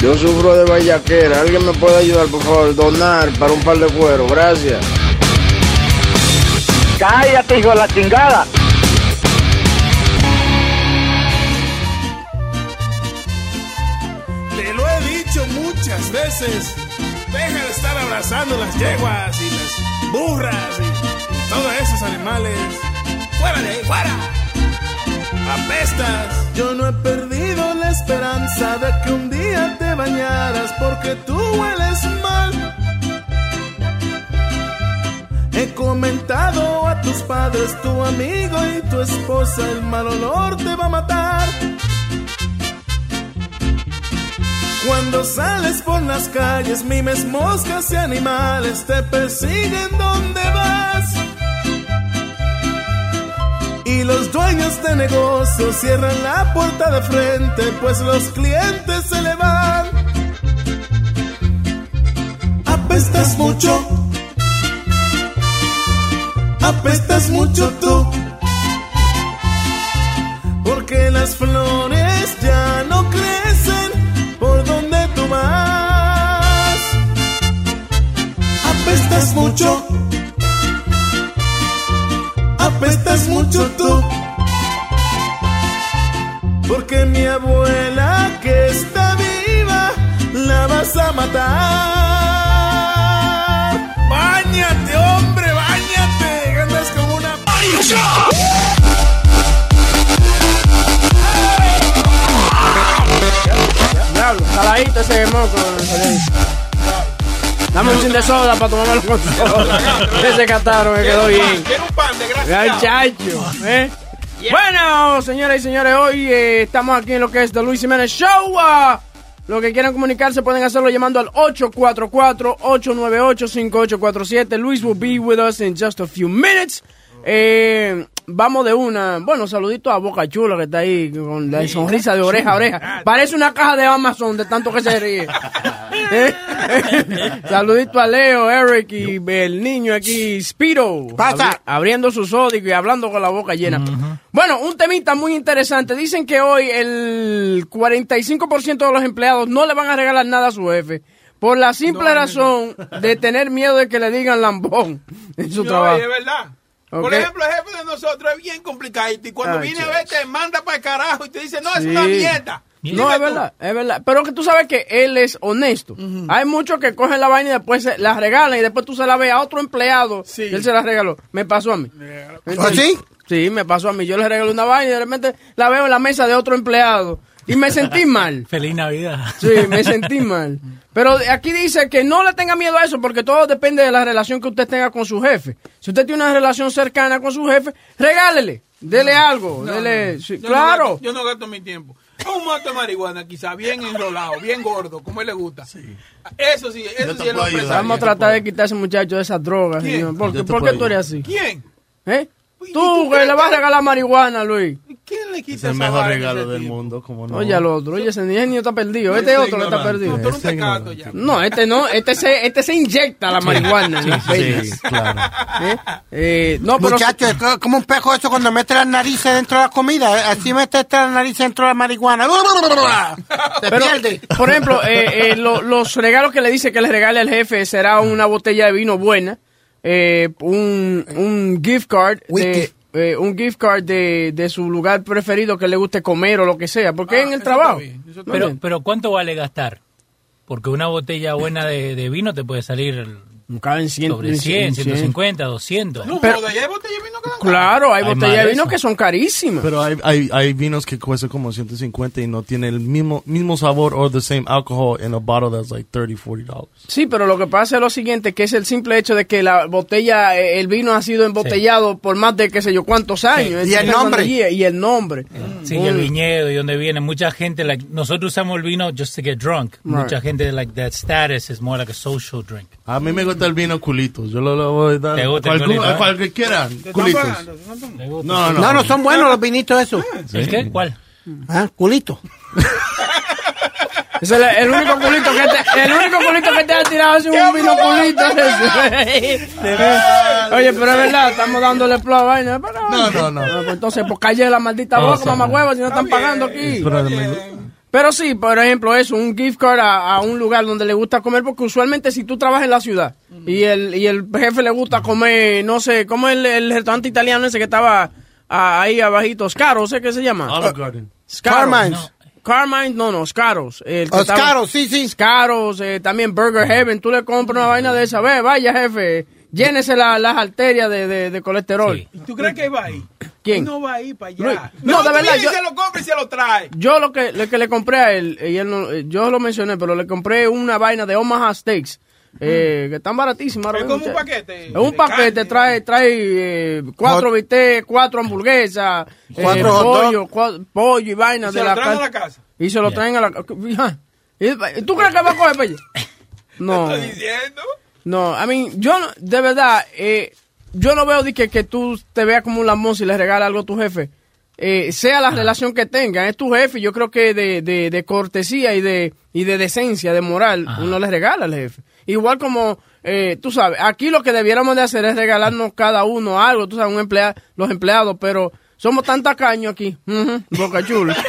Yo sufro de vallaquera. ¿Alguien me puede ayudar, por favor? Donar para un par de cuero. Gracias. Cállate, hijo de la chingada. Te lo he dicho muchas veces. Deja de estar abrazando las yeguas y las burras y todos esos animales. ¡Fuera de ahí, fuera! ¡Apestas! Yo no he perdido la esperanza de que un día te bañaras porque tú hueles mal. He comentado a tus padres, tu amigo y tu esposa, el mal olor te va a matar. Cuando sales por las calles, mimes, moscas y animales te persiguen donde vas. Y los dueños de negocios cierran la puerta de frente, pues los clientes se le van. Apestas mucho, apestas mucho tú. Porque las flores ya no crecen por donde tú vas. Apestas mucho, apestas mucho tú. Porque mi abuela que está viva la vas a matar. Báñate, hombre, báñate. Andas como una Diablo, saladito ese moco. Dame un chin de soda para tomármelo con soda. Ese catarro me quedó bien. Quiero un pan, chacho, ¿eh? Bueno, señoras y señores, hoy eh, estamos aquí en lo que es The Luis Jiménez Show. Ah, lo que quieran comunicarse pueden hacerlo llamando al 844-898-5847. Luis will be with us in just a few minutes. Eh, vamos de una. Bueno, saludito a Boca Chula que está ahí con la sonrisa de oreja a oreja. Parece una caja de Amazon de tanto que se ríe. Eh, Saludito a Leo, Eric y el niño aquí, Spiro. Pasa. Abri- abriendo su sódico y hablando con la boca llena. Bueno, un temita muy interesante. Dicen que hoy el 45% de los empleados no le van a regalar nada a su jefe. Por la simple razón de tener miedo de que le digan lambón en su No, trabajo. es verdad. Por ejemplo, el jefe de nosotros es bien complicadito y cuando viene a ver te manda para el carajo y te dice, no, es una mierda. No, es tú. verdad, es verdad. Pero que tú sabes que él es honesto. Hay muchos que cogen la vaina y después se la regalan y después tú se la ves a otro empleado y él se la regaló. Me pasó a mí. ¿Ah, sí? Sí, me pasó a mí. Yo le regalé una vaina y de repente la veo en la mesa de otro empleado y me sentí mal. Feliz Navidad. Sí, me sentí mal. Pero aquí dice que no le tenga miedo a eso porque todo depende de la relación que usted tenga con su jefe. Si usted tiene una relación cercana con su jefe, regálele, dele algo, No, dele, no, sí, yo no claro. gasto- yo no gasto mi tiempo. Un mato de marihuana, quizá bien enrolado, bien gordo, como él le gusta. Eso sí, eso sí es lo. Vamos a tratar de quitar a ese muchacho de esas drogas. ¿Quién? señor. ¿Por, por qué tú eres así? ¿Quién? ¿Eh? Tú, que le vas a regalar marihuana, Luis. ¿Quién le Es quita el esa mejor vaina a regalo ese del tipo? mundo, como no. Oye al otro, oye, ese niño está perdido. Este Ese otro está ignorante. perdido. No, tú eres un tecato ya. No, este no, este se, este se inyecta la marihuana. en las Sí, claro. ¿Eh? Eh, no, pero... Muchachos, es co- como un pejo eso cuando mete las narices dentro de la comida. Así mete las narices dentro de la marihuana. Se Pero, pierde. Por ejemplo, eh, eh, lo- los regalos que le dice que le regale al jefe será una botella de vino buena, eh, un, un gift card, de, eh, un gift card de, de su lugar preferido que le guste comer o lo que sea, porque en el trabajo. ¿no Pero, pero ¿cuánto vale gastar? Porque una botella buena de, de vino te puede salir Caben 100, Sobre 100, 150, 200. No, Pero- joda, ya hay botella de vino que dan Claro, hay Hay botellas de de vino eso. que son carísimas. Pero hay, hay, hay vinos que cuestan como 150 y no tiene el mismo, mismo sabor or the same alcohol in a bottle that's like 30, 40 dollars. Sí, pero lo que pasa es lo siguiente, que es el simple hecho de que la botella, eh, el vino ha sido embotellado por más de qué sé yo cuántos años. Y el nombre. Y el nombre. Sí, y el Mm. viñedo y donde viene mucha gente, like, nosotros usamos el vino just to get drunk. Mucha Right. gente, like, that status is more like a social drink. A mí me gusta el vino culitos. Yo lo, lo voy a dar. ¿Te gusta el culito, eh? a cualquiera. Culitos. No, no. No, no, son buenos los vinitos esos. ¿El qué? ¿Cuál? Ah, culito. Ese es el, el único culito que te, el único culito que te ha tirado es un vino culito. Oye, pero es verdad, estamos dándole flow a vaina. No, no, no. pues entonces, pues calle la maldita boca, mamá hueva, si no están pagando aquí. Pero sí, por ejemplo, eso, un gift card a, a un lugar donde le gusta comer, porque usualmente si tú trabajas en la ciudad y el, y el jefe le gusta comer, no sé, como el, el restaurante italiano ese que estaba ah, ahí abajito, Scaro, sé qué se llama. Olive Garden. Carmine's. Carmine, no, no, Scaros. El Oh, estaba- Scaros, sí, sí. Scaros, eh, también Burger Heaven, tú le compras una vaina de esa, ve, vaya jefe, llénese la- las arterias de, de, de colesterol. Sí. ¿Y tú crees que va ahí? ¿Quién? No va ahí para allá. Luis, no, de verdad, yo- y se lo compra y se lo trae. Yo lo que, lo que le compré a él, y él no- eh, yo lo mencioné, pero le compré una vaina de Omaha Steaks, eh, que están baratísimas. Es como un paquete. Es un de paquete, carne. trae, trae eh, cuatro bistecs, cuatro hamburguesas, eh, Cuatro dog. pollo, cua- pollo y vaina Y de se la lo traen a la casa. Y se lo traen a la ca- Ajá. ¿Y ¿Tú crees que va a coger pelle? No. Estoy diciendo. No, I mean, yo no- de verdad, eh, yo no veo de que, que tú te veas como un lambón si le regalas algo a tu jefe. Eh, sea la relación que tengan, es tu jefe, yo creo que de, de, de cortesía y de, y de decencia, de moral, Ajá. uno le regala al jefe. Igual como, eh, tú sabes, aquí lo que debiéramos de hacer es regalarnos cada uno algo, tú sabes, un emplea, los empleados, pero somos tan tacaños aquí, Ujú, boca chula.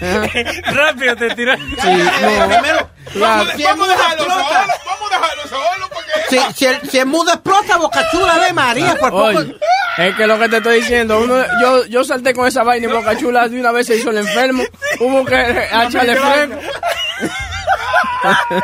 Rápido te tiras. Sí, no. Primero, Claro. vamos, vamos a dejarlo solo. Vamos a dejarlo solo porque. Si, si, el, si el mudo explota, boca chula de María, por poco. Oye, es que lo que te estoy diciendo, uno, yo, yo salté con esa vaina y Boca Chula de una vez se hizo el enfermo, hubo que echarle fresco.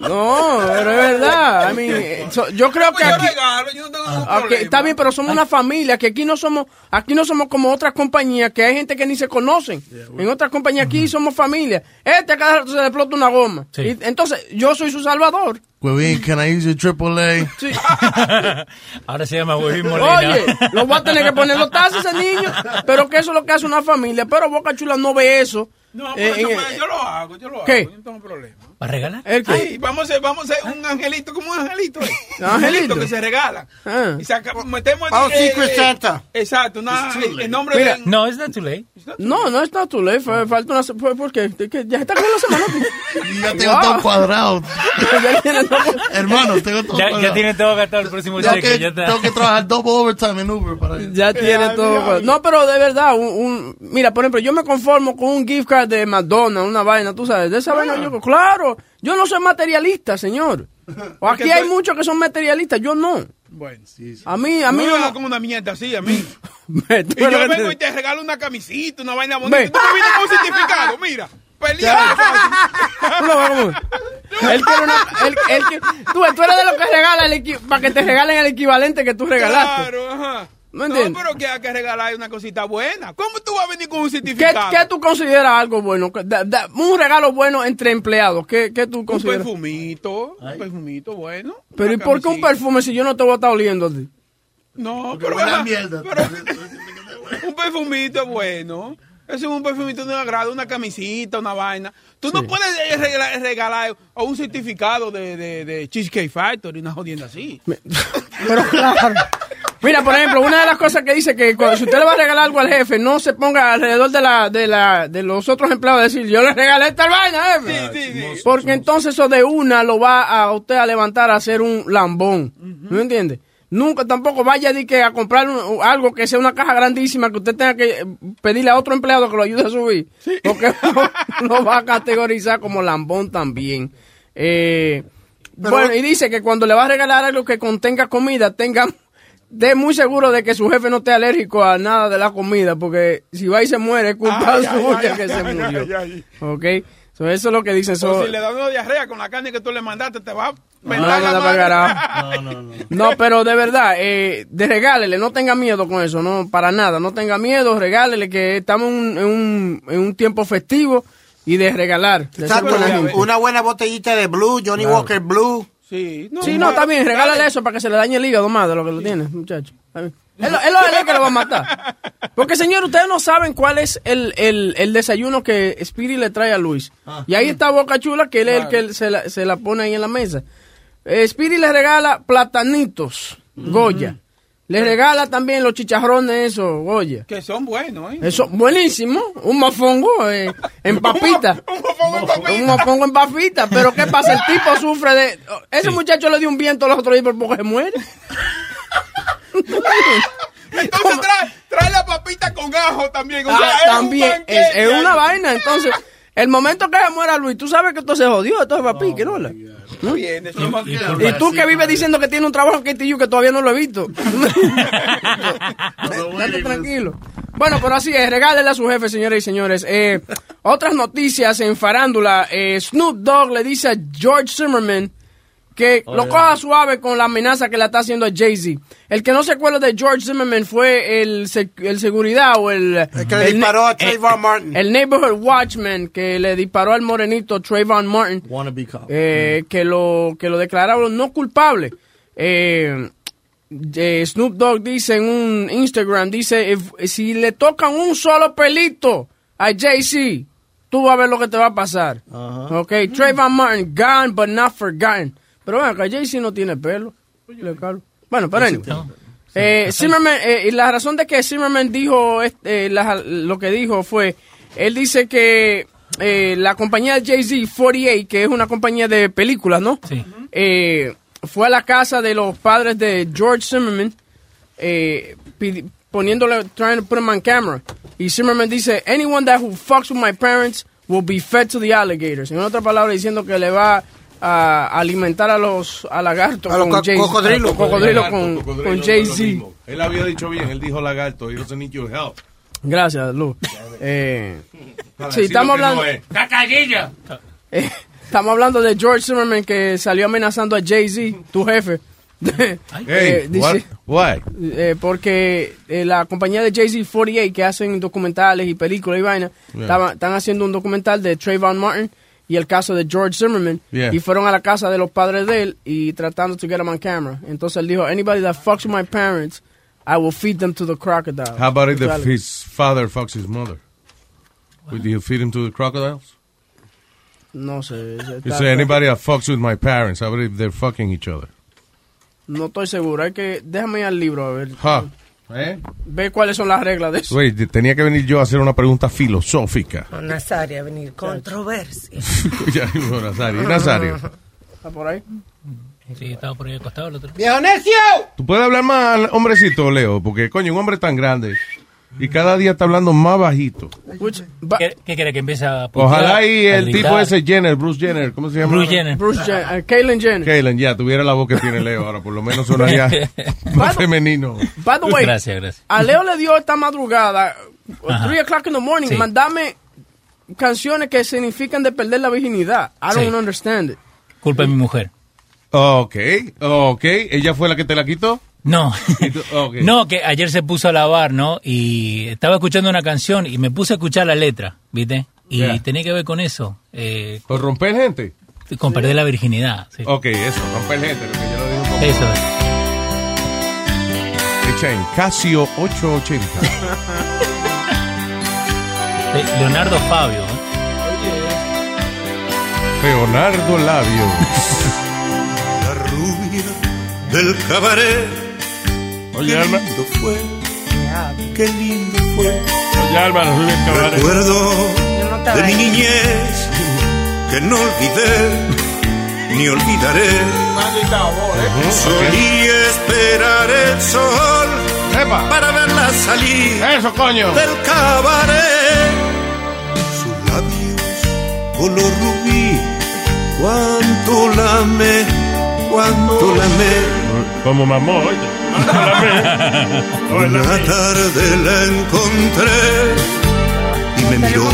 No, pero es verdad. I mean, eh, so- yo creo que Pues yo aquí, regalo, yo no tengo ningún ok, problema. está bien, pero somos una familia, que aquí no somos, aquí no somos como otras compañías, que hay gente que ni se conocen. En otras compañías aquí somos familia. Este a cada rato se le explota una goma. Sí. Y entonces, yo soy su salvador. Huevín, can I use your AAA? Sí. Ahora se llama Huevín Molina. Oye, lo voy a tener que poner los tazos ese niño. Pero que eso es lo que hace una familia. Pero Boca Chula no ve eso. No, Eh, eso, pues, yo lo hago, yo lo ¿Qué? hago. Yo no tengo problema. ¿Para regalar? ¿El qué? Ay, vamos a hacer, vamos a hacer un angelito, como un angelito. eh. Un ¿Angelito? que se regala. Ah. Y saca, metemos Oh, eh, Secret eh, Santa. Exacto, una, el, el nombre Mira, de. No, it's not too late. No, no está tu ley. Fue, falta una. Porque que ya está con la semana. Ya tengo Wow. todo cuadrado. Ya tiene. Hermano, tengo todo Ya, tiene todo gastado el próximo Ya cheque. que Ya está. tengo que trabajar double overtime en Uber para ir. Ya tiene todo. No, pero de verdad, un, un- mira, por ejemplo, yo me conformo con un gift card de McDonald's, una vaina, tú sabes, de esa vaina yo, claro, yo no soy materialista, señor. O aquí hay muchos que son materialistas, yo no. Bueno, A mí, a mí no no. como una mierda así, a mí. Y yo vengo te- y te regalo una camisita, una vaina bonita. Tú me vienes con un certificado, mira. Él quiere una, él, él tú, tú eres de los que regala el para que te regalen el equivalente que tú regalaste. Claro, ajá. ¿No pero que hay que regalar una cosita buena. ¿Cómo tú vas a venir con un ¿Qué, certificado? qué tú consideras algo bueno? Que- da- da- un regalo bueno entre empleados. ¿Qué, qué tú Un consideras? perfumito, un perfumito bueno. Pero ¿y por qué un perfume si yo no te voy a estar oliendo a ti? No, pero, buena mierda. pero un perfumito bueno. Eso es un perfumito de agrado, una camisita, una vaina. Tú no puedes eh, regalar, regalar o un certificado de, de, de Cheesecake Factory, una jodienda así. Pero claro. Mira, por ejemplo, una de las cosas que dice que cuando, si usted le va a regalar algo al jefe, no se ponga alrededor de la de la de los otros empleados a decir, yo le regalé esta vaina, jefe. Sí, sí, sí. Porque entonces eso de una lo va a usted a levantar a hacer un lambón. ¿No entiende? Nunca tampoco vaya a, que a comprar un- algo que sea una caja grandísima que usted tenga que pedirle a otro empleado que lo ayude a subir. Porque lo, lo va a categorizar como lambón también. Eh, bueno, y dice que cuando le va a regalar algo que contenga comida, tenga esté muy seguro de que su jefe no esté alérgico a nada de la comida, porque si va y se muere es culpa Ay, suya ay, que ay, se murió. Ok, so, eso es lo que dicen. O so- si le da una diarrea con la carne que tú le mandaste, te va a no, no, la no, madre. carajo. No, pero de verdad, eh, de regálele, no tenga miedo con eso, no, para nada, no tenga miedo, regálele que estamos en un, en un, en un tiempo festivo y de regalar. de ser Exacto, buena una, buena botellita de Blue, Johnny Claro. Walker Blue. Sí, Sí, no, está bien, regálale eso para que se le dañe el hígado más de lo que lo tiene, muchacho. Está bien. Es lo, es lo es lo que lo va a matar. Porque, señor, ustedes no saben cuál es el, el, el desayuno que Speedy le trae a Luis. Y ahí está Boca Chula, que él es el que se la, se la pone ahí en la mesa. Eh, Speedy le regala platanitos, Goya. Le regala también los chicharrones, eso, Goya. Que son buenos, ¿eh? Eso, buenísimo. Un mofongo eh, en papita. Un mofongo en papita. Pero ¿qué pasa? El tipo sufre de... Ese muchacho le dio un viento los otros días por poco se muere. Entonces trae, trae la papita con gajo también. O Ah, sea, es un también. Es, una vaina. Entonces, el momento que se muera Luis, tú sabes que esto se jodió. Esto es papi, ¿no? La- ¿no? Bien, eso Y- y- Y tú que vives diciendo que tiene un trabajo en KTU que todavía no lo he visto. Tranquilo. Bueno, pero así es, regálele a su jefe, señores y señores. Eh, otras noticias en farándula. Eh, Snoop Dogg le dice a George Zimmerman que Oh, lo coja suave con la amenaza que le está haciendo a Jay-Z. El que no se acuerda de George Zimmerman fue el, sec- el seguridad o el... El que le disparó a Trayvon Martin. El Neighborhood Watchman que le disparó al morenito Trayvon Martin Wannabe cop. eh, que lo que lo declararon no culpable. Eh, eh, Snoop Dogg dice en un Instagram, dice, "If- si le tocan un solo pelito a Jay-Z, tú vas a ver lo que te va a pasar. Ok, Trayvon Martin, gone but not forgotten. Pero bueno, que Jay-Z no tiene pelo. Bueno, pero anyway. Eh, Zimmerman, eh, y la razón de que Zimmerman dijo este, eh, la- lo que dijo fue, él dice que eh, la compañía Jay-Z, 48, que es una compañía de películas, ¿no? Sí. Eh, fue a la casa de los padres de George Zimmerman, eh, poniéndole, trying to put him on camera. Y Zimmerman dice, anyone that who fucks with my parents will be fed to the alligators. En otra palabra, diciendo que le va a alimentar a los a lagartos A los con los cocodrilos Lagarto, con, cocodrilo, con Jay-Z. Él había dicho bien, él dijo lagarto, he doesn't need your help. Gracias, Lu. Eh, sí, estamos no hablando, eh, estamos hablando de George Zimmerman que salió amenazando a Jay-Z, tu jefe. Hey, Eh, dice- what? Why? Eh, porque eh, la compañía de Jay-Z 48 que hacen documentales y películas y vaina, Yeah. están haciendo un documental de Trayvon Martin y el caso de George Zimmerman Yeah. y fueron a la casa de los padres de él y tratando to get him on camera. Entonces él dijo, anybody that fucks with my parents, I will feed them to the crocodile. How about if the, his father fucks his mother? Would you feed him to the crocodiles? No sé. You say anybody that fucks with my parents, how about if they're fucking each other? No estoy seguro. Hay que déjame ir al libro a ver. Huh. ¿Eh? Ve cuáles son las reglas de eso. Wait, tenía que venir yo a hacer una pregunta filosófica. Con Nazaria a venir. Controversia. ya. ¿Y Nazario? ¿Está por ahí? Sí, estaba por ahí acostado el otro. ¡Viejo necio! ¿Tú puedes hablar más hombrecito, Leo? Porque, coño, un hombre tan grande y cada día está hablando más bajito. ¿Qué, qué quiere que empiece a putear, Ojalá y a el gritar? tipo ese Jenner, Bruce Jenner, ¿cómo se llama? Bruce Jenner. Bruce Jen- eh, Caitlyn Jenner. Kaylen, ya, tuviera la voz que tiene Leo ahora, por lo menos sonaría más femenino. By the way, Gracias, gracias. a Leo le dio esta madrugada, Ajá. 3 o'clock in the morning, Sí. mandame canciones que significan de perder la virginidad. I don't Sí. understand it. Culpa de mi mujer. Ok, ok. ¿Ella fue la que te la quitó? No. No, que ayer se puso a lavar, ¿no? Y estaba escuchando una canción y me puse a escuchar la letra, ¿viste? Y tenía que ver con eso, eh, ¿Con romper gente? con perder la virginidad. sí. Ok, eso, romper gente, lo que yo lo digo. como- Eso es. Hecha en Casio 880. Le- Leonardo Fabio. ¿eh? Leonardo Labio. La rubia del cabaret. Oye, qué Alma. lindo fue. Qué lindo fue. Oye, Alma, no sube el cabaret. Recuerdo no de mi niñez que no olvidé ni olvidaré. Solía esperar el sol Epa. para verla salir Eso, coño. del cabaret. Sus labios color rubí, cuánto la amé, cuánto la amé. Como mamó, oye. Una tarde la encontré y me miró.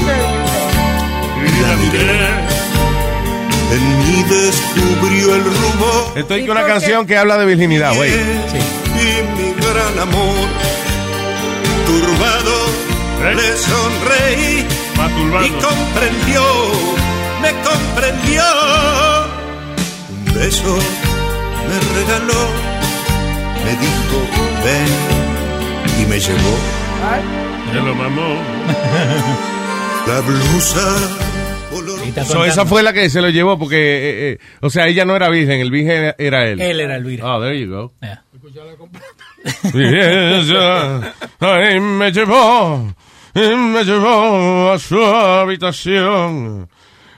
Y la miré. En mí descubrió el rumor. Estoy con una canción que habla de virginidad, güey. Y mi gran amor. Turbado le sonreí. Y comprendió, me comprendió. Un beso me regaló. Me dijo, ven. Y me llevó. Me lo mamó. La blusa. So, esa fue la que se lo llevó porque, eh, eh, o sea, ella no era virgen, el virgen era, era él. Él era el virgen. Oh, there you go. Yeah. Y ella ahí me llevó, y me llevó a su habitación.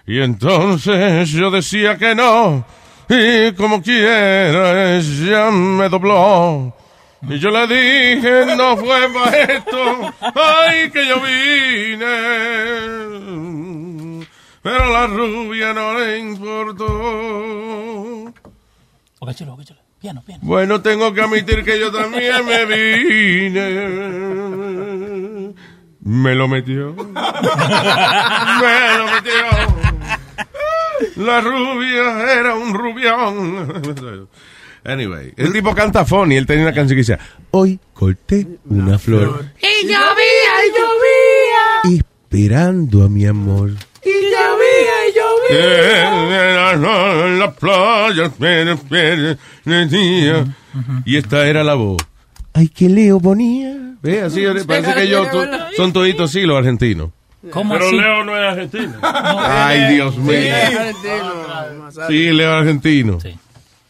Y entonces yo decía que no, y como quiera ella me dobló. Y yo le dije, no fue para esto, ay, que yo vine. Pero a la rubia no le importó. Ócachelo, ócachelo. Piano, piano. Bueno, tengo que admitir que yo también me vine. Me lo metió. Me lo metió. La rubia era un rubión. Anyway, el tipo canta funny. Él tenía una canción que decía, hoy corté una flor Y llovía, y llovía. esperando a mi amor. Y llovía, y llovía. En la playa. Y esta era la voz. Ay, que Leo ponía. Ve, así parece que yo son toditos sí los argentinos. ¿Cómo Pero así? Leo no es argentino. Ay, Dios mío. Sí, Leo argentino.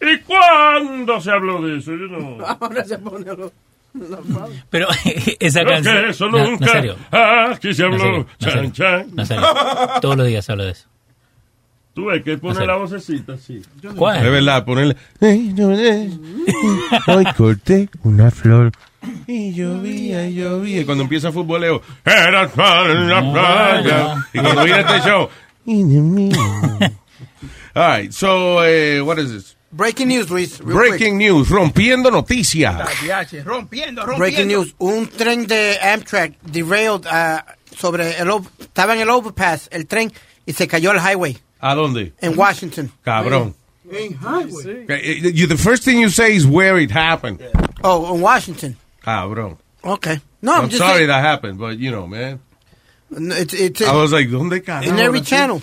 ¿Y cuándo se habló de eso? Yo no. Ahora se pone lo- Pero esa canción. que eso nunca. Nazario, Aquí se habló. Nazario, Chan, chan. Nazario, Todos los días se habla de eso. Tú ves que pone la vocecita así. ¿Cuál? Es verdad, ponerle. Hoy corté una flor. Y llovía, y llovía. Y cuando empieza el futboleo, era en la playa. Y cuando viene este show, All right, so, eh, what is this? Breaking news, Luis. real Breaking news, rompiendo noticias. Rompiendo, rompiendo. Breaking news. Un tren de Amtrak derailed ah, sobre el... Estaba en el overpass, el tren, y se cayó al highway ¿A dónde? en Washington. Cabrón. En highway. Eh, You, the first thing you say is where it happened. Oh, in Washington. Cabrón. Okay. No, I'm I'm, just sorry saying- that happened, but you know, man. No, It's, it's I was like, ¿dónde carajo? in every channel.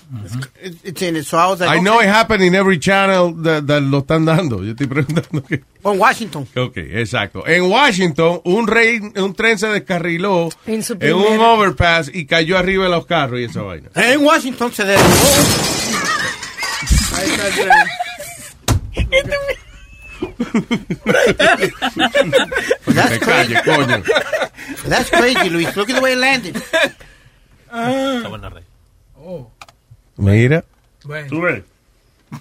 It's, it's in it. So I was like, I know okay. it happened in every channel that, that lo están dando. Yo estoy preguntando que... En Washington. Ok, exacto. En Washington, un, rey, un tren se descarriló En su en un overpass y cayó arriba de los carros y esa vaina. En Washington se derrumbó. Ahí está el tren. Me calle, coño. That's crazy, Luis. Look at the way it landed. Mira. Tú ves.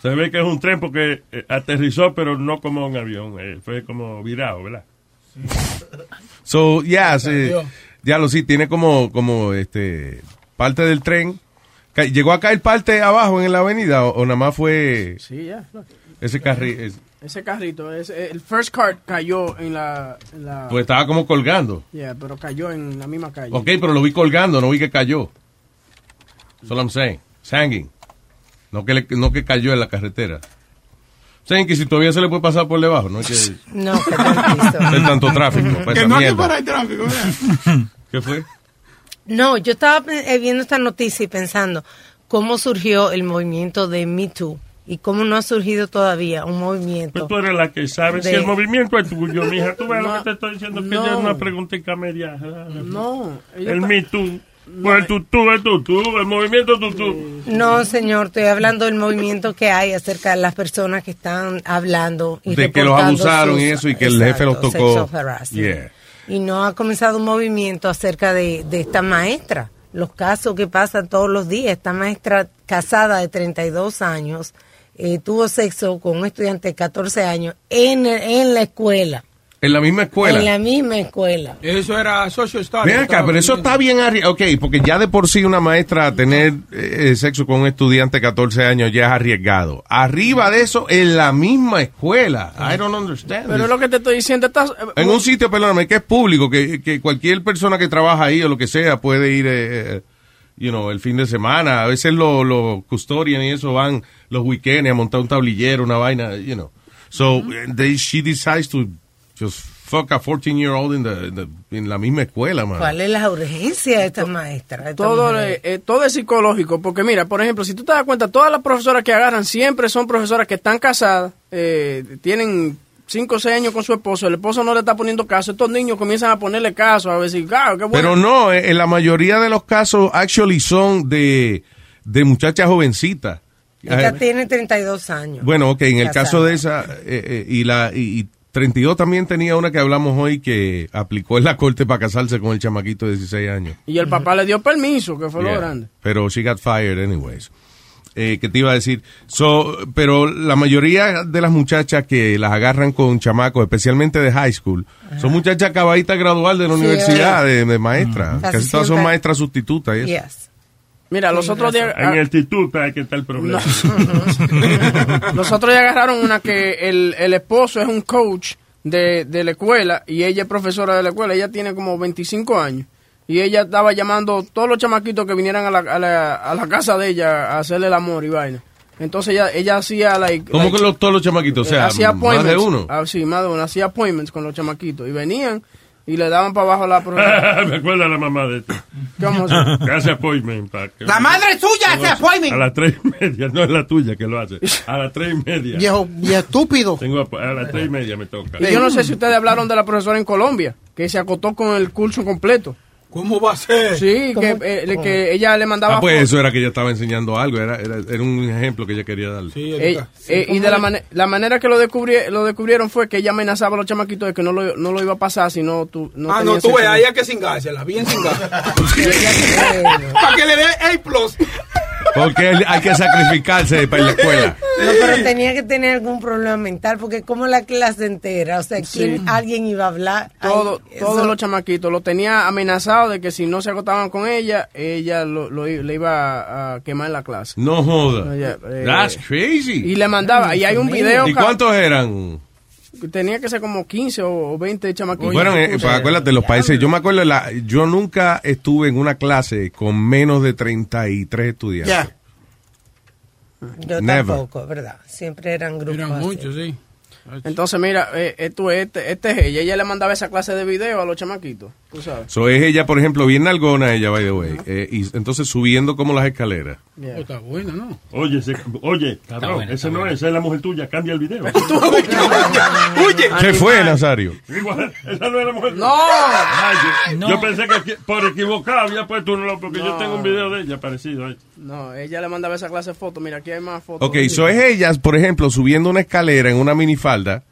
Se ve que es un tren porque eh, aterrizó, pero no como un avión. eh, fue como virado, ¿verdad? So, yeah, sí, ya lo sí, tiene como, como, este, parte del tren. ¿Llegó a caer parte abajo en la avenida o, o nada más fue Sí, ya. ese carril? Ese carrito, ese- el first car cayó en la... En la Pues estaba como colgando. Yeah, pero cayó en la misma calle. Ok, pero lo vi colgando, no vi que cayó. That's what I'm saying. It's hanging. No que, le- no que cayó en la carretera. Saben que si todavía se le puede pasar por debajo, no hay que No, que no visto. tanto tráfico. para Que esa no hay que parar el tráfico, ¿verdad? ¿Qué fue? No, yo estaba eh, viendo esta noticia y pensando cómo surgió el movimiento de Me Too y cómo no ha surgido todavía un Pues movimiento. tú eres la que sabe si De- el movimiento es tuyo, mija. Tú ves lo No, que te estoy diciendo, que no. ya es una preguntita media. No. ella El está- Me Too. Pues el tutú es tutú, el movimiento tutú. No, señor, estoy hablando del movimiento que hay acerca de las personas que están hablando y De que los abusaron sus- y eso, y que el jefe los Exacto, tocó. Yeah. Y no ha comenzado un movimiento acerca de, de esta maestra. Los casos que pasan todos los días. Esta maestra casada de 32 años eh, tuvo sexo con un estudiante de 14 años en, en la escuela. En la misma escuela. En la misma escuela. Eso era social studies. Ven acá, pero eso está bien arriesgado. Ok, porque ya de por sí una maestra tener eh, sexo con un estudiante de 14 años ya es arriesgado. Arriba de eso, en la misma escuela. I don't understand. Pero this. lo que te estoy diciendo, estás... En un sitio, perdóname, que es público, que, que cualquier persona que trabaja ahí o lo que sea puede ir, eh, eh, you know, el fin de semana. A veces los los custodian y eso van los weekends a montar un tablillero, una vaina, you know. So, they, she decides to just fuck a 14-year-old in, the, in the- en la misma escuela, man. ¿Cuál es la urgencia de esta maestra? de esta Todo, eh, todo es psicológico, porque mira, por ejemplo, si tú te das cuenta, todas las profesoras que agarran siempre son profesoras que están casadas, eh, tienen 5 o 6 años con su esposo, el esposo no le está poniendo caso, estos niños comienzan a ponerle caso, a decir, claro, qué bueno. Pero no, eh, en la mayoría de los casos, actually, son de, de muchachas jovencitas. Esta Eh, tiene 32 años. Bueno, ok, en el caso de esa, eh, eh, y la y, y 32 también tenía una que hablamos hoy que aplicó en la corte para casarse con el chamaquito de 16 años. Y el papá le dio permiso, que fue Yeah. lo grande. Pero she got fired anyways. Eh, que te iba a decir, so, pero la mayoría de las muchachas que las agarran con chamacos, especialmente de high school, son muchachas acabaditas de graduar de la Sí, universidad, de, de maestra. Casi Casi todas son maestras sustitutas. Yes. Mira, los otros días... En el instituto hay que estar el problema. Los otros ya agarraron una que el, el esposo es un coach de, de la escuela y ella es profesora de la escuela. Ella tiene como 25 años. Y ella estaba llamando todos los chamaquitos que vinieran a la, a la, a la casa de ella a hacerle el amor y vaina. Entonces ella, ella hacía like, ¿Cómo like, que los, todos los chamaquitos? O sea, eh, hacía más de uno. Ah, sí, más de uno. Hacía appointments con los chamaquitos. Y venían y le daban para abajo a la profesora. Me acuerdo la mamá de esto. ¿Cómo se- Que hace appointment. para que- La madre suya hace appointment. A las tres y media, no es la tuya que lo hace. A las tres y media. Viejo, estúpido. Tengo app- a las tres y media me toca. Y yo no sé si ustedes hablaron de la profesora en Colombia, que se acotó con el curso completo. ¿Cómo va a ser? Sí, eh, que ella le mandaba Ah, pues fotos. eso era que ella estaba enseñando algo, era, era, era un ejemplo que ella quería darle. Eh, eh, y de la, mane- la manera que lo, descubrí, lo descubrieron fue que ella amenazaba a los chamaquitos de que no lo, no lo iba a pasar si no tú no ah, no, tú ves, ahí hay que cingársela, bien cingársela. Para que le dé A plus. Porque hay que sacrificarse para la escuela. No, pero tenía que tener algún problema mental, porque como la clase entera, o sea, ¿quién, Sí. alguien iba a hablar. Todo, Ay, todos eso- los chamaquitos lo tenía amenazado de que si no se acotaban con ella, ella lo, lo le iba a, a quemar en la clase. No joda. Ella, eh, That's crazy. Y le mandaba, y hay un video ¿Y cuántos eran? Tenía que ser como 15 o o 20 chamaquitos. Bueno, eh, pues acuérdate, los países, yo me acuerdo, la, yo nunca estuve en una clase con menos de 33 estudiantes. Ya. Yo Never. tampoco, ¿verdad? Siempre eran grupos. Eran muchos, sí. Entonces, mira, eh, esto, este, este es ella. Ella le mandaba esa clase de video a los chamaquitos, tú sabes. So es ella, por ejemplo, bien nalgona ella, by the way. eh, y entonces subiendo como las escaleras. Oh, está buena, ¿no? Oye, oye, cabrón, buena, ese no buena. es, esa es la mujer tuya, cambia el video. Oye, ¿Qué fue, Nazario? Igual, esa no es la mujer ¡No! Ay, yo, No. yo pensé que por equivocado había puesto uno, porque yo tengo un video de ella parecido. a este. No, ella le mandaba esa clase de fotos. Mira, aquí hay más fotos. Ok, so es ella, por ejemplo, subiendo una escalera en una minifalda.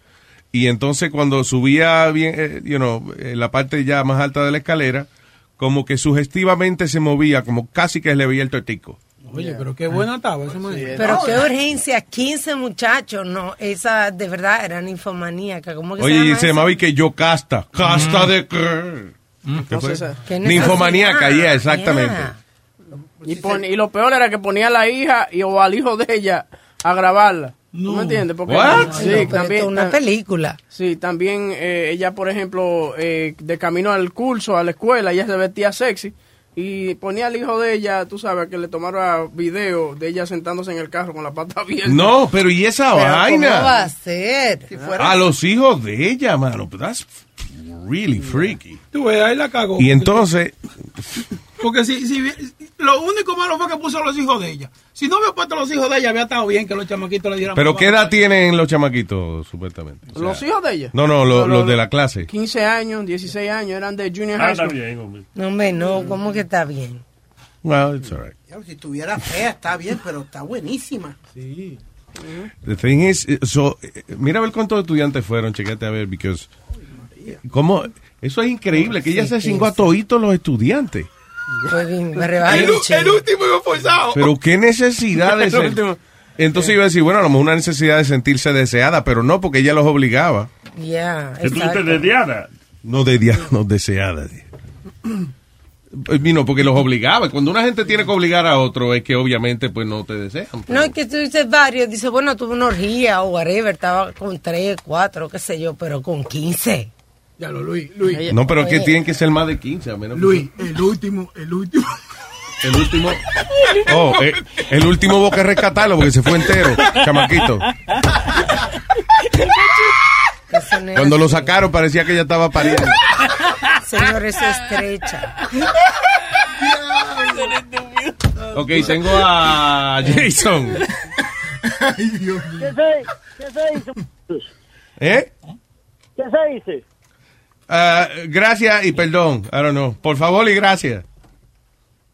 Y entonces cuando subía bien, eh, you know, en la parte ya más alta de la escalera, como que sugestivamente se movía, como casi que le veía el tortico. Oye, pero qué buena estaba esa mujer. Pero qué urgencia, 15 muchachos, no, esa de verdad era ninfomaníaca. ¿Cómo que Oye, se y se llamaba y que yo casta. ¿Casta de qué? ¿Qué fue? Eh, Qué Ninfomaníaca, yeah, exactamente. yeah. Y, pon- y lo peor era que ponía a la hija y o al hijo de ella a grabarla. ¿Tú me entiendes? Porque What? sí, no, esto también es una película. Sí, también eh, ella, por ejemplo, eh, de camino al curso, a la escuela, ella se vestía sexy y ponía al hijo de ella, tú sabes, que le tomara video de ella sentándose en el carro con la pata abierta. No, pero ¿y esa Pero ¿Cómo va vaina? a ser? A los hijos de ella, mano. But that's really freaky. Tú ves, ahí la cagó. Y entonces, Porque si, si, lo único malo fue que puso a los hijos de ella. Si no había puesto a los hijos de ella, había estado bien que los chamaquitos le dieran. ¿pero qué edad tienen los chamaquitos, supuestamente? O sea, ¿Los hijos de ella? No, no, lo- No, los de la clase. 15 años, 16 años, eran de junior Ah, high está school. bien, hombre. No, hombre, no, ¿cómo que está bien? Well, it's all right. Ya, Si tuviera fea, está bien, pero está buenísima. Sí. The thing is, so, mira a ver cuántos estudiantes fueron, chequete a ver, because, ¿cómo? Eso es increíble, que ella se cingó a toditos los estudiantes. Me El, último iba forzado. Pero qué necesidad de ser. último. Entonces iba a decir, bueno, a lo mejor una necesidad de sentirse deseada, pero no, porque ella los obligaba. Yeah, ¿Que tú exacto. te dediara? No, de no deseada. Eh, No, porque los obligaba. Cuando una gente tiene que obligar a otro, es que obviamente pues no te desean. No, es que tú dices varios, dice, bueno, tuve una orgía o whatever, estaba con tres, cuatro, qué sé yo, pero con 15. Ya lo, Luis, Luis. No, pero es que tienen que ser más de 15, a menos que- Luis, el último, el último. El último. Oh, eh, el último hubo que rescatarlo porque se fue entero, chamaquito. Cuando lo sacaron parecía que ya estaba pariendo. Señor, eso es estrecha. Ok, tengo a Jason. ¿Qué se, qué se dice? ¿Eh? ¿Qué se dice? Ah, gracias y perdón. I don't know. Por favor y gracias.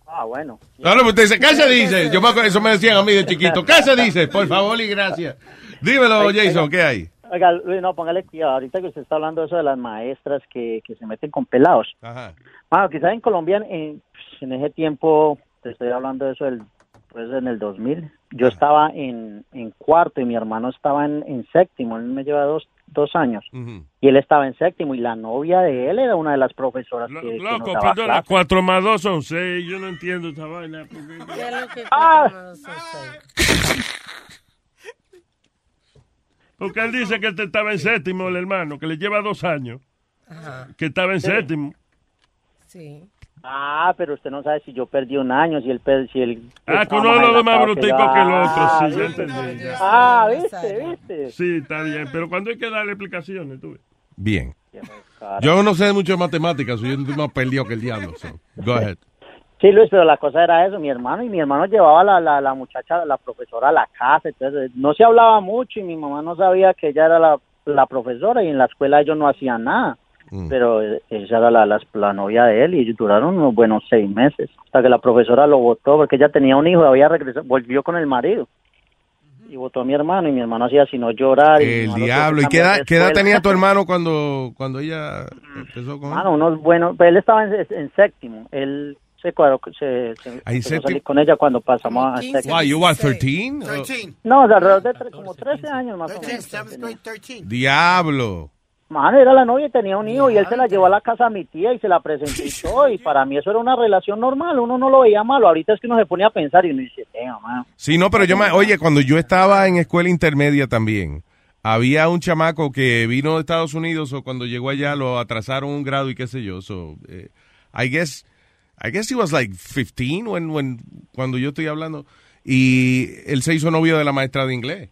Ah, bueno. No, no, usted dice, ¿qué se dice? Yo me eso me decían a mí de chiquito. ¿Qué se dice? Por favor y gracias. Dímelo, Jason, ¿qué hay? Oiga, Luis, no, póngale cuidado. Ahorita que usted está hablando de eso de las maestras que, que se meten con pelados. Ajá. Bueno, quizás en Colombia, en, en ese tiempo, te estoy hablando de eso del, pues en el 2000, yo estaba en, en cuarto y mi hermano estaba en, en séptimo, él me lleva dos, dos años, y él estaba en séptimo y la novia de él era una de las profesoras que, que nos Loco, daba perdona, clases. 4 más 2 son 6. Yo no entiendo esta vaina. porque- Ah. Porque él dice que este estaba en séptimo, el hermano, que le lleva dos años. Que estaba en Sí. séptimo. Sí. Ah, pero usted no sabe si yo perdí un año, si él per- si él Ah, con uno de los más bruticos que el otro. Ah, Sí, ya ¿viste? entendí. ya. Ah, viste, viste. Sí, está bien. Pero cuando hay que darle explicaciones, tú ves. Bien. Yo no sé mucho de matemáticas, soy un más perdido que el diablo. so, Go ahead. Sí, Luis, pero la cosa era eso, mi hermano, y mi hermano llevaba la, la, la muchacha, la profesora a la casa, entonces no se hablaba mucho y mi mamá no sabía que ella era la, la profesora y en la escuela ellos no hacían nada, pero eh, ella era la, la, la novia de él y ellos duraron unos buenos seis meses, hasta que la profesora lo votó porque ella tenía un hijo y había regresado, volvió con el marido. Y votó a mi hermano y mi hermano hacía sino llorar. y El que diablo. ¿Y qué edad, qué tenía tu hermano cuando, cuando ella empezó con él? Mano, unos buenos, pues él estaba en, en séptimo, él se cuadró, se, se Ahí séptimo. con ella cuando pasamos a séptimo. Why, you what, 13? No, de alrededor de como 13 años más o menos. Diablo. Mano, era la novia y tenía un hijo y él se la llevó a la casa a mi tía y se la presentó y para mí eso era una relación normal, uno no lo veía malo, ahorita es que uno se ponía a pensar y uno dice, "Damn, man". Sí, no, pero yo me, oye, cuando yo estaba en escuela intermedia también, había un chamaco que vino de Estados Unidos o cuando llegó allá lo atrasaron un grado y qué sé yo. So, eh, I guess, I guess he was like 15 when, when, cuando yo estoy hablando. Y él se hizo novio de la maestra de inglés.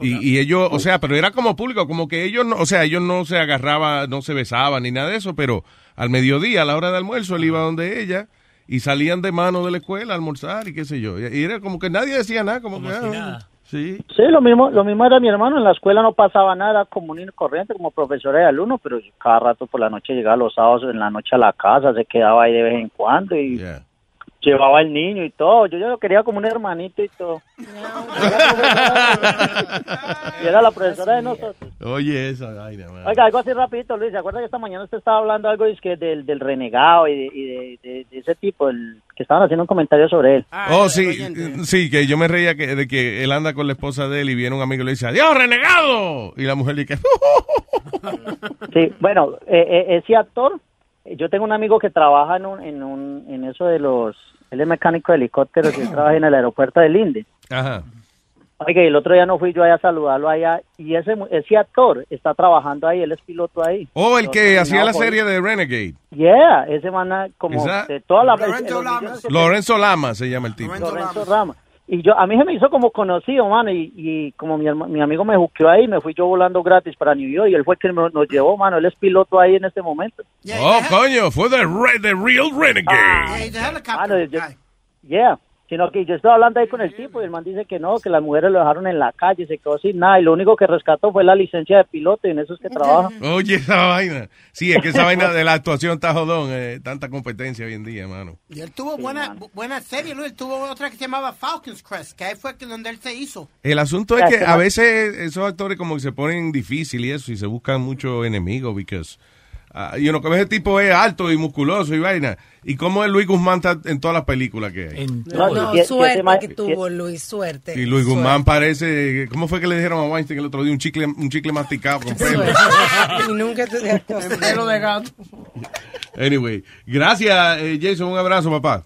Y, y ellos, o sea, pero era como público, como que ellos, no, o sea, ellos no se agarraban, no se besaban ni nada de eso, pero al mediodía, a la hora de almuerzo, él iba donde ella y salían de mano de la escuela a almorzar y qué sé yo. Y era como que nadie decía nada, como, que, ah, Sí. Sí, lo mismo, lo mismo era mi hermano, en la escuela no pasaba nada, era común y corriente como profesora de alumno, pero cada rato por la noche llegaba los sábados en la noche a la casa, se quedaba ahí de vez en cuando y llevaba al niño y todo, yo, yo lo quería como un hermanito y todo. y era la profesora de nosotros. Oye, esa vaina, man. Oiga, algo así rapidito, Luis, ¿se acuerda que esta mañana usted estaba hablando algo es que del, del renegado y, de, y de, de- de ese tipo, el, que estaban haciendo un comentario sobre él? Oh, sí, sí, que yo me reía que, de que él anda con la esposa de él y viene un amigo y le dice, ¡Adiós, renegado! Y la mujer le dice, Sí, bueno, eh, eh, ese actor, yo tengo un amigo que trabaja en, un, en, un, en eso de los, él es mecánico de helicópteros y él trabaja en el aeropuerto de Linde. Ajá. Oiga, y el otro día no fui yo allá a saludarlo allá y ese, ese actor está trabajando ahí, él es piloto ahí. Oh, el que hacía la por- serie de Renegade. Yeah, ese man ah, como de toda la... Lorenzo que- Lorenzo Lama se llama el tipo. Lorenzo Rama. Y yo, a mí se me hizo como conocido, mano, y, y como mi, mi amigo me juqueó ahí, me fui yo volando gratis para New York y él fue el que me- nos llevó, mano, él es piloto ahí en este momento. Oh, coño, fue re- de Real Renegade. Mano, yo- yeah, sino que yo estaba hablando ahí con el tipo y el man dice que no, que las mujeres lo dejaron en la calle, se quedó sin nada y lo único que rescató fue la licencia de piloto y en eso es que trabaja. Oye, esa vaina. Sí, es que esa vaina de la actuación está jodón. eh, tanta competencia hoy en día, mano. Y él tuvo buena, bu- buena serie, Luis. Él tuvo otra que se llamaba Falcon's Crest, que ahí fue que donde él se hizo. El asunto es que a veces esos actores como que se ponen difícil y eso y se buscan muchos enemigos because ah, you know, que ese tipo es alto y musculoso y vaina. ¿Y cómo es Luis Guzmán está en todas las películas que hay? No, si- si suerte que tuvo Luis, suerte. Y Luis Suerte. Guzmán parece, ¿cómo fue que le dijeron a Weinstein el otro día? Un chicle, un chicle masticado con pelo. y nunca te. Pelo de gato. Anyway, gracias eh, Jason, un abrazo papá.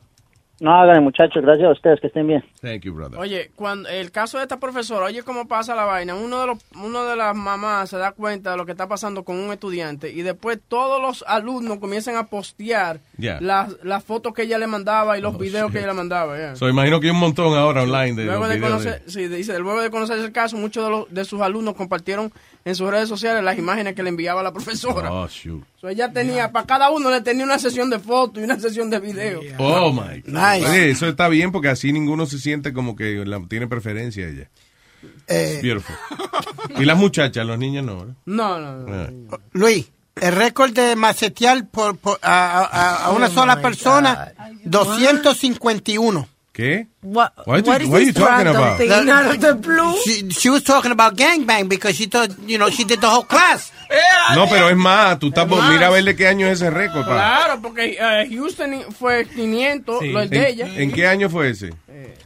No hagan, muchachos, gracias a ustedes, que estén bien. Thank you, brother. Oye, cuando el caso de esta profesora, oye cómo pasa la vaina. Uno de los, uno de las mamás se da cuenta de lo que está pasando con un estudiante y después todos los alumnos comienzan a postear Yeah. las, las fotos que ella le mandaba y los videos que ella le mandaba. yeah. So, imagino que hay un montón ahora online de Luego los de, videos conocer, sí, dice, luego de conocer el caso, muchos de, los, de sus alumnos compartieron en sus redes sociales las imágenes que le enviaba la profesora. Oh, shoot. So, ella tenía, para cada uno le tenía una sesión de fotos y una sesión de video. Oh, my God. Nice. Oye, eso está bien porque así ninguno se siente como que la- tiene preferencia ella. Eh, It's beautiful. y las muchachas, los niños no, ¿verdad? No, no, no. Ah. Luis, el récord de macetear por, por- a, a- a una Oh sola persona, 251. ¿Qué? What, What what you- is what are you talking about? thing out of the blue? She, she was talking about gangbang because she thought, you know, she did the whole class. No, pero es más, tú estás, Es más. mira a ver de qué año es ese récord. Claro, porque eh, Houston fue 500, Sí. lo es de ella. ¿En, qué año fue ese?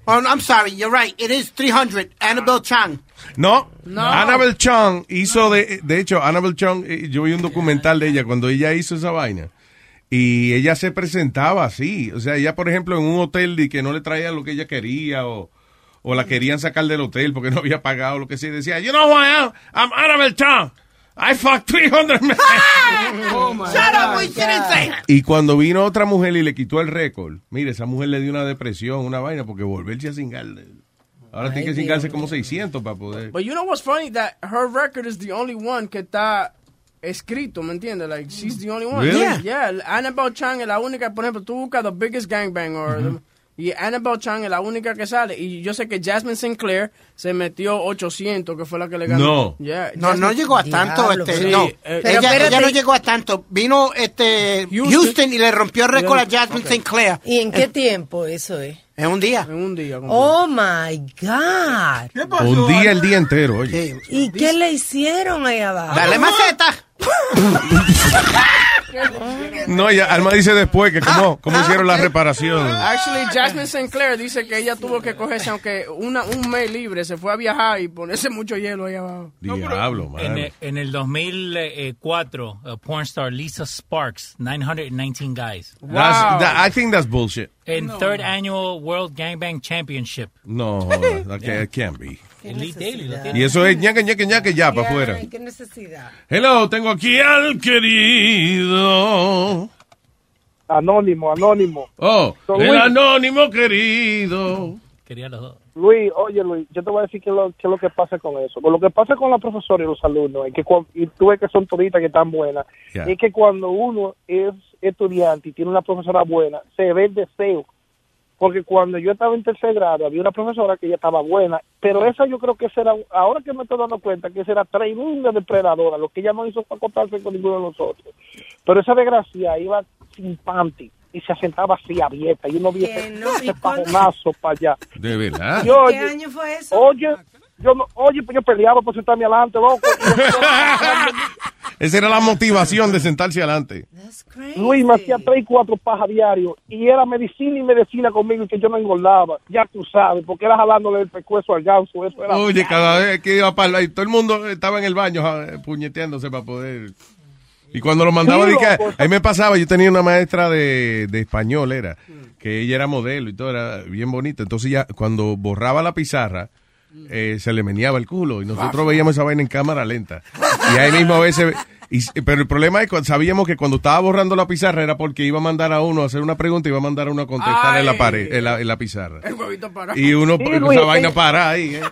Oh, I'm sorry, you're right. It is 300. Annabelle Chang. No, No. Annabelle Chung hizo de, de hecho, Annabelle Chung, eh, yo vi un documental de ella cuando ella hizo esa vaina. Y ella se presentaba así. O sea, ella, por ejemplo, en un hotel y que no le traía lo que ella quería o, o la querían sacar del hotel porque no había pagado lo que sea. Decía, you know who I am? I'm Annabelle Chung. I fucked 300 men. Oh, my Shut up, God. we shouldn't say that. Y cuando vino otra mujer y le quitó el récord, mire, esa mujer le dio una depresión, una vaina, porque volverse a cingar. Ahora tiene que cingarse como 600 para poder. But you know what's funny? That her record is the only one que está escrito, ¿me entiendes? Like, she's the only one. Really? Yeah. Yeah, Annabelle Chang es la única, por ejemplo, tú buscas The Biggest Gangbang or the- y Annabelle Chang es la única que sale. Y yo sé que Jasmine Sinclair se metió 800, que fue la que le ganó. No. Yeah, No, no llegó a tanto. Diablo, este, sí, no. eh, ella, Pero espérate. ella no llegó a tanto. Vino este Houston. Houston, y le rompió el récord a Jasmine Sinclair ¿Y en qué tiempo eso es? en un día. En un día. Oh my God. Un día, el día entero, oye. Sí. ¿Y qué le hicieron ahí abajo? Dale maceta. No, ya, Alma dice después que cómo, cómo hicieron la reparación. Actually, Jasmine Sinclair dice que ella tuvo que cogerse, aunque una, un mes libre, se fue a viajar y ponerse mucho hielo ahí abajo. Diablo, En, man. el- en el 2004, uh, porn star Lisa Sparks, 919 guys. That's- that- I think that's bullshit. En third annual World Gangbang Championship. No, can't, it can't be. Lo tiene. Y eso es ñaque, ñaque, ñaque, ya, para afuera. ¿Qué necesidad? Hello, tengo aquí al querido. Anónimo, anónimo. Oh, Don el Luis. anónimo querido. Quería los dos. Luis, oye Luis, yo te voy a decir qué es lo, qué es lo que pasa con eso. Con lo que pasa con la profesora y los alumnos, es que cuan- y tú ves que son toditas que están buenas, es que cuando uno es estudiante y tiene una profesora buena, se ve el deseo. Porque cuando yo estaba en tercer grado, había una profesora que ya estaba buena, pero esa yo creo que era, ahora que me estoy dando cuenta, que esa era tremenda depredadora, lo que ella no hizo fue acostarse con ninguno de nosotros. Pero esa desgracia iba sin panty y se sentaba así abierta y uno vio Que ese, no, para allá. De verdad. Yo, ¿Qué oye, año fue eso? Oye, yo, no- oye, pues yo peleaba por sentarme adelante, loco. Esa era la motivación de sentarse adelante. Luis me hacía tres y cuatro pajas diario y era medicina y medicina conmigo y que yo no engordaba. Ya tú sabes, porque era jalándole el pescuezo al ganso. Eso era. Oye, cada vez que iba para y todo el mundo estaba en el baño ja, puñeteándose para poder. Y cuando lo mandaba, Sí, di que- loco. ahí me pasaba, yo tenía una maestra de, de español, era, que ella era modelo y todo, era bien bonita. Entonces ya, cuando borraba la pizarra, eh, se le meneaba el culo y nosotros veíamos esa vaina en cámara lenta. Y ahí mismo a veces... y- pero el problema es que sabíamos que cuando estaba borrando la pizarra era porque iba a mandar a uno a hacer una pregunta y iba a mandar a uno a contestar en la pared, en la, en la pizarra. El huevito parado. Y uno, Sí, esa Luis, vaina para ahí, ¿eh?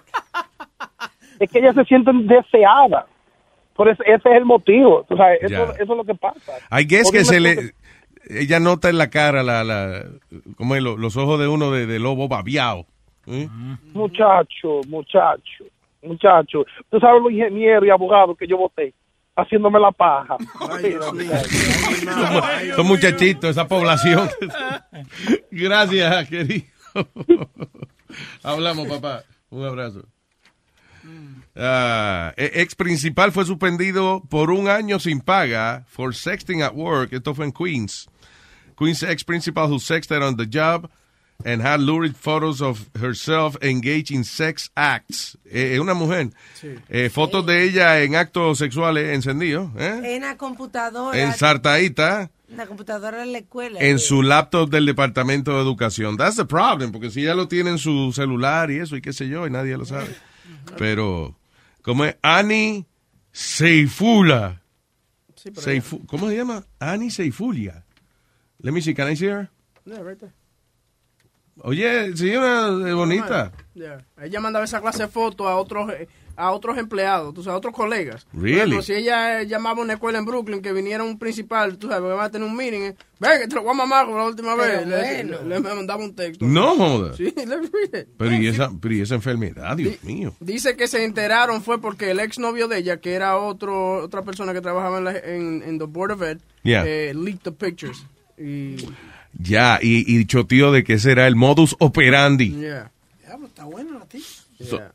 Es que ellas se sienten deseadas. Por eso, ese es el motivo. Tú sabes, eso, eso es lo que pasa. I guess O que se le... Ella nota en la cara la, la, ¿cómo es? Lo- los ojos de uno de, de lobo babiado. Muchacho, muchacho, muchacho. Tú sabes los ingenieros y abogados que yo voté haciéndome la paja. Son- Son muchachitos, esa población. Gracias, querido. Hablamos, papá. Un abrazo. Ah, e- ex principal fue suspendido por un año sin paga for sexting at work. Esto fue en Queens. Queens ex principal who sexted on the job and had lurid photos of herself engaged in sex acts. Eh, una mujer. Eh, fotos de ella en actos sexuales encendidos. ¿eh? En la computadora. Ensartadita En la computadora de la escuela. en su laptop del Departamento de Educación. That's the problem, porque si ella lo tiene en su celular y eso y qué sé yo, y nadie lo sabe. Pero, ¿cómo es? Annie Seifula. Seifu- ¿Cómo se llama? Annie Seifulia. Let me see, can I see her? Yeah, right there. Oye, sí, una bonita. Yeah. Ella mandaba esa clase de fotos a otros eh, a otros empleados, tú sabes, a otros colegas. Por Really? ejemplo, si ella eh, llamaba a una escuela en Brooklyn que viniera un principal, tú sabes, que va a tener un meeting, eh, ven que te lo voy a mamar como la última Pero vez. Le- bueno. Le, le mandaba un texto. No joda. Sí, le. Pero y esa, pero y esa enfermedad, Dios mío. Dice que se enteraron fue porque el exnovio de ella, que era otro otra persona que trabajaba en, la, en, en the Board of Ed, Yeah. eh, leaked the pictures. Y, Ya, y, y chotío de que ese era el modus operandi. yeah. Está bueno la tía.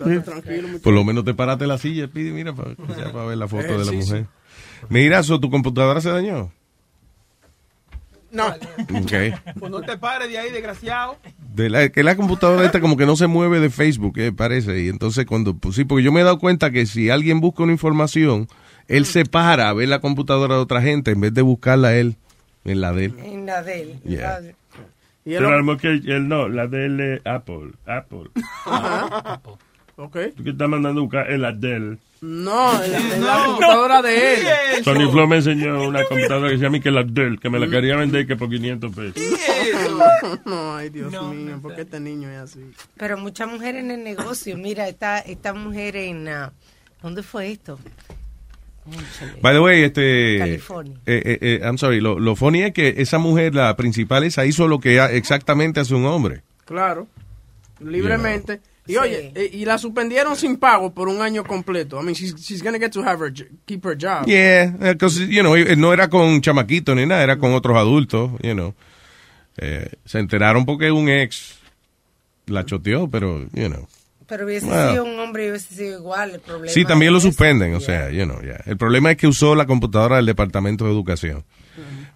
Muchacho. Por lo menos te paraste la silla, pide, mira, para, para ver la foto de la mujer. Mira, so, ¿tu computadora se dañó? No. Ok. Pues no te pares de ahí, desgraciado. De la, que la computadora esta como que no se mueve de Facebook, eh, parece. Y entonces cuando, pues sí, porque yo me he dado cuenta que si alguien busca una información, él se para a ver la computadora de otra gente en vez de buscarla él en la de él. En la de él. Yeah. Y Pero lo mejor que él no, la de él es Apple. Apple. Ok. ¿Tú qué estás mandando buscar el Adele? No, en, en la computadora de él. Tony Flo me enseñó una computadora que se llama que la Adele, que me la quería vender que por 500 pesos. No, ay, Dios mío, ¿por qué este niño es así? Pero muchas mujeres en el negocio. Mira, esta, esta mujer en... ah, ¿Dónde fue esto? By the way, este. California. eh, eh, eh, I'm sorry, lo, lo funny es que esa mujer, la principal, esa hizo lo que exactamente hace un hombre. Claro, libremente. Y oye, eh, y la suspendieron sin pago por un año completo. I mean, she's, she's gonna get to have her, keep her job. Yeah, because, you know, eh, no era con chamaquito ni nada, era con otros adultos, you know. Eh, se enteraron porque un ex la choteó, pero, you know. Pero hubiese sido un hombre y hubiese sido igual el problema. Sí, también lo eso. suspenden, o sea, you know, yeah. El problema es que usó la computadora del Departamento de Educación.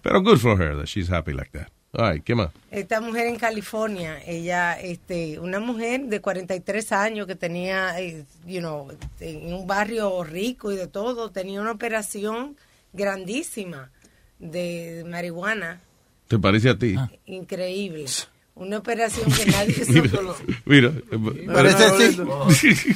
Pero good for her that she's happy like that. All right, ¿qué más? Esta mujer en California, ella, este, una mujer de 43 años que tenía, eh, you know, en un barrio rico y de todo, tenía una operación grandísima de marihuana, ¿Te parece a ti? increíble. Una operación que nadie Mira, Parece así.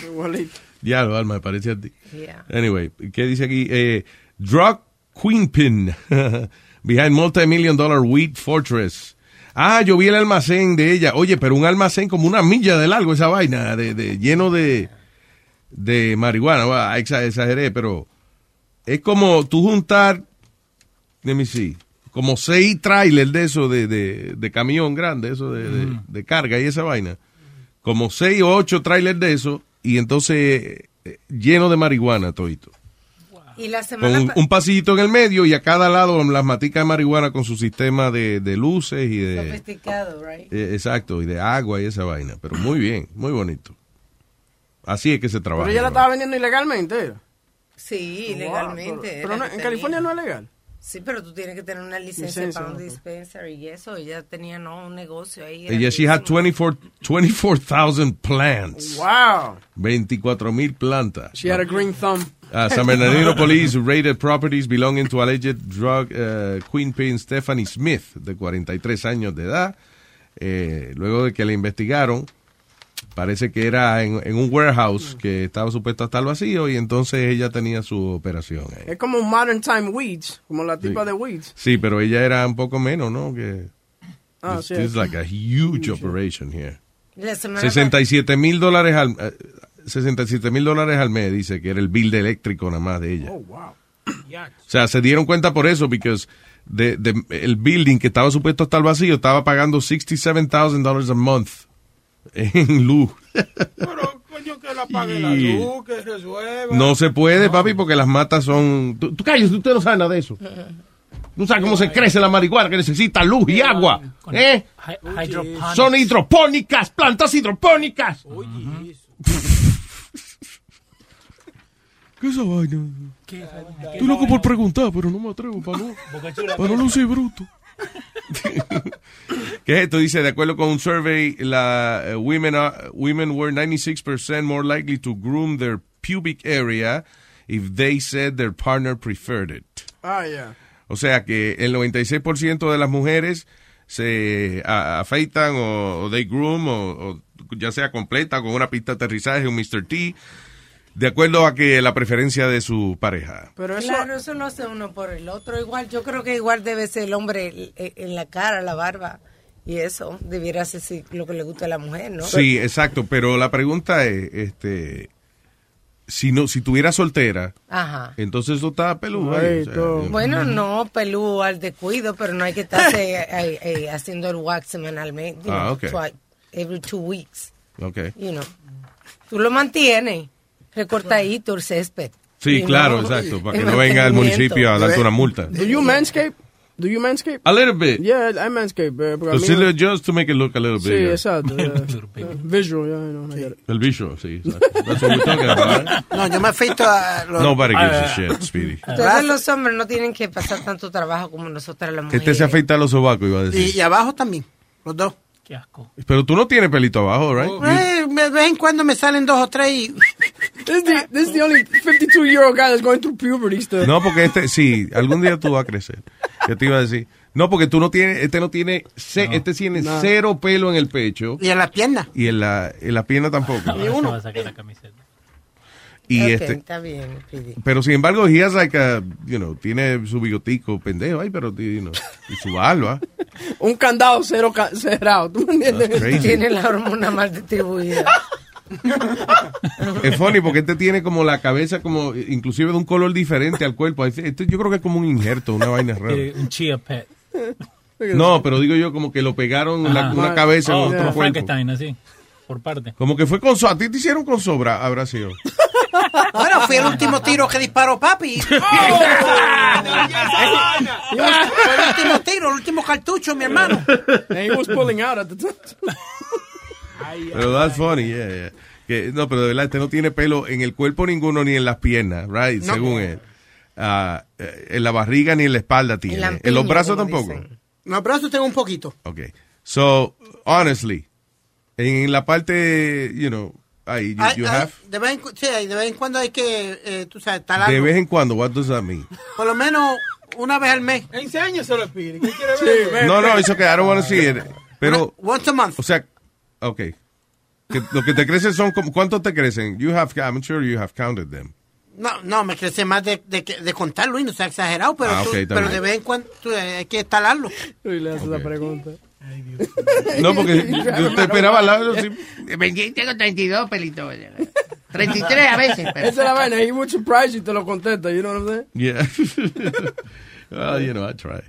Ya, lo alma, me parece a ti. Yeah. Anyway, ¿qué dice aquí? Eh, drug Queenpin behind multi-million dollar wheat fortress. Ah, yo vi el almacén de ella. Oye, pero un almacén como una milla de largo esa vaina, de, de- lleno de, de marihuana. Exa- exageré, pero es como tú juntar, let me see, como seis trailers de eso, de, de, de camión grande, eso de, de- de carga y esa vaina. Como seis o ocho trailers de eso, y entonces eh, lleno de marihuana todito. Y la Con semana un, pa- un pasillito en el medio y a cada lado las maticas de marihuana con su sistema de, de luces y de... sofisticado, right? eh, exacto, y de agua y esa vaina. Pero muy bien, muy bonito. Así es que se trabaja. Pero ella la estaba vendiendo ilegalmente. ¿era? Sí, Wow, legalmente. pero- no- en California no es legal. Sí, pero tú tienes que tener una licencia, Licencia, para un dispensary y eso. Ella tenía no un negocio ahí. Ella, she had 24 24,000 plants. Wow. 24 mil plantas. She had a green thumb. Uh, San Bernardino police raided properties belonging to alleged drug uh, queenpin Stephanie Smith, de 43 años de edad. Eh, luego de que la investigaron, parece que era en, en un warehouse que estaba supuesto a estar vacío y entonces ella tenía su operación ahí. Es como un modern time weeds, como la tipa Sí. de weeds. Sí, pero ella era un poco menos, ¿no? Que Ah, this, sí. this is like a huge operation here. La semana 67 mil dólares al eh, 67 mil dólares al mes, dice que era el bill de eléctrico nada más de ella. Oh, wow. O sea, se dieron cuenta por eso, porque de, de- el building que estaba supuesto a estar vacío estaba pagando $67,000 a month en luz. Coño, que la pague la luz, que resuelva. No se puede, papi, porque las matas son... Tú, tú calles, usted no sabe nada de eso. No sabe cómo se crece la marihuana, que necesita luz y agua. ¿Eh? Son hidropónicas, plantas hidropónicas. ¿Qué es esa vaina? Estoy loco por preguntar, pero no me atrevo para no, para no lucir bruto. ¿Qué es esto? Dice, de acuerdo con un survey, la eh, women, are- women were 96% more likely to groom their pubic area if they said their partner preferred it. Ah, yeah. O sea que el 96% de las mujeres se afeitan o, o they groom o, o ya sea completa con una pista de aterrizaje, un Mr. T, de acuerdo a que la preferencia de su pareja. Pero eso, Claro, eso lo hace uno por el otro. Igual, yo creo que igual debe ser el hombre eh, en la cara, la barba. Y eso debiera ser sí, lo que le gusta a la mujer, ¿no? Sí, exacto, pero la pregunta es, este, si no, si tuviera soltera, Ajá. entonces eso está peludo. ahí, o sea, yo- Bueno, no, pelú al descuido, pero no hay que estarse eh, eh, haciendo el wax semanalmente. you Ah, know, ok. twi- every two weeks, Okay. you know. Tú lo mantienes, recortadito el césped. Sí, claro, know, exacto, para que no venga el municipio a darte una multa. Do you manscape? Do you manscape? A little bit. Yeah, I manscape. eh, a Just, mí- a little- just to make it look a little Sí, bigger. exacto. yeah. Visual, yeah, I know, I get it. El visual, sí. exacto. That's what we're talking about, right? No, yo me afeito a los... Nobody gives a shit, Speedy. Entonces los hombres no tienen que pasar tanto trabajo como nosotras las Que mujeres. este se afeita los sobacos, iba a decir. Y, y abajo también, los dos. Qué asco. Pero tú no tienes pelito abajo, right? Eh, de vez en cuando me salen dos o tres y... This is the, this is the only 52 year old guy that's going through puberty still. No, porque este, sí, algún día tú vas a crecer. Yo te iba a decir. No, porque tú no tienes, este no tiene, ce- este tiene No. cero pelo en el pecho. Y en las piernas. Y en la, en la pierna tampoco. Ahora se va a sacar la camiseta. Y Ok, este, está bien, Pidi. pero sin embargo, he has like a, you know, tiene su bigotico pendejo ahí, pero, you know, y su barba. Un candado cero ca- cerrado. ¿Tú me entiendes? Tiene la hormona mal distribuida. Es funny porque este tiene como la cabeza como, inclusive de un color diferente al cuerpo. Este yo creo que es como un injerto, una vaina rara. Un chia pet. No, pero digo yo como que lo pegaron la- una cabeza Oh, en otro como cuerpo. Frankenstein, así. Por parte. Como que fue con so a ti te hicieron con sobra, habrá sido. Bueno, fui el último tiro que disparó papi. Fue el último tiro, el último cartucho, mi hermano. And he was pulling out at the time. Pero that's funny, yeah, yeah. Que, no, pero de verdad, este no tiene pelo en el cuerpo ninguno ni en las piernas, right? No. Según él. Eh, en la barriga ni en la espalda tiene. la En los brazos tampoco. dicen. En los brazos tengo un poquito. Okay. So, honestly, en la parte, you know, ahí, you, Ay, you ay, have, de, vez en, sí, de vez en cuando hay que, eh, tú sabes, talarlo. de vez en cuando, what does that mean? Por lo menos una vez al mes. Enséñaselo, Speedy. ¿Qué quiere ver? No, no, eso que I don't want to see it. Pero, Once a month. o sea, okay. Que lo que te crecen son, como, ¿cuántos te crecen? You have, I'm sure you have counted them. No, no, me crece más de, de, de contarlo y no sea exagerado, pero, Ah, tú- ok, está pero de vez en cuando tú, hay que talarlo. Y le hace la pregunta. No, porque yo te esperaba al lado. sí. Tengo 32 pelitos. 33 a veces. pero- Esa es la vaina. He would surprise y te lo contesta. You know what I'm saying? Yeah. well, you know, I try.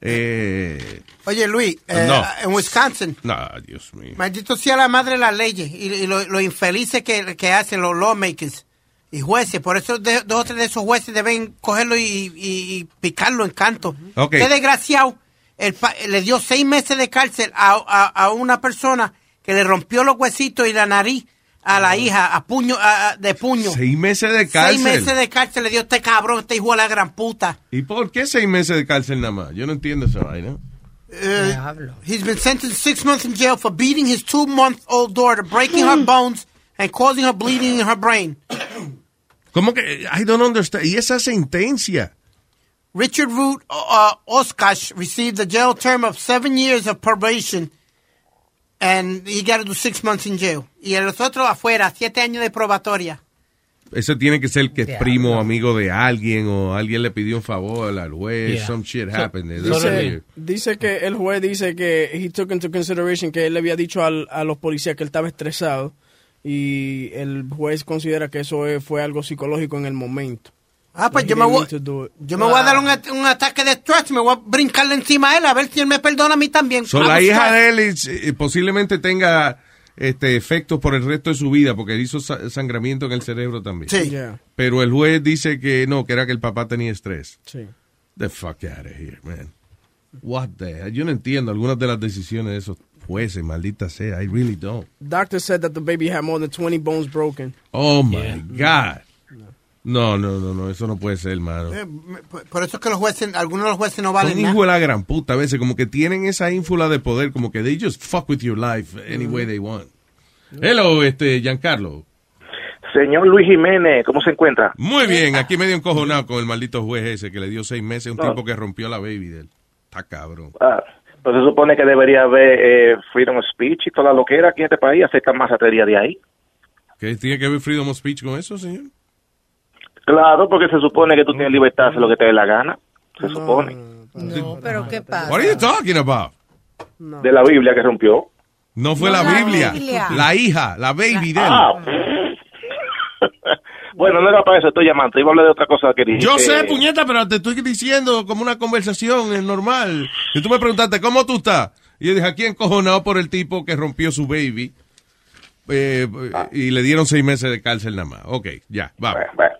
Eh, Oye, Luis, eh, No. en Wisconsin, no, Dios mío. maldito sea la madre de las leyes y, y lo, lo infelices que, que hacen los lawmakers y jueces. Por eso dos o tres de esos jueces deben cogerlo y, y- y picarlo en canto. Ok. Qué desgraciado. El pa- le dio seis meses de cárcel a, a- a una persona que le rompió los huesitos y la nariz a la hija a puño a- a- de puño. Seis meses de cárcel. Seis meses de cárcel le dio este cabrón, este hijo de la gran puta. ¿Y por qué seis meses de cárcel nada más? Yo no entiendo esa vaina. Uh, he's been sentenced six months in jail for beating his two-month-old daughter, breaking her bones, and causing her bleeding in her brain. ¿Cómo que? I don't understand. ¿Y esa sentencia? Richard Root uh, Oskash received a jail term of seven years of probation, and he got to do six months in jail. Y el otro afuera, siete años de probatoria. Ese tiene que ser que es primo o amigo de alguien o alguien le pidió un favor al juez. Yeah. Some shit happened. Dice, que el juez dice que he took into consideration que él le había dicho al- a los policías que él estaba estresado y el juez considera que eso es- fue algo psicológico en el momento. Ah, pues yo me voy, yo me voy a dar un, un ataque de stress, me voy a brincarle encima a él a ver si él me perdona a mí también. So, la a hija stress. de él es, eh, posiblemente tenga este efectos por el resto de su vida porque hizo sa- sangramiento en el cerebro también. Sí. Yeah. Pero el juez dice que no, que era que el papá tenía estrés. Sí. The fuck out of here, man. What the hell? Yo no entiendo algunas de las decisiones de esos jueces, maldita sea. I really don't. Doctor said that the baby had more than 20 bones broken. Oh my God. No, no, no, no, eso no puede ser, hermano. Eh, por- eso es que los jueces, algunos de los jueces no valen Son nada. hijos de la gran puta a veces, como que tienen esa ínfula de poder, como que they just fuck with your life any way they want. Hello, este, Giancarlo. Señor Luis Jiménez, ¿cómo se encuentra? Muy bien, aquí medio encojonado con el maldito juez ese que le dio seis meses a un No. tipo que rompió la baby de él. Está cabrón. Ah, pues se supone que debería haber eh, freedom of speech y toda lo que era aquí en este país, aceptan más materia de ahí. ¿Qué tiene que ver freedom of speech con eso, señor? Claro, porque se supone que tú tienes libertad de hacer lo que te dé la gana. Se supone. No, pero ¿qué pasa? What are you talking about? De la Biblia que rompió. No fue No, la la Biblia, Biblia. la hija, la baby de él. Ah. bueno, no era para eso, estoy llamando. Iba a hablar de otra cosa que dijiste. Yo sé, puñeta, pero te estoy diciendo como una conversación es normal. Si tú me preguntaste, ¿cómo tú estás? Y yo dije, aquí encojonado por el tipo que rompió su baby eh, y le dieron seis meses de cárcel nada más. Ok, ya, vamos. Va, va.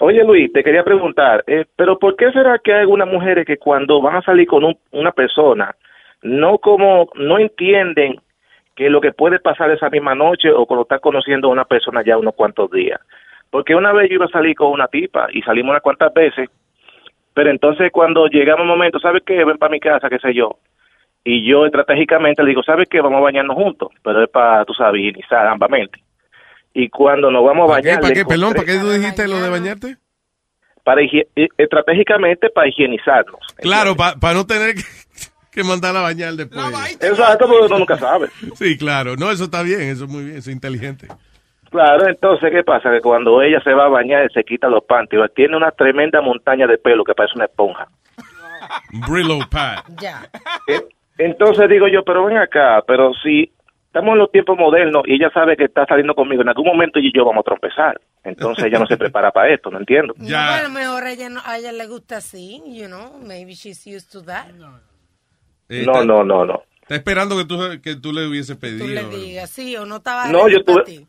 Oye, Luis, te quería preguntar, eh, pero ¿por qué será que hay algunas mujeres que cuando van a salir con un- una persona, no como, no entienden que lo que puede pasar esa misma noche o cuando estás conociendo a una persona ya unos cuantos días? Porque una vez yo iba a salir con una tipa y salimos unas cuantas veces, pero entonces cuando llegamos un momento, ¿sabes qué? Ven para mi casa, qué sé yo. Y yo estratégicamente le digo, ¿sabes qué? Vamos a bañarnos juntos, pero es para, tú sabes, higienizar ambamente. Y cuando nos vamos a ¿Para qué? bañar... ¿Para qué? Perdón, ¿para qué tú dijiste lo de bañarte? para higi- eh, estratégicamente para higienizarnos. Claro, para no tener que, que mandar a bañar después. Exacto, porque uno nunca sabe. Sí, claro. No, eso está bien, eso es muy bien, eso es inteligente. Claro, entonces, ¿qué pasa? Que cuando ella se va a bañar, se quita los panties. Tiene una tremenda montaña de pelo que parece una esponja. Brillo pad. Ya. Eh, Entonces digo yo, pero ven acá, pero si estamos en los tiempos modernos y ella sabe que está saliendo conmigo, en algún momento ella y yo vamos a trompezar. Entonces ella no se prepara para esto, no entiendo. No, a lo mejor a ella, no, a ella le gusta así, you know, maybe she's used to that. Eh, No, está- no, no, no. Está esperando que tú, que tú le hubiese pedido. Tú le digas, sí, o no estaba No, yo tuve- ti.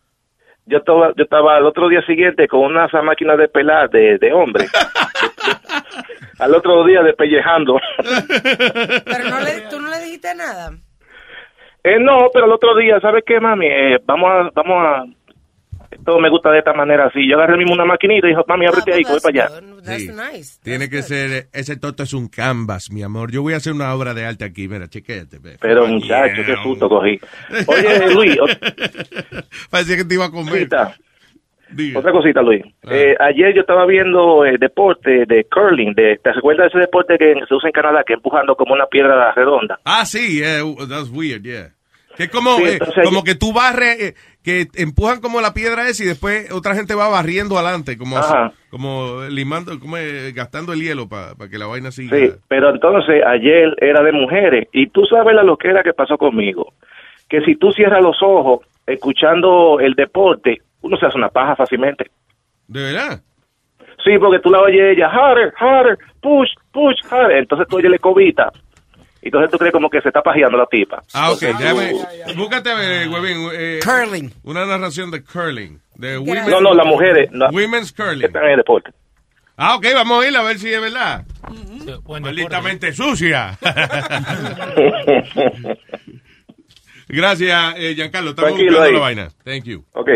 Yo estaba, yo estaba el otro día siguiente con una esa máquina de pelar de, de hombre. Al otro día despellejando. Pero no le, tú no le dijiste nada. Eh, no, pero el otro día, ¿sabes qué, mami? Eh, vamos a, vamos a, esto me gusta de esta manera así. Yo agarré mismo una maquinita y dijo, mami, ábrete ahí, que voy para allá. That's Sí. nice. Tiene que ser, ese toto es un canvas, mi amor. Yo voy a hacer una obra de arte aquí, mira, chequete. Pero muchacho, qué susto cogí. Oye, Luis, Parecía que te iba a comer. Otra cosita, Luis. Eh, ayer yo estaba viendo el deporte de curling. De, ¿Te recuerdas de ese deporte que se usa en Canadá, que empujando como una piedra redonda? Ah, sí, yeah, that's weird, yeah. Que es como, Sí, eh, como que tú barres, eh, que empujan como la piedra esa y después otra gente va barriendo adelante, como, Ajá. como limando, como eh, gastando el hielo para que la vaina siga. Sí, pero entonces ayer era de mujeres y tú sabes la loquera que pasó conmigo. Que si tú cierras los ojos escuchando el deporte, uno se hace una paja fácilmente. ¿De verdad? Sí, porque tú la oyes ella, harder, harder, push, push, harder. Entonces tú oyes le cobita. Y entonces tú crees como que se está pajeando la tipa. Ah, ok, Entonces, déjame, tú- búscate, eh, huevín, eh, Curling. Una narración de curling. De women, No, no, las mujeres. no, Women's curling. están en el deporte. Ah, ok, vamos a ir a ver si es verdad. Malditamente sucia. Gracias, eh, Giancarlo. Estamos Tranquilo buscando ahí. la vaina. Thank you. Ok.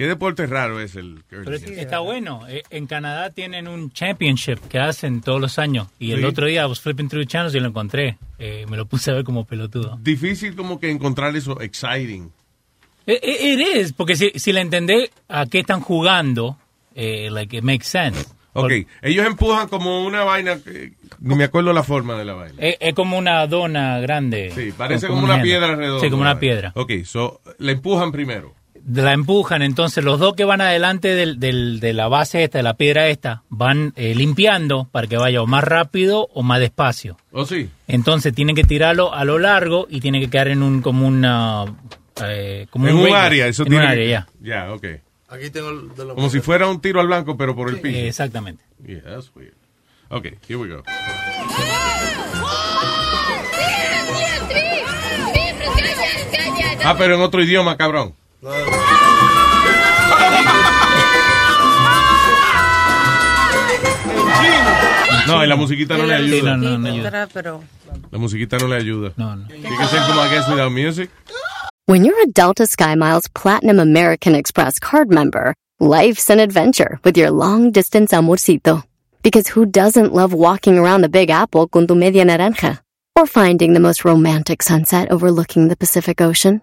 ¿Qué deporte raro es el curling? Pero es- está bueno. Eh, En Canadá tienen un championship que hacen todos los años. Y el Sí. otro día I was flipping through channels y lo encontré. Eh, me lo puse a ver como pelotudo. Difícil como que encontrar eso exciting. It, it- is, porque si, si le entendés a qué están jugando, eh, like, it makes sense. Ok, ellos empujan como una vaina, ni me acuerdo la forma de la vaina. Es, es como una dona grande. Sí, parece Como como un una piedra redonda. Sí, como una piedra. Ok, so, le empujan primero. La empujan, entonces los dos que van adelante del, del- de la base esta, de la piedra esta, van eh, limpiando para que vaya o más rápido o más despacio. ¿Oh, sí? Entonces tienen que tirarlo a lo largo y tiene que quedar en un como una eh, como en un área, eso en tiene un área, ya. Ya, ok. Aquí tengo el de los Como si fuera un tiro al blanco, pero por el piso. Eh, exactamente. Yeah, that's weird. Ok, here we go. Ah, pero en otro idioma, cabrón. No, y la musiquita no le ayuda. no, no ayuda. La musiquita no le ayuda. No, no. Tiene que ser como I guess without music. When you're a Delta SkyMiles Platinum American Express card member, Life's an adventure with your long distance amorcito. Because who doesn't love walking around the Big Apple con tu media naranja? Or finding the most romantic sunset overlooking the Pacific Ocean?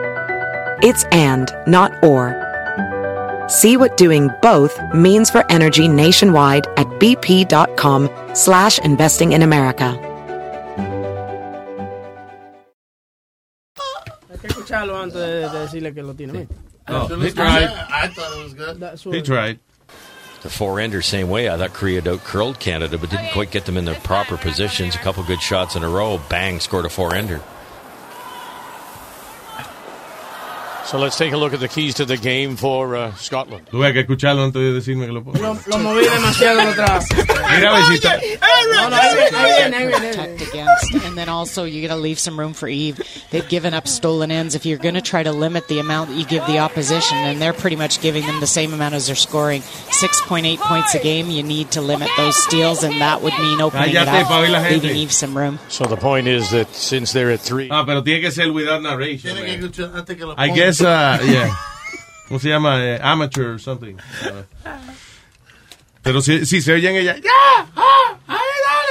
It's and, not or. See what doing both means for energy nationwide at bp.com slash investing in America. Hay que escucharlo antes de, de decirle que lo tiene. Mira. He tried. I thought it was good. That's He tried. The four-ender, same way. I thought Korea out curled Canada, but didn't quite get them in their proper positions. A couple good shots in a row. Bang, scored a four-ender. So let's take a look at the keys to the game for uh, Scotland. Tuve que escucharlo antes de decirme que lo pongo. Lo, lo moví demasiado atrás. Mira a ver si está. No, no, ahí viene, ahí viene, ahí viene. protect against. And then also, you got to leave some room for Eve. They've given up stolen ends. If you're going to try to limit the amount that you give the opposition, and they're pretty much giving them the same amount as they're scoring, 6.8 points a game, you need to limit those steals, and that would mean opening it Cállate, pa' oír la up, gente. leaving Eve some room. So the point is that since they're at three, Ah, pero tiene que ser without narration. Tiene que man. escuchar antes que lo I ponga. Uh, yeah. ¿Cómo se llama? Eh, amateur or something. Uh, pero si, si se oyen ella. ¡Ya! ¡Ah! ¡Ahí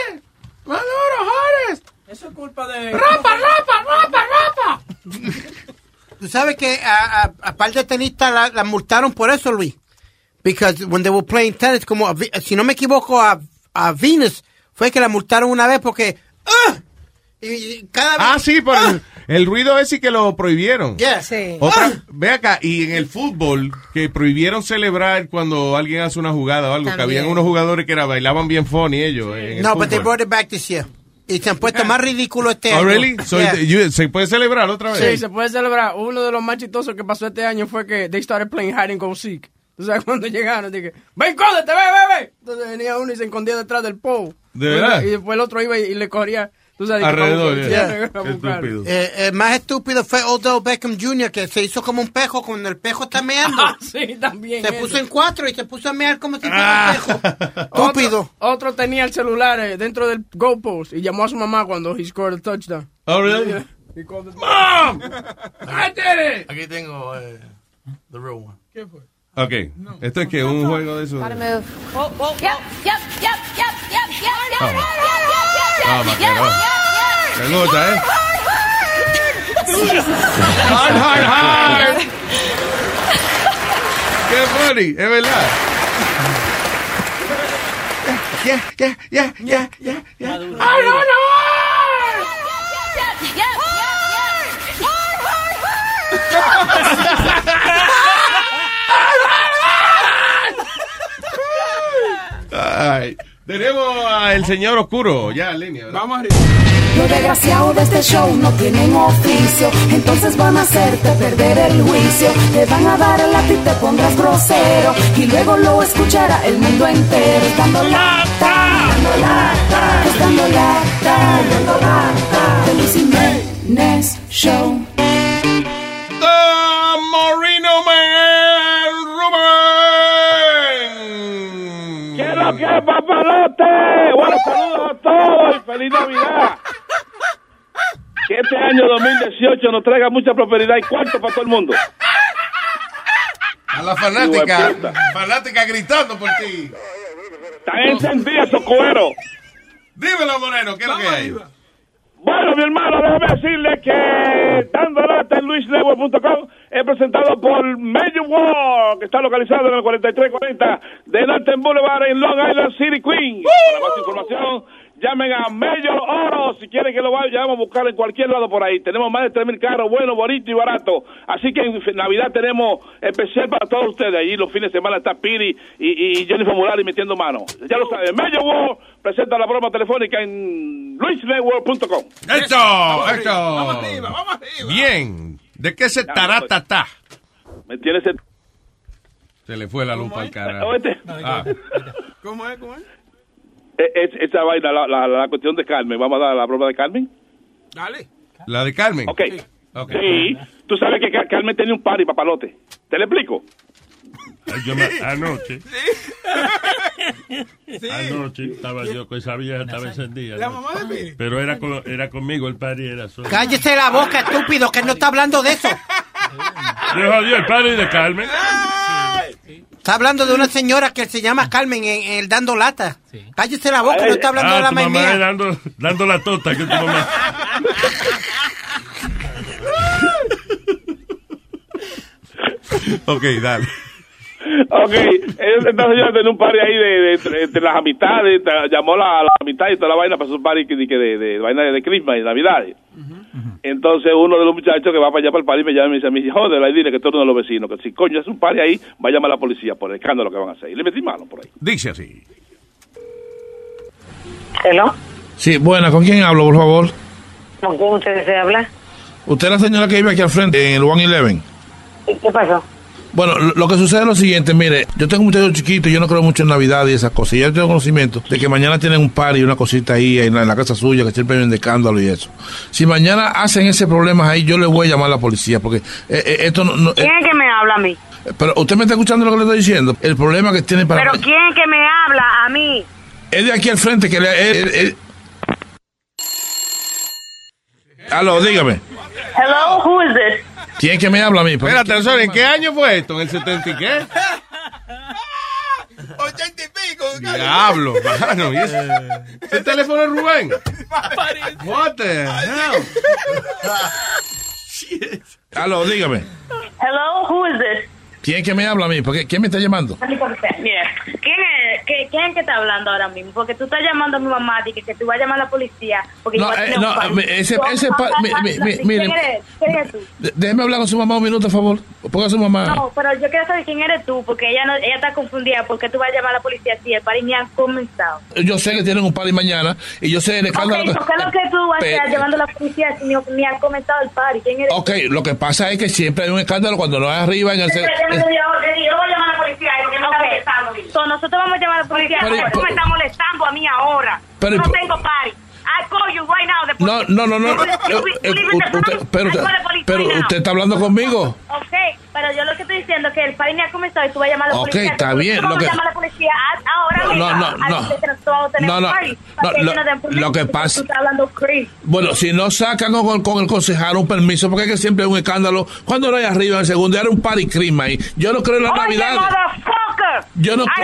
dale! ¡Más duro, Horace! Eso es culpa de. ¡Rapa, rapa, rapa, rapa! Tú sabes que a, a, a par de tenistas la, la multaron por eso, Luis. Because when they were playing tennis, como a si no me equivoco, a, a Venus fue que la multaron una vez porque. ¡ah! Y, y cada vez. Ah, sí, por el, el ruido ese que lo prohibieron. Yeah. Sí. Otra, Ah. ve acá, y en el fútbol, que prohibieron celebrar cuando alguien hace una jugada o algo, que habían unos jugadores que era, bailaban bien funny ellos. en el No, but they brought it back this year. Y se han puesto más ridículos este Oh, año. really? So, Yeah. you- ¿Se puede celebrar otra vez? Sí, se puede celebrar. Uno de los más chistosos que pasó este año fue que they started playing hide and go seek. O sea, cuando llegaron, dije, ven, códete, ve, ve, ve. Entonces venía uno y se escondía detrás del pole. ¿De verdad? Y después el otro iba y, y le corría. Tú sabes, que Alrededor, yeah. estúpido. Eh, el más estúpido fue Odell Beckham Jr., que se hizo como un pejo cuando el pejo está meando. Ah, sí, también. Se eso. puso en cuatro y se puso a mear como si Ah. fuera un pejo. Estúpido. Otro, otro tenía el celular eh, dentro del goalpost y llamó a su mamá cuando he scored a touchdown. Oh, really? Yeah. He called his Mom! I did it! Aquí tengo eh, the real one. ¿Qué fue? Ok, esto es que un juego de eso. Gotta move. Whoa, whoa, yep, yep, yep, yep, yep, yep, yep, Vamos. yep, yep, Vamos, yep, yep, Maquero. yep, Me gusta, ¿eh? Hard, hard, hard. Qué funny, es verdad. Ya, ya, ya, ya, ya, ya. ¡Ay, no, no! Ay, tenemos al señor Oscuro, ya en línea. ¿verdad? Vamos arriba. Los desgraciados de este show no tienen oficio, entonces van a hacerte perder el juicio. Te van a dar el lápiz, te pondrás grosero y luego lo escuchará el mundo entero. Dando lata, dando lata, dando lata, dando lata. The Luis Jiménez Show. The Moreno Man ¿Qué es lo que es, papalote? Buenos saludos a todos y feliz Navidad. Que este año 2018 nos traiga mucha prosperidad y cuarto para todo el mundo. A la fanática, fanática gritando por ti. Están encendidos esos cueros. Dímelo, Moreno, ¿qué es lo que hay? Bueno, mi hermano, déjame decirle que dando lata en luisnetwork.com es presentado por Major War, que está localizado en el 4340 de Norton Boulevard en Long Island City, Queens. Para más información, llamen a Major Oro si quieren que lo vayamos a buscar en cualquier lado por ahí. Tenemos más de 3.000 carros, buenos, bonitos y baratos. Así que en Navidad tenemos especial para todos ustedes. Allí los fines de semana está Piri y, y Jennifer Mulari metiendo mano. Ya lo saben, Major War presenta la broma telefónica en luisnetwork.com. ¡Esto! ¡Esto! Bien. ¿De qué se taratata? ¿Me tienes el... Se le fue la luz al carajo. Oíste. Ah. ¿Cómo es? ¿Cómo es? Eh, es- esa vaina, la, la, la cuestión de Carmen. ¿Vamos a dar la broma de Carmen? Dale. La de Carmen. Ok. Sí. Tú sabes que Car- Carmen tenía un party papalote. ¿Te lo explico? Yo me- anoche. Anoche estaba yo con esa vieja, estaba encendida. La mamá de Piri. Pero era, con- era conmigo, el party era solo. Cállese la boca, estúpido, que no está hablando de eso. Se jodió el party de Carmen. Está hablando de una señora que se llama Carmen en, en el dando lata. Cállese la boca, no está hablando Ah, de la tu mamá es dando, dando la tota que tu mamá. ok, dale. Ok, esta señora tenía un party ahí de, de, entre, entre las amistades, ta- llamó la, la amistad y toda la vaina para su party de, de, vaina de Christmas y Navidades. Entonces uno de los muchachos que va para allá para el party me llama y me dice, a mí, joder, ahí dile que uno de los vecinos, que si coño es un party ahí, va a llamar a la policía por el escándalo que van a hacer. Y le metí mano por ahí. Dice así. Hello, Sí, buena, ¿con quién hablo, por favor? ¿con quién usted desea hablar? Usted es la señora que vive aquí al frente, en el 111. ¿Y ¿Qué pasó? Bueno, lo que sucede es lo siguiente, mire, yo tengo un muchacho chiquito y yo no creo mucho en Navidad y esas cosas. Y yo tengo conocimiento de que mañana tienen un par y una cosita ahí en la, en la casa suya, que siempre vienen de escándalo y eso. Si mañana hacen ese problema ahí, yo le voy a llamar a la policía, porque eh, eh, esto no... no- eh, ¿Quién es que me habla a mí? pero usted me está escuchando lo que le estoy diciendo. El problema que tienen para... ¿Pero quién es que me habla a mí? Es de aquí al frente que le... eh. Aló, dígame. Hello, who is this? ¿Quién que me habla a mí? Espérate, ¿en qué año fue esto? ¿En el 70 y qué? Ochenta y pico. Diablo, mano. ¿y ese, ese teléfono es Rubén? What the hell? Aló, dígame. Hello, who is this? ¿Quién que me habla a mí? Porque, ¿Quién me está llamando? Mira, ¿quién es, qué- quién es que está hablando ahora mismo? Porque tú estás llamando a mi mamá y que, que tú vas a llamar a la policía. Porque No, yo voy a eh, no, me- ese- ese vas a- pa- mi- mi- mi- ¿Quién mire. eres? ¿Quién eres tú? D- Déjeme hablar con su mamá un minuto, por favor. Ponga a su mamá. No, pero yo quiero saber quién eres tú, porque ella no, ella está confundida. porque tú vas a llamar a la policía si el party ni ha comenzado? Yo sé que tienen un party mañana y yo sé el Ok, escándalo. ¿por qué lo que tú vas a estar llamando a la policía si ni, ni ha comenzado el party? ¿Quién eres Ok, lo que pasa es que siempre hay un escándalo cuando no es arriba en el... Yo se- voy a llamar a la policía porque me está molestando. So, nosotros vamos a llamar a la policía. Porque tú me estás molestando a mí ahora. Pero- no tengo. I call you right now. the No, no, no, no. Eh, eh, pero usted está hablando conmigo. Ok, pero yo lo que estoy diciendo es que el party ni ha comenzado y tú vas a llamar a la Ok, policía. está Nosotros bien, Vamos lo que- a llamar a la policía a- ahora No, mismo. no, no. No, no, lo- que pasa-. Bueno, si no sacan con, con el concejal un permiso, porque es que siempre hay un escándalo. Cuando no hay arriba en el segundo, era un party crime ahí. Yo no creo en la Oye, Navidad. Yo no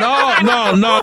now. No, no, no.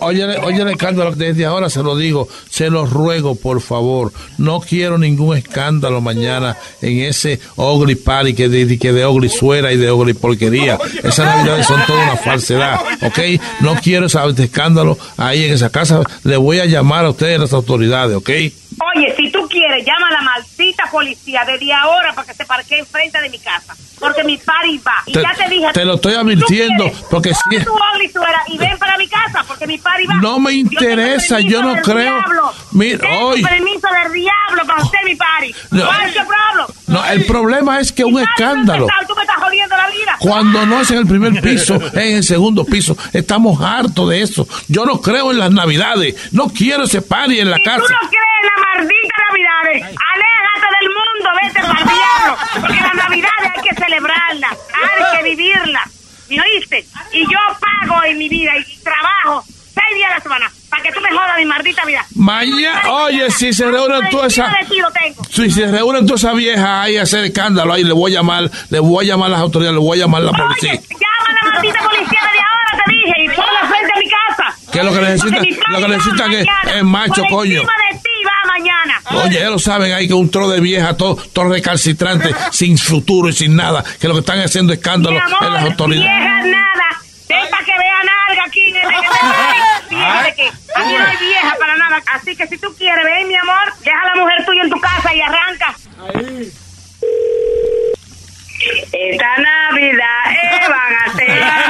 Oye, oye escándalo desde ahora se lo digo, se lo ruego por favor, no quiero ningún escándalo mañana en ese ogri party que de, que de ogri suera y de ogri porquería. Esas navidades son toda una falsedad, ¿ok? No quiero ese escándalo ahí en esa casa. Le voy a llamar a ustedes las autoridades, ¿ok? Oye, si tú quieres, llama a la maldita policía desde ahora para que se parquee enfrente de mi casa. Porque mi party va. Y Te- ya te dije. te lo estoy advirtiendo, quieres, porque si- tu y ven para mi casa porque mi party va. No me interesa, yo no creo- diablo. Mira, hoy- permiso del diablo para hacer mi party. No. ¿Cuál es el problema? No, el problema es que un escándalo. Tú me estás jodiendo la vida. Cuando no es en el primer piso, es en el segundo piso. Estamos hartos de eso. Yo no creo en las navidades. No quiero ese party en la casa. tú no crees Aléjate del mundo, vete para diablo. Porque las Navidades hay que celebrarlas, hay que vivirlas. ¿Me oíste? Y yo pago en mi vida y trabajo seis días a la semana para que tú me jodas mi maldita vida. Mañana, oye, si se reúnen todas esas. de. Si se reúnen todas esas viejas ahí a hacer escándalo, ahí le voy a llamar, le voy a llamar a las autoridades, le voy a llamar a la policía. Llama a la maldita policía desde ahora, te dije, y ponla frente a mi casa. Que lo que necesitan, lo que necesitan es, macho, coño. encima de ti va mañana. Oye, ya lo saben ahí que un tro de vieja, todo, todo recalcitrante, sin futuro y sin nada, que lo que están haciendo escándalo Mi amor, en las autoridades. vieja nada. Sepa que vea nalga aquí en este Vieja de que aquí no hay vieja para nada. Así que si tú quieres, ven, mi amor, deja a la mujer tuya en tu casa y arranca. Esta Navidad eh, van a candela.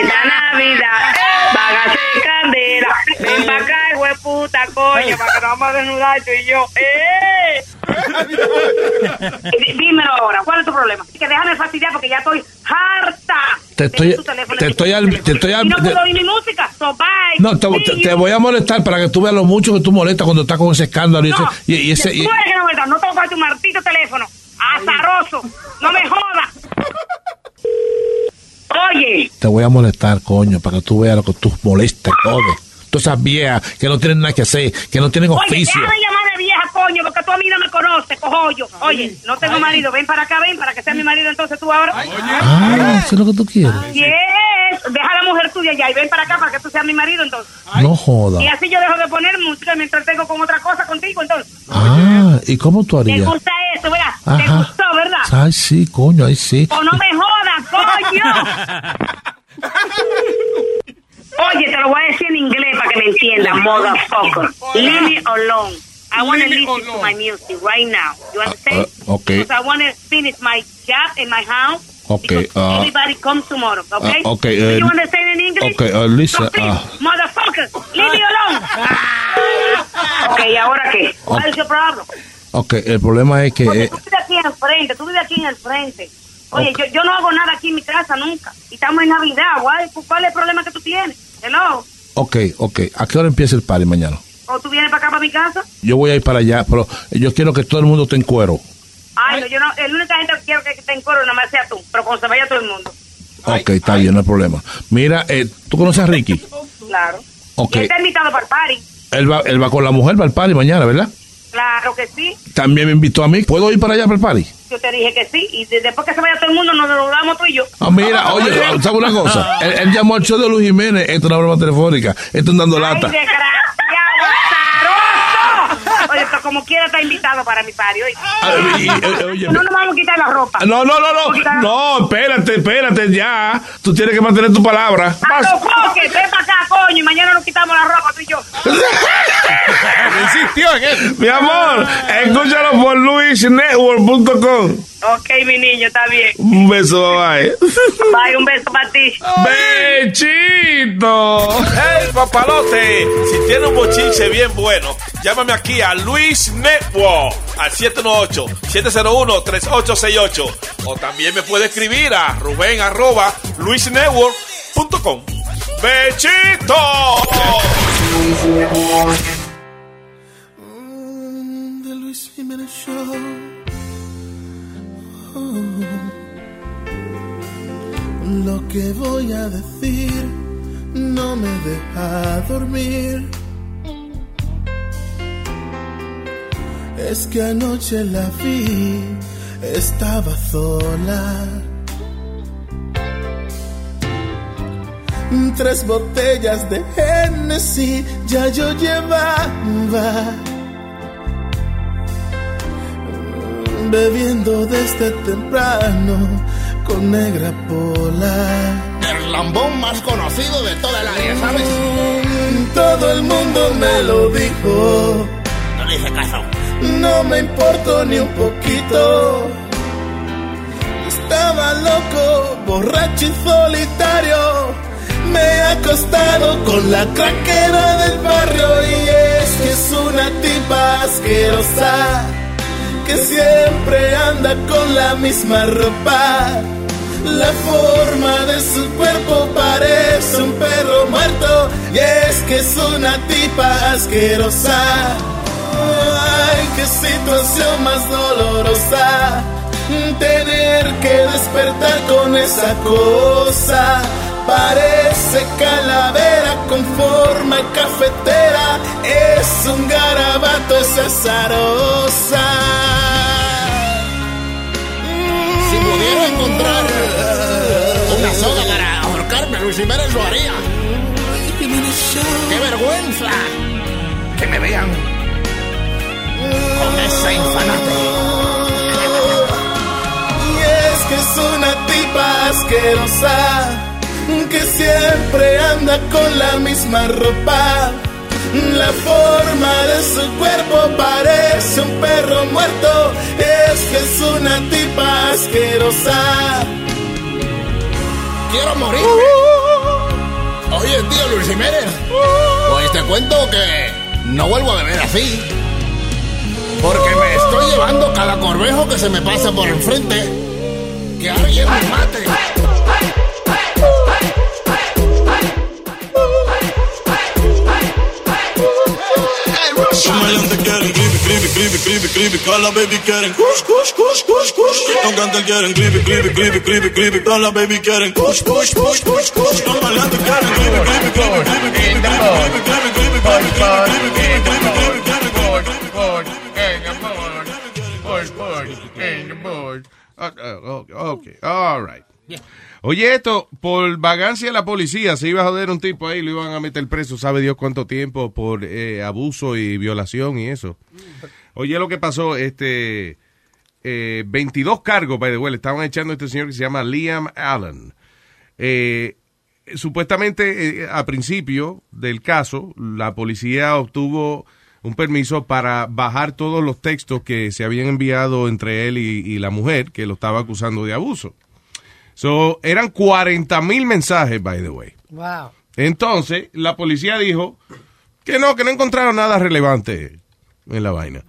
Esta Navidad eh, hacer candela. Ven para acá, güey, puta, coño, para que nos vamos a desnudar tú y yo. ¡Eh! Dí- Dímelo ahora, ¿cuál es tu problema? Que déjame fastidiar porque ya estoy harta. Te estoy, tu teléfono te estoy, al- te estoy, al- Y no te- puedo oír mi música, so bye. no, te, voy a molestar para que tú veas lo mucho que tú molestas cuando estás con ese escándalo y ese, No, y, y ese, y- tú eres que no no tu martito teléfono. Azaroso, no me jodas. Oye, te voy a molestar, coño, para que tú veas lo que tú molestas todo. Todas esas viejas que no tienen nada que hacer, que no tienen oye, oficio. déjame llamar de vieja, coño, porque tú a mí no me conoces, cojollo. Oye, no tengo marido, ven para acá, ven, para que sea mi marido entonces tú ahora. Ah, eso es lo que tú quieres. Yes, deja a la mujer tuya ya y ven para acá para que tú seas mi marido entonces. No joda. Y así yo dejo de poner música y me entretengo con otra cosa contigo entonces. Ah, ¿y cómo tú ¿Te harías? gusta eso, verdad? ¿Te Ajá. gustó, verdad? Ay, sí, coño, ahí sí. O no me Oye, te lo voy a decir en inglés para que me entiendan, motherfucker. Leave me alone. I want to listen to my music right now. You understand? Uh, okay. Because I want to finish my job in my house. Okay, uh, everybody comes tomorrow, okay? uh, okay, Do uh, you understand in English? okay, uh, uh, motherfucker, leave me alone. ok, ¿y ahora qué? ¿Cuál es el problema? Ok, el problema es que... Oye, eh, tú vives aquí en el frente, tú vives aquí en el frente. Oye, yo, yo no hago nada aquí en mi casa nunca. Y estamos en Navidad, ¿cuál, cuál es el problema que tú tienes? Hello. ok, ok. ¿A qué hora empieza el party mañana? ¿O tú vienes para acá, para mi casa? Yo voy a ir para allá, pero yo quiero que todo el mundo esté en cuero. Ay, no, yo no, la única gente que quiero que esté en coro nada más sea tú, pero cuando se vaya todo el mundo. Ok, está bien, no hay problema. Mira, eh, ¿tú conoces a Ricky? Claro. Ok. Y él está invitado para el party. Él va, él va con la mujer para el party mañana, ¿verdad? Claro que sí. También me invitó a mí. ¿Puedo ir para allá para el party? Yo te dije que sí. Y de- después que se vaya todo el mundo, nos saludamos tú y yo. Ah, mira, oye, ¿sabes una cosa? Él, él llamó al show de Luis Jiménez, esto es una broma telefónica, esto es dando Ay, lata. desgraciado, pero como quiera está invitado para mi oye, no nos vamos a quitar la ropa. No, no, no, no, no, espérate, espérate, ya. Tú tienes que mantener tu palabra. A los foques, ven para acá, coño, y mañana nos quitamos la ropa tú y yo. insistió en eso. Mi amor, escúchalo por luisnetwork.com. Ok, mi niño, está bien. Un beso, bye. Bye, un beso para ti. ¡Bechito! ¡Hey, papalote! Si tiene un bochinche bien bueno, llámame aquí a Luis Network al 718-701-3868. O también me puede escribir a Rubén arroba luisnetwork.com. ¡Bechito! The Luis Jiménez Show. Lo que voy a decir no me deja dormir. Es que anoche la vi, estaba sola. Tres botellas de Hennessy ya yo llevaba. bebiendo desde temprano con negra pola. El lambón más conocido de toda el área, ¿sabes? Todo el mundo me lo dijo. No le hice caso. No me importó ni un poquito. Estaba loco, borracho y solitario. Me he acostado con la craquera del barrio y es que es una tipa asquerosa que siempre anda con la misma ropa. La forma de su cuerpo parece un perro muerto y es que es una tipa asquerosa. Qué situación más dolorosa tener que despertar con esa cosa. Parece calavera con forma cafetera, es un garabato, es azarosa. Si pudiera encontrar una soga para ahorcarme, Luis Jiménez lo haría. ¡Qué vergüenza! Que me vean con ese infanato. Y es que es una tipa asquerosa que siempre anda con la misma ropa. La forma de su cuerpo parece un perro muerto. Es que es una tipa asquerosa. Quiero morir. Oye, tío Luis Jiménez. Pues te cuento que no vuelvo a beber así. Porque me estoy llevando cada corbejo que se me pasa por enfrente. Que alguien me mate. Baby quieren baby quieren quieren Ah, ah, ok, ok, all right. Oye, esto, por vagancia de la policía, se iba a joder un tipo ahí, lo iban a meter preso, sabe Dios cuánto tiempo, por eh, abuso y violación y eso. Oye, lo que pasó, este, eh, 22 cargos, by the way, le estaban echando a este señor que se llama Liam Allen. Eh, supuestamente, eh, a principio del caso, la policía obtuvo un permiso para bajar todos los textos que se habían enviado entre él y, y la mujer que lo estaba acusando de abuso. So, eran 40 mil mensajes, by the way. Wow. Entonces, la policía dijo que no, que no encontraron nada relevante en la vaina.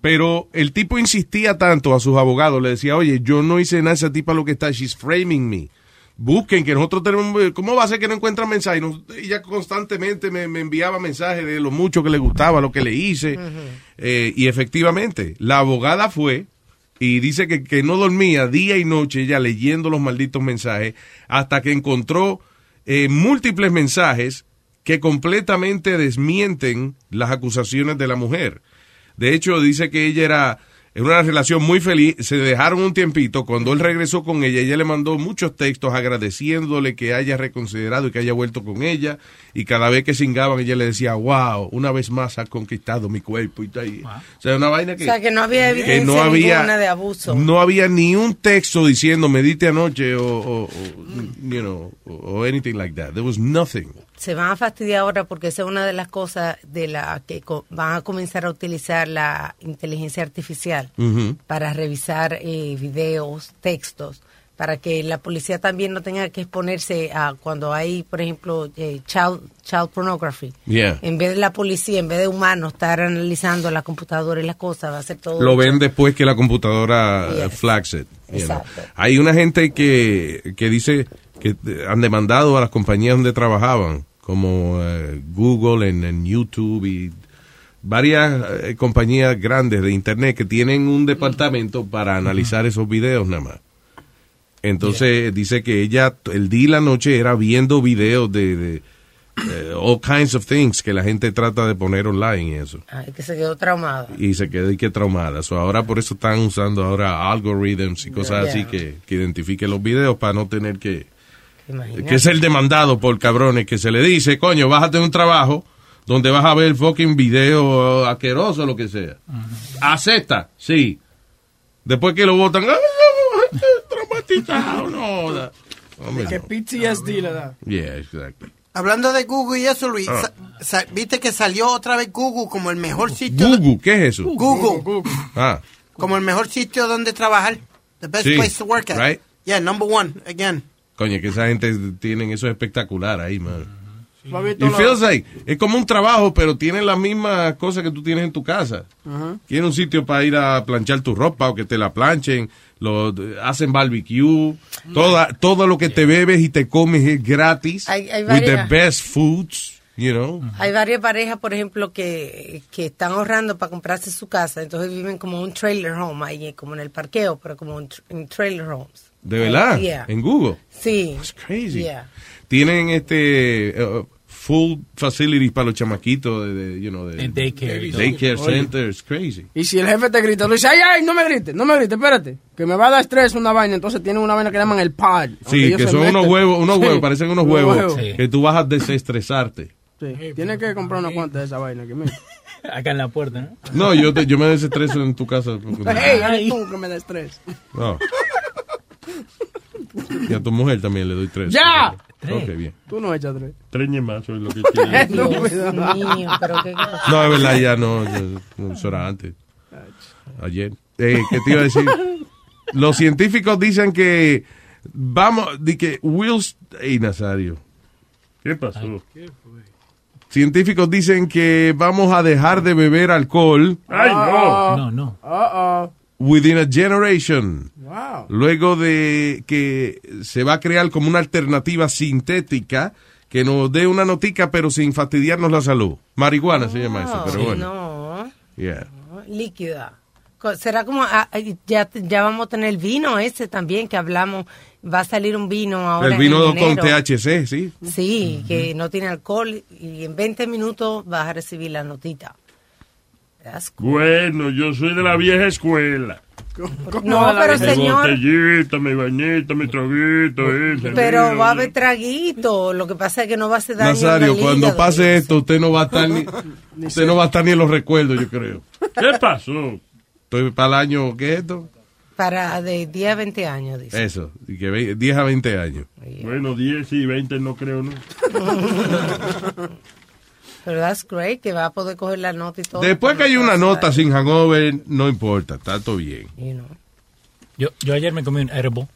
Pero el tipo insistía tanto a sus abogados, le decía, oye, yo no hice nada, esa tipa lo que está, she's framing me. Busquen, que nosotros tenemos, ¿cómo va a ser que no encuentran mensajes? Ella constantemente me, me enviaba mensajes de lo mucho que le gustaba, lo que le hice. Eh, y efectivamente, la abogada fue y dice que, que no dormía día y noche ella leyendo los malditos mensajes hasta que encontró eh, múltiples mensajes que completamente desmienten las acusaciones de la mujer. De hecho, dice que ella era en una relación muy feliz, se dejaron un tiempito, cuando él regresó con ella, ella le mandó muchos textos agradeciéndole que haya reconsiderado y que haya vuelto con ella, y cada vez que singaban ella le decía, wow, una vez más has conquistado mi cuerpo y y- O sea, una vaina que... O sea, que no había que evidencia no había- ninguna de abuso. No había ni un texto diciendo me diste anoche o, o- o, you know, o anything like that. There was nothing. Se van a fastidiar ahora porque esa es una de las cosas de la que van a comenzar a utilizar la inteligencia artificial para revisar eh, videos, textos, para que la policía también no tenga que exponerse a cuando hay, por ejemplo, eh, child, child pornography. Yeah. En vez de la policía, en vez de humanos estar analizando la computadora y las cosas, va a ser todo. Lo ven después que la computadora flags it. know. Hay una gente que, que dice que han demandado a las compañías donde trabajaban, como eh, Google en, en YouTube y varias eh, compañías grandes de Internet que tienen un departamento para analizar esos videos nada más. Entonces dice que ella el día y la noche era viendo videos de, de eh, all kinds of things que la gente trata de poner online y eso Ay, que se quedó traumada. y se quedó y que traumada. So, ahora por eso están usando ahora algorithms y cosas así que, que identifiquen los videos para no tener que, Imagínate. que ser demandado por cabrones que se le dice, coño, bájate de un trabajo donde vas a ver fucking video asqueroso o lo que sea. Acepta, sí. Después que lo votan, ¡ah, traumatizado, no. da- Hombre, Que no. PTSD le da. Yeah, exactly. Hablando de Google y eso, Luis, Ah. viste que salió otra vez Google como el mejor sitio. Google, ¿qué es eso? Google. Ah, Como el mejor sitio donde trabajar. The best Sí, place to work at. right. Yeah, number one, again. Coño, que esa gente tienen eso espectacular ahí, man. ¿Lo has visto It feels like, es como un trabajo, pero tiene las mismas cosas que tú tienes en tu casa. Ajá. Tiene un sitio para ir a planchar tu ropa o que te la planchen, lo, hacen barbecue, toda, todo lo que te bebes y te comes es gratis, Hay- hay with the varias- best foods, you know. Hay varias parejas, por ejemplo, que, que están ahorrando para comprarse su casa, entonces viven como un trailer home ahí, como en el parqueo, pero como en, tr- en trailer homes. De verdad, Yeah. en Google. Sí. crazy. Yeah. Tienen este uh, full facilities para los chamaquitos de, de, you know, de, En daycare daycare centers, crazy. Y si el jefe te grita, tú dices, ay, ay, no me grites, no me grites, espérate, que me va a dar estrés una vaina, entonces tienen una vaina que llaman el pad. Sí, que son unos huevos, unos Sí, huevos, parecen unos huevos, que tú vas a desestresarte. Sí, Tienes que comprar una cuanta de esa vaina. Que me... Acá en la puerta, ¿no? No, yo, te- yo me desestreso en tu casa. Hey, eres tú que me da estrés. No. Y a tu mujer también le doy tres. ¡Ya! Ok, bien. Tú no echas tres. Treñe más, soy lo que quiere. Dios mío, pero qué No, es verdad, ya no. Eso era antes. Ayer. Eh, ¿Qué te iba a decir? Los científicos dicen que vamos, de que Will, hey Nazario, ¿qué pasó? científicos dicen que vamos a dejar de beber alcohol Ay, no. No, no. Uh-oh. within a generation. Wow. Luego de que se va a crear como una alternativa sintética que nos dé una notica pero sin fastidiarnos la salud. Marihuana se llama eso, pero Sí, bueno. No, Yeah. líquida. Será como, ah, ah, ya, ya vamos a tener el vino ese también que hablamos. Va a salir un vino ahora. El vino en con enero. THC, sí. Sí, que no tiene alcohol y en 20 minutos vas a recibir la notita. Cool. Bueno, yo soy de la vieja escuela. No, pero Mi señor, botellita, mi bañita, mi traguito. ese, pero va a haber traguito. Lo que pasa es que no va a hacer daño Nazario, cuando pase esto, usted no va a estar ni, usted no va a estar ni en los recuerdos, yo creo. ¿Qué pasó? Estoy para el año, ¿qué es esto? Para de 10 a 20 años, dice. Eso, y que ve- 10 a 20 años. Bueno, 10 y 20 no creo, ¿no? Pero that's great, que va a poder coger la nota y todo. Después que hay una nota sin hangover, no importa, está todo bien. Yo, yo ayer me comí un herbal,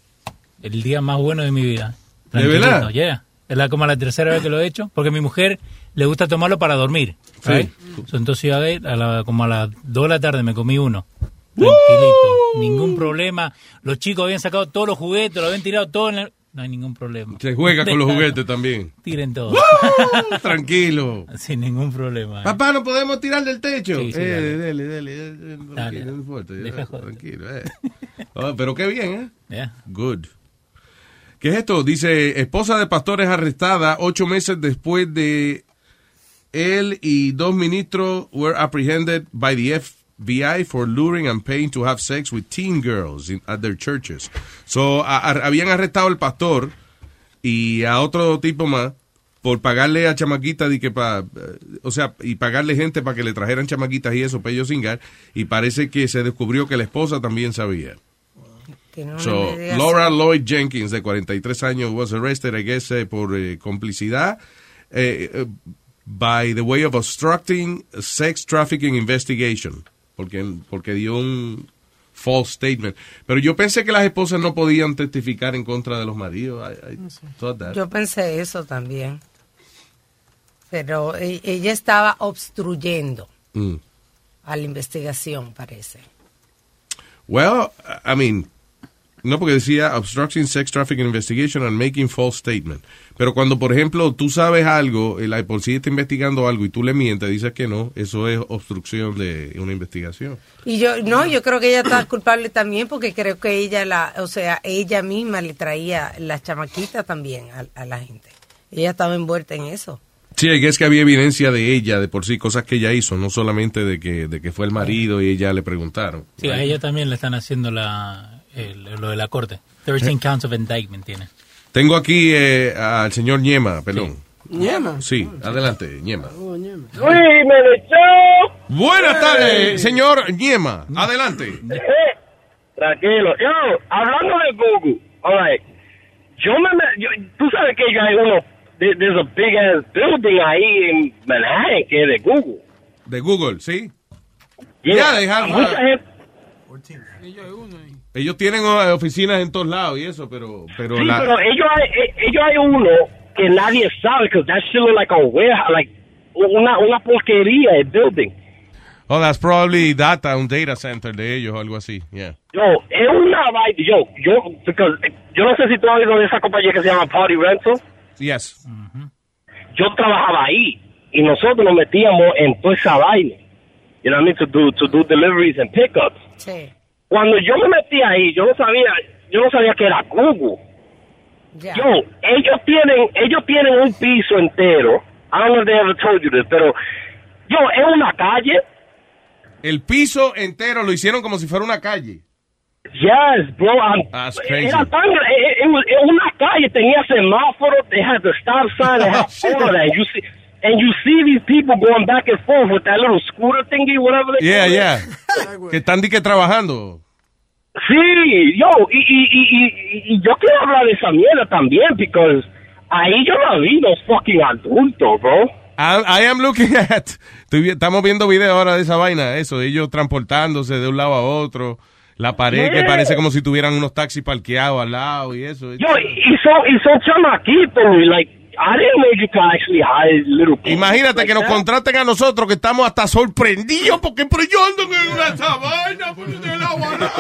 el día más bueno de mi vida. ¿De verdad? yeah. Es la, como la tercera vez que lo he hecho, porque a mi mujer le gusta tomarlo para dormir. Sí. So, entonces yo ayer, a la- como a las 2 de la tarde me comí uno. Tranquilito, ningún problema. Los chicos habían sacado todos los juguetes, lo habían tirado todo en el- No hay ningún problema. Se juega con los juguetes también. Tiren todo. ¡Woo! Tranquilo. Sin ningún problema. Papá, ¿no podemos tirar del techo? Sí, sí, eh, dale. dale, dale, tranquilo, Dale. no importa, ya, Deja joder. tranquilo. eh. Ah, pero qué bien, ¿eh? Yeah. Good. ¿Qué es esto? Dice, esposa de pastor es arrestada ocho meses después de él y dos ministros were apprehended by the FBI for luring and paying to have sex with teen girls in- at their churches. So, a- a- habían arrestado al pastor y a otro tipo más por pagarle a chamaquitas y que pa, eh, o sea, y pagarle gente para que le trajeran chamaquitas y eso para ellos cingar y parece que se descubrió que la esposa también sabía. No So, Laura Lloyd Jenkins, de 43 años, was arrested, I guess, eh, por eh, complicidad eh, by the way of obstructing a sex trafficking investigation, porque, porque dio un false statement. Pero yo pensé que las esposas no podían testificar en contra de los maridos. I- I. Yo pensé eso también. Pero e- ella estaba obstruyendo Mm. a la investigación, parece. Well, I mean, no porque decía obstructing sex trafficking investigation and making false statement. Pero cuando, por ejemplo, tú sabes algo, el la policía está investigando algo y tú le mientes, dices que no, eso es obstrucción de una investigación. Y yo, no, yo creo que ella está culpable también porque creo que ella, la, o sea, ella misma le traía las chamaquitas también a, a la gente. Ella estaba envuelta en eso. Sí, es que había evidencia de ella, de por sí, cosas que ella hizo, no solamente de que, de que fue el marido y ella le preguntaron. Sí, a ella también le están haciendo la, el- lo de la corte. 13 counts of indictment tiene. Tengo aquí eh, al señor Ñema, perdón. Ñema. Sí, adelante, Ñema. Luis Menechó. Buenas tardes, señor Ñema. Adelante. Tranquilo. Yo, hablando de Google, alright. Yo me, yo, tú sabes que yo hay uno, there- there's a big ass building ahí en Manhattan que es de Google. De Google, ¿sí? Yeah. Ya, dejar- Mucha gente, Ellos tienen eh, oficinas en todos lados y eso, pero... pero sí, la- pero ellos hay, eh, ellos hay uno que nadie sabe, because that shit look like a warehouse, like una, una porquería de building. Oh, that's probably data, un data center de ellos o algo así. Yeah. Yo, es una vaina, yo, yo, because, yo no sé si tú has oído de esa compañía que se llama Party Rental. Yes. yo trabajaba ahí y nosotros nos metíamos en toda esa vaina. You know what I mean? To do, to do deliveries and pickups. Sí. Cuando yo me metí ahí, yo no sabía, yo no sabía que era Google. Yo, ellos tienen, ellos tienen un piso entero. I don't know if they ever told you this, pero yo, es una calle. El piso entero lo hicieron como si fuera una calle. Yes, bro. I'm- That's crazy. Era tan, gra- eh, eh, it was- eh, una calle tenía semáforo, they had the stop sign, they had all of that. You see, and you see these people going back and forth with that little scooter thingy, whatever they Yeah, call it. yeah. que están di que trabajando. Sí, yo, y, y, y, y, y yo quiero hablar de esa mierda también, because ahí yo no vi los fucking adultos, bro. I, I am looking at. estamos viendo videos ahora de esa vaina, eso, ellos transportándose de un lado a otro. La pared que Yeah. parece como si tuvieran unos taxis parqueados al lado y eso. Yo, y son, y son chamaquitos, y like, I didn't know you could actually hire little kids Imagínate like que nos contraten a nosotros que estamos hasta sorprendidos porque pero yo ando en una pues, de la guana.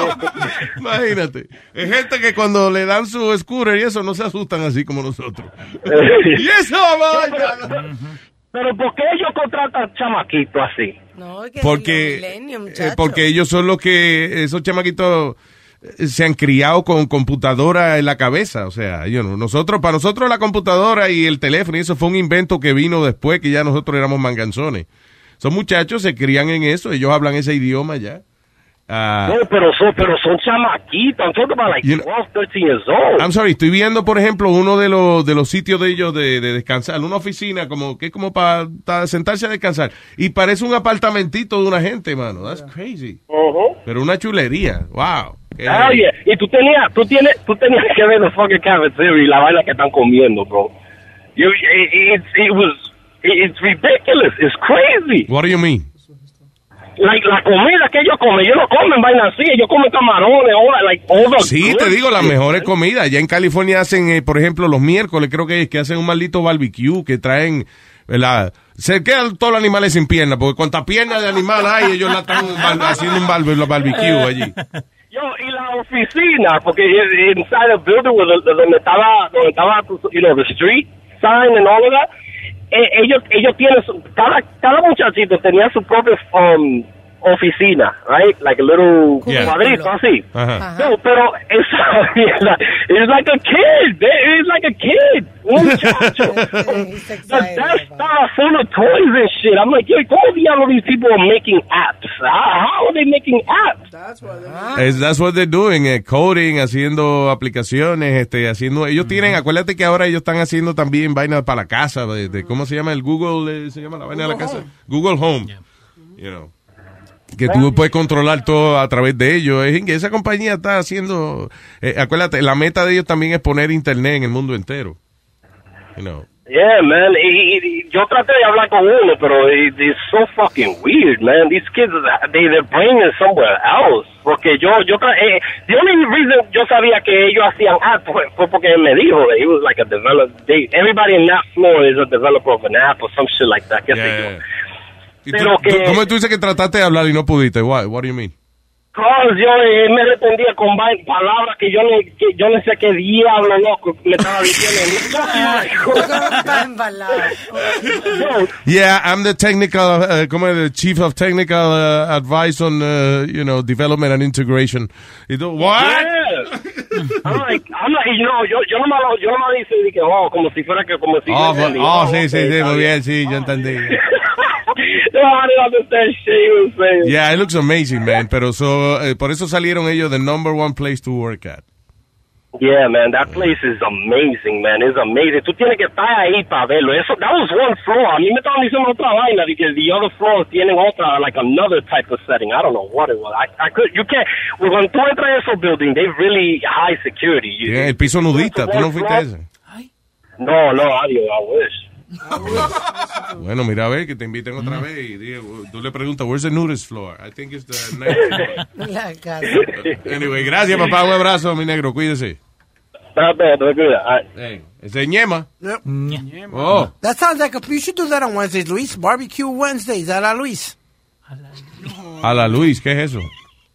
Imagínate. Es gente que cuando le dan su scooter y eso no se asustan así como nosotros. y esa vaina. Pero ¿por qué ellos contratan chamaquitos así? Porque, milenio, eh, porque ellos son los que, esos chamaquitos se han criado con computadora en la cabeza. O sea, yo no, nosotros, para nosotros la computadora y el teléfono, y eso fue un invento que vino después que ya nosotros éramos manganzones. Son muchachos, se crían en eso, ellos hablan ese idioma ya. Ah, No, pero son, pero son chamaquitos. I'm talking about like You know- 12, 13 years old. I'm sorry, estoy viendo, por ejemplo, uno de los, de los sitios de ellos de, de descansar, una oficina como que es como para sentarse a descansar. Y parece un apartamentito de una gente, mano. That's crazy. Pero una chulería. Wow. Qué- Ah, yeah. Y tú tenías, tú tienes, tú tenías que ver the fucking cafeteria y la vaina que están comiendo, bro. You, it, it, it was, it, it's ridiculous. It's crazy. What do you mean? Like, la comida que ellos comen, ellos no comen vaina así, ellos comen camarones, all, like, all the Sí, good te digo, las mejores comidas. Allá en California hacen, eh, por ejemplo, los miércoles, creo que es que hacen un maldito barbecue, que traen, ¿verdad? Se quedan todos los animales sin piernas, porque cuantas piernas de animal hay, ellos la están haciendo un barbecue allí. Yo, y la oficina, porque inside the building donde estaba, donde estaba, you know, the street sign and all of that, eh, ellos, ellos tienen, su, cada, cada muchachito tenía su propia um, oficina, right? Like a little Yeah. cuadrito así. Ajá. No, pero esa mierda, it's like a kid, it's like a kid, un muchacho. the desk style full of toys and shit. I'm like, yo, ¿cómo diablos these people are making apps? How, how are they making apps? That's why Es- that's what they're doing, eh, coding, haciendo aplicaciones, este, haciendo, ellos tienen, acuérdate que ahora ellos están haciendo también vainas para la casa, de, de- ¿cómo se llama? El Google, eh, se llama la vaina de la casa. Google Home. You know. Que tú puedes controlar todo a través de ellos. Es que esa compañía está haciendo, eh, acuérdate, la meta de ellos también es poner internet en el mundo entero. You know. Yeah, man. Y, y- yo traté de hablar con uno, pero it- it's so fucking weird, man. These kids, they, their brain is somewhere else. Porque yo, yo, eh, the only reason yo sabía que ellos hacían app fue, fue porque él me dijo that he was like a developer. They, everybody in that floor is a developer of an app or some shit like that. qué sé yo. ¿Y tú- Pero tú- que- ¿Cómo tú dices que trataste de hablar y no pudiste? What, what do you mean? Cause yo eh, me respondía con vain- palabras que yo no, que yo no sé qué diablo loco me estaba diciendo. Yeah, I'm the technical, uh, como the chief of technical uh, advice on, uh, you know, development and integration. Y tú, what? Yeah. I'm like, I'm like, you know, yo, yo no me lo, yo no me dice que, oh, como si fuera que, como si Oh, oh, Oh, sí, sí, okay, sí, está muy bien. bien, sí, yo entendí. No, I didn't understand shit he was saying. Yeah, it looks amazing, man. Pero so, eh, por eso salieron ellos the number one place to work at. Yeah, man, that place is amazing, man. It's amazing. Tú tienes que estar ahí para verlo. Eso, that was one floor. A mí me estaban diciendo otra vaina because the other floors tienen otra, like another type of setting. I don't know what it was. I, I could, you can't, well, cuando tú entras a esos building, they really high security. You, Yeah, el piso nudista, tú no fuiste a ese. No, no, adiós, I wish. Bueno, mira a ver, que te inviten otra vez y digo, tú le preguntas, where's the nudist floor? I think it's the next floor. La casa. Anyway, gracias, papá. Un abrazo, mi negro. Cuídese. Hey, ese es ñema. Yep. Oh. That sounds like a, you should do that on Wednesdays, Luis. Barbecue Wednesdays, a la Luis. A la Luis, ¿qué es eso?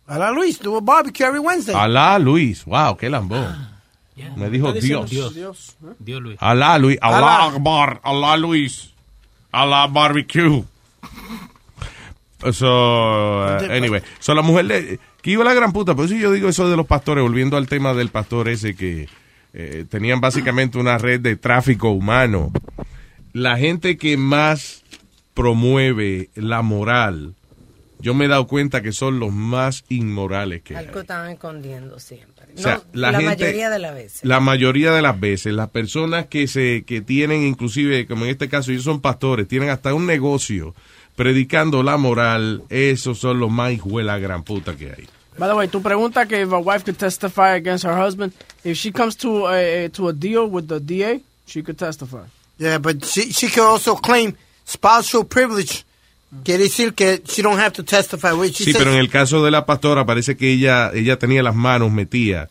A la Luis, do a barbecue every Wednesday. A la Luis. Wow, qué lambón. Me dijo Dios. Dios. Dios Luis. A la Luis. Alá. la Akbar. A la Luis. A la barbecue. So, uh, anyway. So, la mujer le, que iba a la gran puta. Por eso yo digo eso de los pastores, volviendo al tema del pastor ese que eh, tenían básicamente una red de tráfico humano. La gente que más promueve la moral, yo me he dado cuenta que son los más inmorales que hay. Algo estaban escondiendo siempre. O sea, No, la la, gente- mayoría de las veces. La mayoría de las veces, las personas que se que tienen, inclusive, como en este caso, ellos son pastores, tienen hasta un negocio predicando la moral, esos son los más hijos de la gran puta que hay. By the way, tu pregunta que if a wife could testify against her husband, if she comes to a, a- to a deal with the DA, she could testify. Yeah, but she, she could also claim spousal privilege. Quiere decir que she don't have to testify. She Sí, says- pero en el caso de la pastora parece que ella ella tenía las manos metidas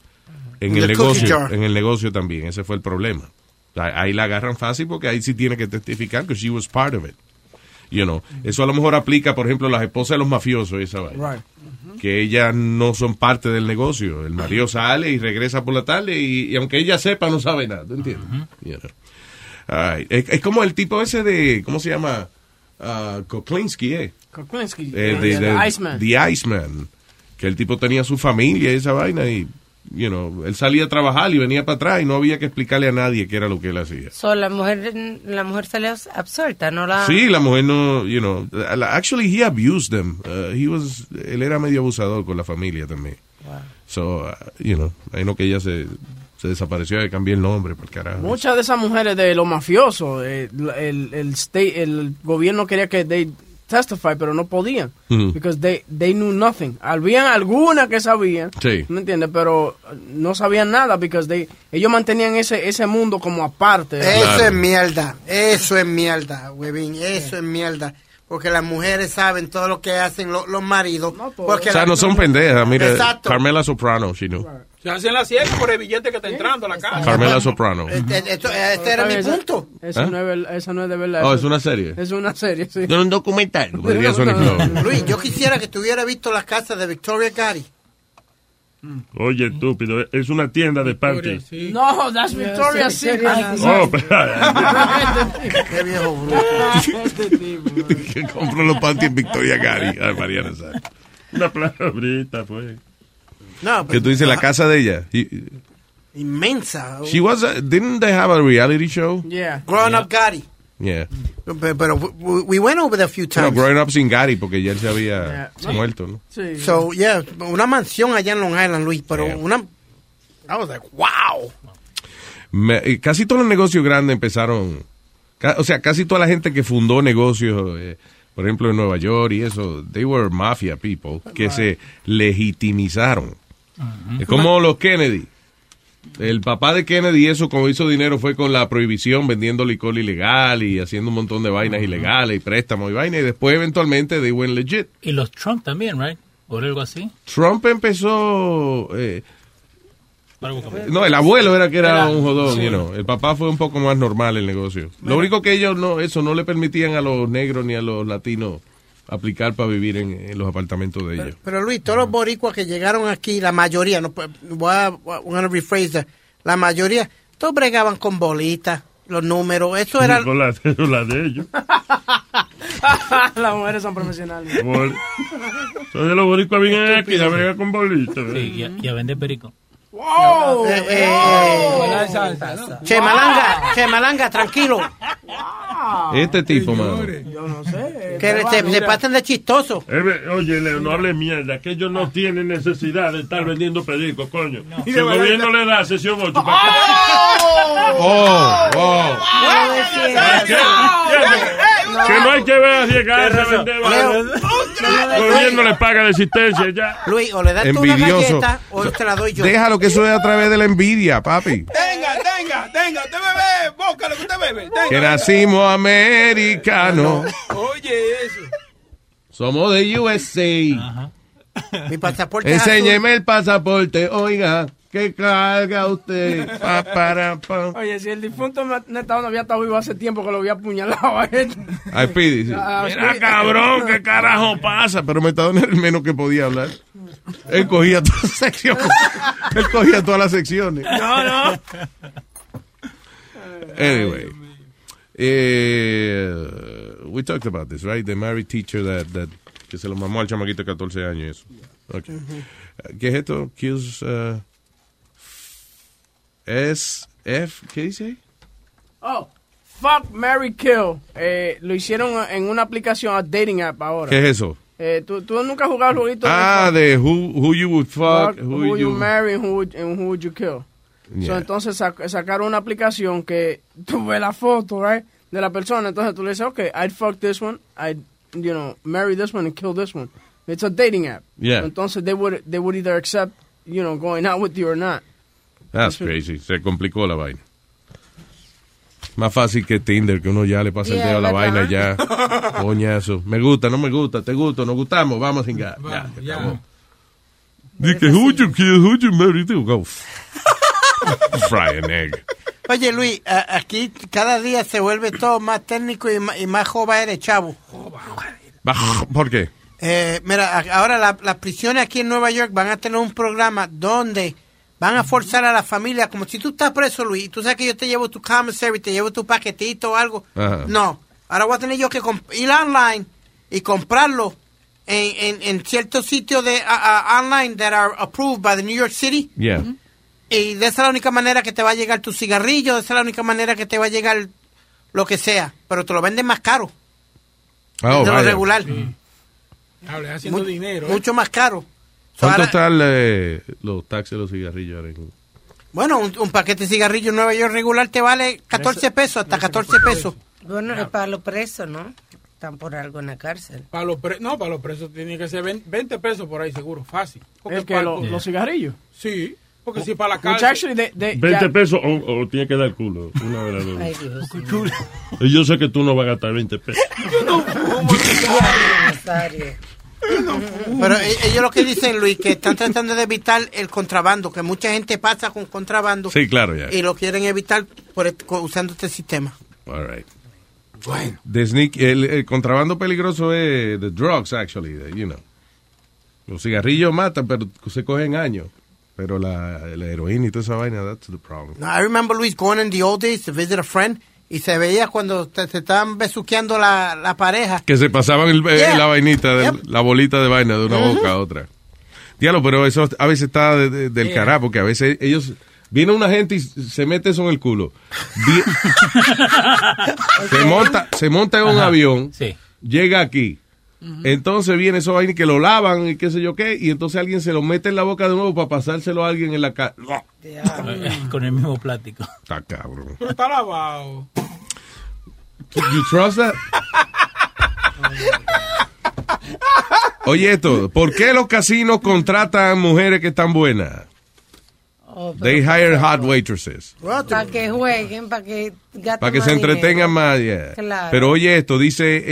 en In el negocio, en el negocio también, ese fue el problema. Ahí- la agarran fácil porque ahí sí tiene que testificar que she was part of it. You know, eso a lo mejor aplica, por ejemplo, a las esposas de los mafiosos, esa vaina. Right. Que ellas no son parte del negocio. El marido sale y regresa por la tarde y, y aunque ella sepa, no sabe nada. ¿Tú entiendes? You know. Ay, es, es como el tipo ese de, ¿cómo se llama? Ah, Koklinski, ¿eh? Kuklinski. Eh, de- de- Iceman. The Iceman. Que el tipo tenía su familia y esa vaina y, you know, él salía a trabajar y venía para atrás y no había que explicarle a nadie qué era lo que él hacía. So, la mujer la mujer salió absuelta, no la... Sí, la mujer no, you know, actually he abused them. Uh, he was, él era medio abusador con la familia también. So, uh, you know, ahí no que ella se, se desapareció y cambió el nombre, por carajo. Muchas de esas mujeres de los mafiosos, eh, el, el, state, el gobierno quería que they testify, pero no podían. Ujú. Because they, they knew nothing. Habían algunas que sabían, Sí. ¿me entiendes? Pero no sabían nada, because they, ellos mantenían ese, ese mundo como aparte. Eso es mierda, eso es mierda, huevín, eso es mierda. Porque las mujeres saben todo lo que hacen lo- los maridos. Porque O sea, no son pendejas. Mira, Exacto. Carmela Soprano, she knew. Se hacen la ciega por el billete que está entrando a la casa. Carmela Soprano. Este, esto- este era mi Esa- punto. Eso, ¿Eh? no es, eso no es de verdad. Oh, es una serie. Es una serie, sí. No, un documental, Sonic Flow. Luis, yo quisiera que tuviera visto las casas de Victoria Gary. Oye, estúpido, es una tienda de panty. No, that's Victoria's Sí, Secret. sí, Oh, pero- Qué viejo bruto. que compró los panties en Victoria Gary. Ay, Mariana sabe. Una palabrita, pues. No, Que tú dices la casa de ella. Inmensa. She was, a- didn't they have a reality show? Yeah. Grown Up Gary. Yeah. Pero, pero we, we went over there a few No, times. growing up sin Gary, porque ya él se había muerto, ¿no? So, yeah, una mansión allá en Long Island, Luis, pero una... I was like, wow. Me- casi todos los negocios grandes empezaron, o sea, casi toda la gente que fundó negocios, eh, por ejemplo, en Nueva York y eso, they were mafia people que se legitimizaron. Es como los Kennedy. El papá de Kennedy, eso como hizo dinero fue con la prohibición, vendiendo licor ilegal y haciendo un montón de vainas ilegales y préstamos y vainas. Y después, eventualmente, they went legit. Y los Trump también, right? O algo así. Trump empezó. eh, no, el abuelo era que era Era- un jodón, sí. you know. El papá fue un poco más normal el negocio. Lo único que ellos no, eso no le permitían a los negros ni a los latinos aplicar para vivir en, en los apartamentos de ellos. Pero Luis, todos los boricuas que llegaron aquí, la mayoría, no pues, voy a, voy a rephrase that, la mayoría, todos bregaban con bolitas, los números, eso era... Con la cédula de ellos. Las mujeres son profesionales. Bol- Entonces los boricuas vienen aquí a bregar con bolitas. Sí, y a, y a vender perico. ¡Wow! Eh, eh, Che Malanga, Che Malanga, tranquilo. Este tipo, mano. Yo no sé. Que se, se pasan de chistoso. Eh, Oye, Leo, no hable mierda, que ellos no tienen necesidad de estar vendiendo perico, coño. Si el gobierno le da sesión 8 para que... Oh, oh. Que no hay que ver arriesgarse a vender gobierno le paga de existencia ya. Luis, o le das tú una Envidioso. galleta o te la doy yo. Déjalo que eso es a través de la envidia, papi. Tenga, tenga, tenga, usted bebe, boca lo que usted bebe. Tenga. Que nacimos americanos. Oye, eso. Somos de USA. Mi pasaporte Enséñeme el pasaporte, oiga, que carga usted. Pa, para, pa. Oye, si el difunto Neta no había estado vivo hace tiempo que lo había apuñalado a él. Ay, Pidi, sí. Ah, Mira, cabrón, qué carajo pasa. Pero Metadona era el menos que podía hablar. Él cogía todas las secciones. Él cogía todas las secciones. No, no. Anyway. Eh, we talked about this, right? The married teacher that, that que se lo mamó al chamaquito de 14 años y eso. Okay. ¿Qué es esto? Kills uh, S F ¿qué dice? Oh, fuck, Mary Kill. Eh, lo hicieron en una aplicación, a dating app ahora. ¿Qué es eso? Eh, ¿tú, tú nunca has jugado jueguito Ah, de who, who you would fuck, Fuck, who, who you you... marry and who, would- and who would you kill. So, entonces sac- sacaron una aplicación que tú ves la foto, right, de la persona. Entonces tú le dices, okay, I'd fuck this one, I'd, you know, marry this one and kill this one. It's a dating app. Yeah. Entonces they would, they would either accept, you know, going out with you or not. That's crazy. Se complicó la vaina. Más fácil que Tinder, que uno ya le pasa el Yeah, dedo a la vaina y ya. Coñazo. Me gusta, no me gusta, te gusto, nos gustamos, vamos a cingar. Ya, ya. Dice, who you kill, who you marry, tú, go. Fry an egg. Oye, Luis, a- aquí cada día se vuelve todo más técnico y más, y más jova eres, chavo. ¿Por qué? Eh, mira, ahora la- las prisiones aquí en Nueva York van a tener un programa donde van a forzar a la familia, como si tú estás preso, Luis, y tú sabes que yo te llevo tu commissary, te llevo tu paquetito o algo. No, ahora voy a tener yo que ir online y comprarlo en, en, en ciertos sitios de online that are approved by the New York City. Yeah. Y de esa es la única manera que te va a llegar tu cigarrillo, de esa es la única manera que te va a llegar lo que sea, pero te lo venden más caro Oh, de lo regular. Hable, haciendo Mu- dinero. ¿eh? Mucho más caro. ¿Cuánto están eh, los taxes de los cigarrillos ahora? en- Bueno, un, un paquete de cigarrillos en Nueva York regular te vale 14 pesos, hasta 14 pesos. Bueno, es para los presos, ¿no? Están por algo en la cárcel. Para los pre- no, para los presos tiene que ser 20 20 pesos por ahí, seguro, fácil. ¿El que, para- lo- los cigarrillos? Sí, porque si para la cárcel... actually they- they- 20 ya- pesos o, o tiene que dar culo. Una de las dos. Ay, Dios. Yo sé que tú no vas a gastar 20 pesos. Rosario. Pero e- ellos lo que dicen, Luis, que están tratando de evitar el contrabando, que mucha gente pasa con contrabando. Sí, claro, ya. Y lo quieren evitar por co- usando este sistema. All right. Bueno. The sneak- el, el contrabando peligroso es the drugs, actually, the- you know. Los cigarrillos matan, pero se cogen años. Pero la, la heroína y toda esa vaina, that's the problem. No, I remember Luis going in the old days to visit a friend y se veía cuando te, te estaban besuqueando la, la pareja. Que se pasaban el- eh, Yeah. la vainita, Yep. la bolita de vaina de una Ujú. boca a otra. Diablo, pero eso a veces está de- de- del Yeah. carajo, porque a veces ellos... Viene una gente y se mete eso en el culo. Se monta se monta en un Ajá. avión, Sí. llega aquí. Entonces viene eso vaina que lo lavan y qué sé yo qué, y entonces alguien se lo mete en la boca de nuevo para pasárselo a alguien en la cara. Con el mismo plástico. Está cabrón. Pero está lavado. You trust that? Oye esto, ¿por qué los casinos contratan mujeres que están buenas? Oh, They hire hot waitresses. Para que jueguen, para que gasten Para que se entretengan más. yeah. Claro. Pero oye esto, dice, eh,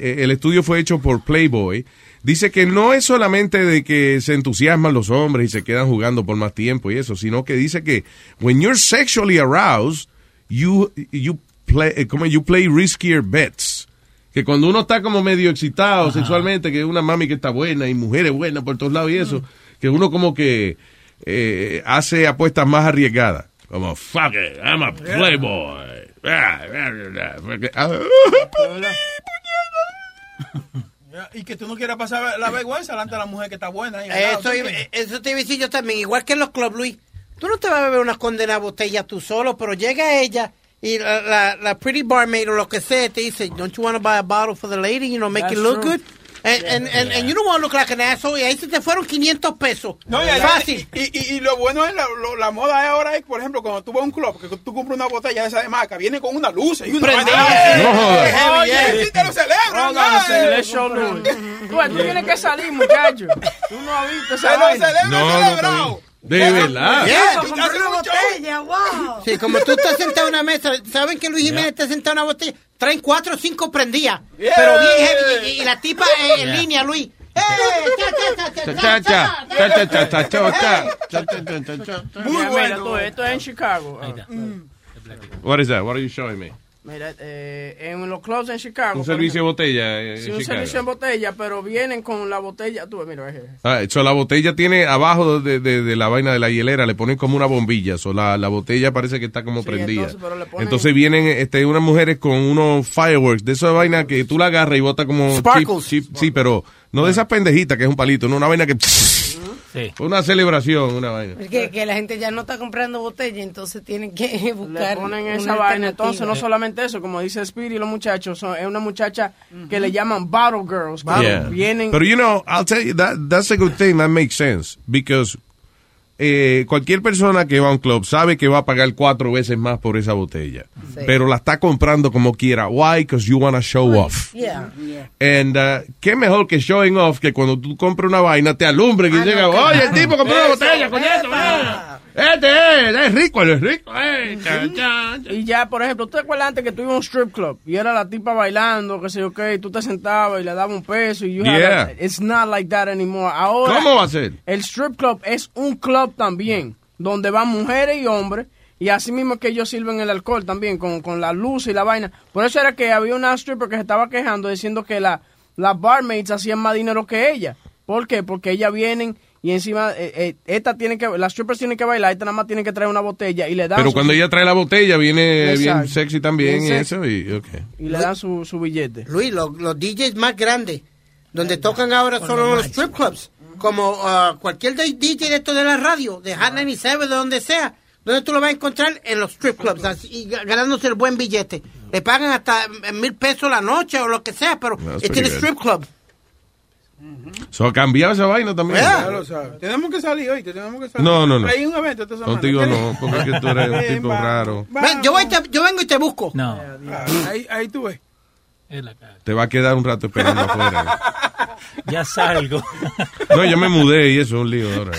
eh, el estudio fue hecho por Playboy. Dice que no es solamente de que se entusiasman los hombres y se quedan jugando por más tiempo y eso, sino que dice que when you're sexually aroused, you, you play, eh, como you play riskier bets. Que cuando uno está como medio excitado sexualmente, que es una mami que está buena y mujeres buenas por todos lados y eso, que uno como que eh, hace apuestas más arriesgadas. Como, fuck it, I'm a playboy. Y que tú no quieras pasar la vergüenza delante de la mujer que está buena. Eso, eso te iba a decir yo también, igual que en los clubs, Luis. Tú no te vas a beber una condenada botella tú solo, pero llega ella y la, la, la pretty barmaid o lo que sea te dice, don't you want to buy a bottle for the lady, you know, make That's it look true. good? And, and, and, and you don't want to look like an asshole. Y ahí se te fueron 500 pesos. No, y, ahí- Fácil. Y, y, y lo bueno es la, lo- la moda de ahora es, por ejemplo, cuando tú vas a un club, que tú compras una botella de esa de marca, viene con una luz y una. No. Oye, te lo Louis. Tú, tienes que salir, muchacho. Tú no has visto Se esa lo vaina. celebran, No, no. De verdad. Yeah. Una botella, wow. Sí, como tú estás sentado en una mesa, ¿saben que Luis Jiménez yeah. está sentado en una botella? Traen cuatro o cinco prendidas. Pero bien heavy. Y, la tipa eh, en línea, Luis. Muy bueno. Esto es en Chicago. What is that? What are you showing me? Mira, eh, en los clubs en Chicago. Un servicio botella eh, Sí, en un Chicago. servicio en botella, pero vienen con la botella. Tú, mira, Ah, so la botella tiene abajo de, de- de la vaina de la hielera, le ponen como una bombilla. So la, la botella parece que está como Sí, prendida. entonces, ponen- vienen este, unas mujeres con unos fireworks, de esa vaina que tú la agarras y bota como Sparkles. chip- chip- sí, pero no de esas pendejitas que es un palito, no una vaina que... Sí. Una celebración, una vaina. Porque que la gente ya no está comprando botella, entonces tienen que le buscar. ponen una esa vaina. Entonces, no solamente eso, como dice Speedy, los muchachos, son, es una muchacha que le llaman Bottle Girls. que Yeah. Vienen. Pero you know, I'll tell you that that's a good thing that makes sense because eh, cualquier persona que va a un club sabe que va a pagar cuatro veces más por esa botella, Sí. pero la está comprando como quiera. Why? Because you want to show off. Yeah. And uh, qué mejor que showing off que cuando tú compras una vaina te alumbre que Ah, llega, no, oye, el tipo compró una Eso, botella, coñazo, ah. Este es, es rico, él es rico. eh, chan, chan, chan. Y ya, por ejemplo, ¿tú te acuerdas antes que tú ibas a un strip club y era la tipa bailando, qué sé yo qué, y tú te sentabas y le dabas un peso y you had Yeah. a- It's not like that anymore. Ahora, ¿Cómo va a ser? el strip club es un club también. donde van mujeres y hombres. Y así mismo que ellos sirven el alcohol también, con, con la luz y la vaina. Por eso era que había una stripper que se estaba quejando diciendo que la, las barmaids hacían más dinero que ella. ¿Por qué? Porque ellas vienen y encima, eh, eh, esta tiene que, las strippers tienen que bailar, esta nada más tiene que traer una botella y le dan Pero su- cuando ella trae la botella, viene bien sexy también Bien sexy. eso. Y, okay. y le dan su, su billete. Luis, lo- los DJs más grandes, donde tocan ahora son los strip clubs. Como ah, cualquier de- DJ de esto de la radio, de Hot 97, de donde sea. Donde tú lo vas a encontrar en los strip clubs, así, ganándose el buen billete. Le pagan hasta mil pesos la noche o lo que sea, pero es good. strip club. So, ha cambiado esa vaina también. Ya lo sabes. Tenemos que salir hoy, tenemos que salir. No, no, no. Hay un evento esta semana. Contigo ¿Quieres? no, porque es que tú eres un tipo raro. Ven, yo, voy te- yo vengo y te busco. No. Ah, Ahí, ahí tú ves. Te va a quedar un rato esperando afuera. Ya salgo. No, yo me mudé y eso es un lío ahora.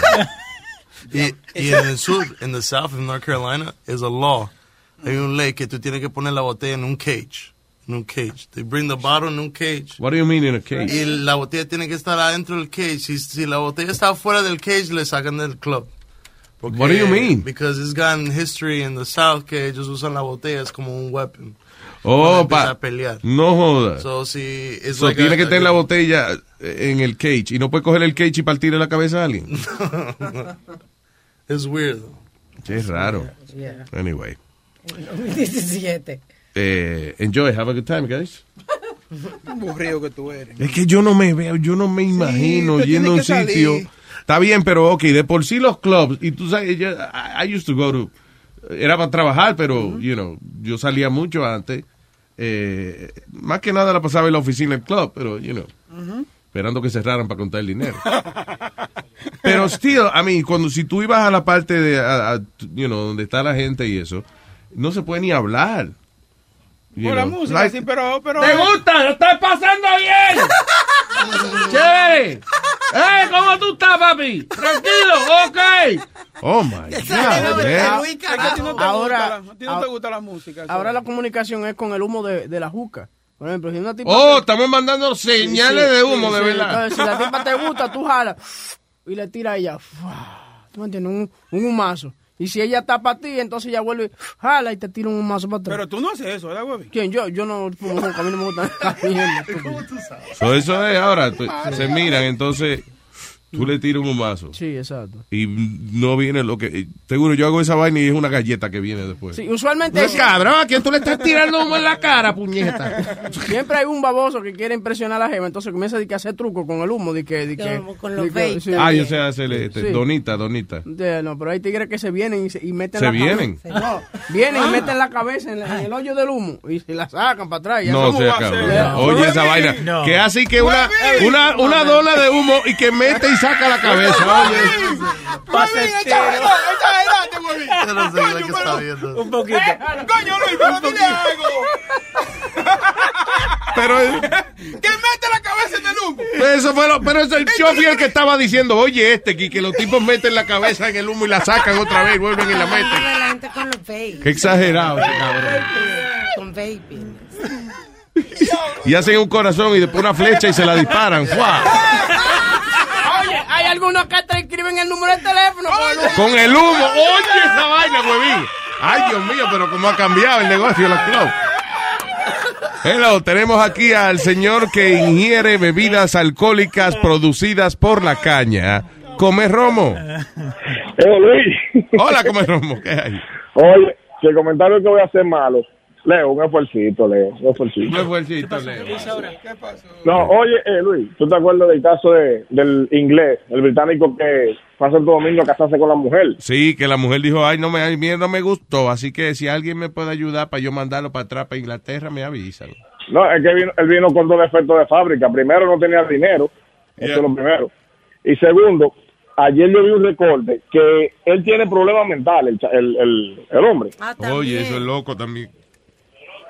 Y, y en el sur, en the south of North Carolina, es a law. Hay un ley que tú tienes que poner la botella en un cage. En un cage. They bring the bottle en un cage. What do you mean in a cage? Y la botella tiene que estar adentro del cage. Si, si la botella está fuera del cage, le sacan del club. Porque- What do you mean? Because it's gotten history in the south que ellos usan las botellas como un weapon. Oh, Cuando empiezan pa. a pelear. No jodas. So, si So, like tiene a- que tener la botella eh, en el cage y no puede coger el cage y partirle la cabeza a alguien. It's weird. Qué raro. Yeah. Anyway. 17. Eh, enjoy, have a good time, guys. Aburrido que tú eres. Es que yo no me veo, yo no me imagino yendo a un salir. sitio. Está bien, pero ok, de por sí los clubs, y tú sabes, yo- I, I used to go to, era para trabajar, pero, you know, yo salía mucho antes. Eh, más que nada la pasaba en la oficina del club, pero, you know, esperando que cerraran para contar el dinero. Pero still, I mean, cuando si tú ibas a la parte de, a- a- you know, donde está la gente y eso, no se puede ni hablar. You Por la música, like- sí, pero, pero. ¿Te gusta? ¿Lo estás pasando bien? Chévere. ¡Eh! ¿Cómo tú estás, papi? Tranquilo, ok. Oh my God. Es que a man. ti no te Ahora- gusta la- a ti no te gusta la música. Ahora la comunicación es con el humo de, de la juca. Por ejemplo, si una tipa Oh, te- estamos mandando señales Sí, sí, de humo, sí, de sí. verdad. Entonces, si la tipa te gusta, tú jalas y le tira a ella. ¿Tú me entiendes? Un, un humazo. Y si ella está para ti, entonces ella vuelve, jala y te tira un humazo para atrás. Pero tú no haces eso, ¿verdad, güey? ¿Quién? Yo, yo no fumo nunca, a mí no me gusta la mierda. So, eso es ahora, tú- se miran, entonces tú le tiras un vaso. Sí, exacto. Y no viene lo que. Seguro yo hago esa vaina y es una galleta que viene después. Sí, usualmente... No, cabrón, ¿a quién tú le estás tirando humo en la cara, puñeta? Siempre hay un baboso que quiere impresionar a la jeva, entonces comienza a hacer truco con el humo, de que... De que Con los sí. Ah, yo sé hacerle este, Sí. donita, donita. De- no, pero hay tigres que se vienen y, se, y meten ¿Se la vienen? cabeza. No, vienen y meten la cabeza en, la- en el hoyo del humo y se la sacan para atrás. y No eso- sea cabrón. Ya. Oye esa vaina. No. Que así que una, una, una dola de humo y que mete y saca la cabeza. Oye. Yo no sé qué está viendo. Un poquito. Coño, Luis, pero dile algo. Pero Que mete la cabeza en el humo. eso fue lo, pero es el chofer el que estaba diciendo, oye este, que, que los tipos meten la cabeza en el humo y la sacan otra vez, vuelven y la meten. Con los. Qué exagerado cabrón. Con vaping. Y hacen un corazón y después una flecha y se la disparan. ¡Fua! Algunos que te escriben el número de teléfono con el humo. Con el humo. Oye esa vaina, huevín. Ay, Dios mío, pero cómo ha cambiado el negocio de los clubs. Hello, tenemos aquí al señor que ingiere bebidas alcohólicas producidas por la caña. Come Romo. Eh, Luis. Hola, Come Romo. ¿Qué hay? Oye, que el comentario que voy a hacer malo. Leo, un esfuercito, Leo, un esfuercito. Un esfuercito, Leo. No, oye, eh, Luis, ¿tú te acuerdas del caso de, del inglés, el británico que fue a Santo Domingo a casarse con la mujer? Sí, que la mujer dijo, ay, no me, ay, no me gustó, así que si alguien me puede ayudar para yo mandarlo para atrás para Inglaterra, me avisan. No, es que vino, él vino con dos defectos de fábrica. Primero, no tenía dinero. Eso es lo primero. Y segundo, ayer yo vi un recorte que él tiene problemas mentales, el, el, el, el hombre. Oye, eso es loco también.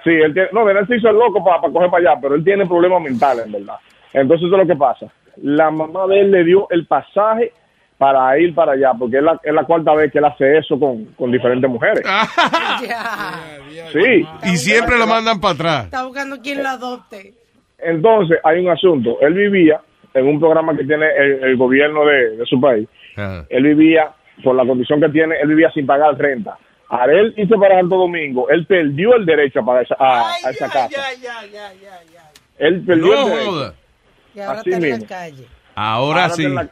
Sí, él tiene, no, él se hizo el loco para, coger para allá, pero él tiene problemas mentales, en verdad. Entonces, eso es lo que pasa. La mamá de él le dio el pasaje para ir para allá, porque es la, es la cuarta vez que él hace eso con, con diferentes mujeres. Sí. Y siempre lo mandan para atrás. Está buscando quien lo adopte. Entonces, hay un asunto. Él vivía en un programa que tiene el, el gobierno de, de su país. Él vivía por la condición que tiene, él vivía sin pagar renta. Él irse para Santo Domingo, él perdió el derecho a pagar esa, a, a esa casa. Él perdió No el derecho. joda. Y ahora Así está en la calle. Ahora sí. la-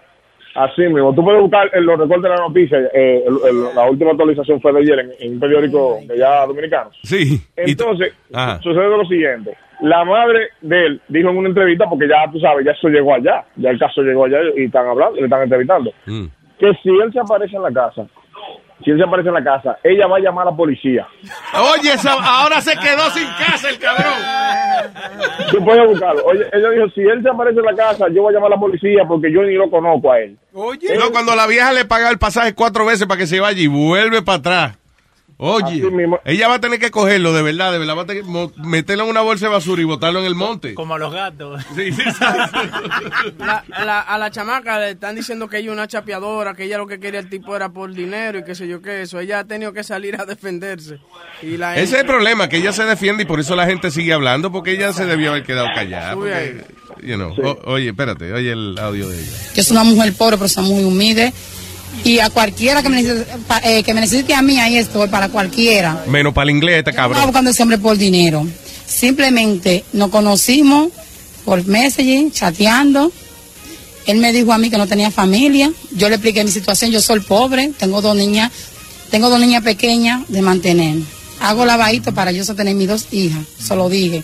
Así mismo. Tú puedes buscar en los recortes de la noticia. eh, el- el- la última actualización fue de ayer en, en un periódico de allá dominicano. Sí. Entonces, Ajá. sucede lo siguiente. La madre de él dijo en una entrevista, porque ya tú sabes, ya eso llegó allá. Ya el caso llegó allá y están hablando, le están entrevistando. Mm. Que si él se aparece en la casa, si él se aparece en la casa, ella va a llamar a la policía. Oye, ahora se quedó sin casa el cabrón. Tú puedes buscarlo. Oye, ella dijo, si él se aparece en la casa, yo voy a llamar a la policía porque yo ni lo conozco a él. Oye. No, cuando la vieja le paga el pasaje cuatro veces para que se vaya y vuelve para atrás. Oye, ella va a tener que cogerlo, de verdad, de verdad. Va a tener que mo- meterlo en una bolsa de basura y botarlo en el monte. Como a los gatos. Sí, sí, La- a, la, a la chamaca le están diciendo que ella es una chapeadora, que ella lo que quería el tipo era por dinero y qué sé yo qué eso. Ella ha tenido que salir a defenderse. Y la Ese es el problema, que ella se defiende y por eso la gente sigue hablando, porque ella se debió haber quedado callada. Porque, you know, o- oye, espérate, oye el audio de ella. Yo soy una mujer pobre, pero soy muy humilde. Y a cualquiera que me necesite, eh, que me necesite a mí, ahí estoy, para cualquiera. Menos para el inglés, este No estaba cabrón. buscando ese hombre por dinero. Simplemente nos conocimos por messaging, chateando. Él me dijo a mí que no tenía familia. Yo le expliqué mi situación. Yo soy pobre, tengo dos niñas, tengo dos niñas pequeñas de mantener. Hago lavadito para yo sostener mis dos hijas. Se lo dije.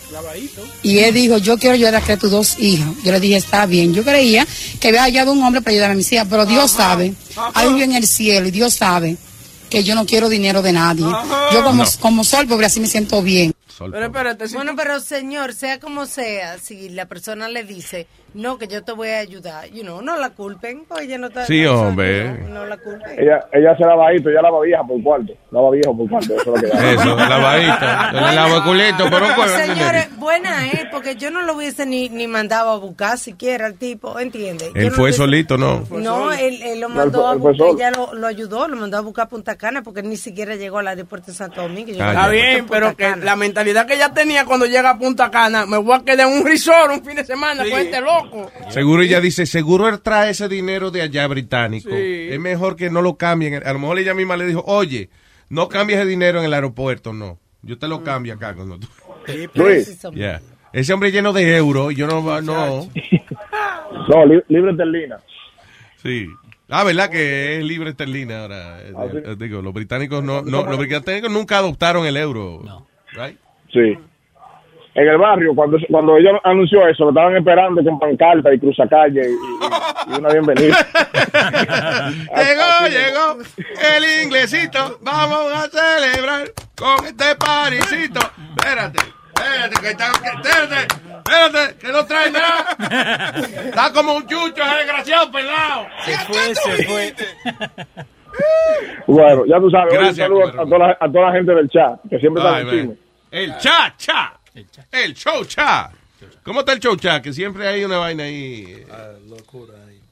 Y él dijo, yo quiero ayudar a crear tus dos hijas. Yo le dije, está bien. Yo creía que había hallado un hombre para ayudar a mis hijas, pero Dios sabe, hay un en el cielo y Dios sabe que yo no quiero dinero de nadie. Yo como, No. como soy pobre así me siento bien. Pero espérate, Bueno, pero señor, sea como sea, si la persona le dice, no, que yo te voy a ayudar, you know, no la culpen, pues ella no está... Sí, no, hombre. No, no la culpen. Ella, ella se lava ahí, ella lava vieja por cuarto. Lava viejo por cuarto. Eso es lo que. Eso, lavadita. Le lavo el culito, pero pues, Señores, buena, ¿eh? Porque yo no lo hubiese ni, ni mandado a buscar siquiera al tipo, ¿entiende? Yo Él no fue hubiese- solito, ¿no? No, él, él lo No, mandó a buscar, ella lo, lo ayudó, lo mandó a buscar a Punta Cana porque él ni siquiera llegó al aeropuerto de Santo Domingo. al Está bien, pero que Cana. la mentalidad que ella tenía cuando llega a Punta Cana, me voy a quedar en un resort un fin de semana con este loco. Seguro ella dice, seguro él trae ese dinero de allá británico. Sí. Es mejor que no lo cambien. A lo mejor ella misma le dijo, oye, no cambies ese dinero en el aeropuerto, no. Yo te lo cambio acá cuando tú. Luis. Yeah. Ese hombre lleno de euros, yo no, no. No, li- libre esterlina. Sí. Ah, ¿verdad que es libre esterlina ahora? Eh, digo, los británicos no, no, los británicos nunca adoptaron el euro. Right? Sí. En el barrio, cuando, cuando ella anunció eso, lo estaban esperando con pancarta y cruzacalle y, y- y una bienvenida. Llegó, llegó el inglesito. Vamos a celebrar con este parisito. Espérate, espérate, que está, que- espérate, espérate, que no trae nada. Está como un chucho, desgraciado pelado. Se fue, se fue. Bueno, ya tú sabes, un saludo a, toda la, a toda la gente del chat, que siempre Ay, están encima. El cha, cha. El show cha. ¿Cómo está el show cha? Que siempre hay una vaina ahí. eh,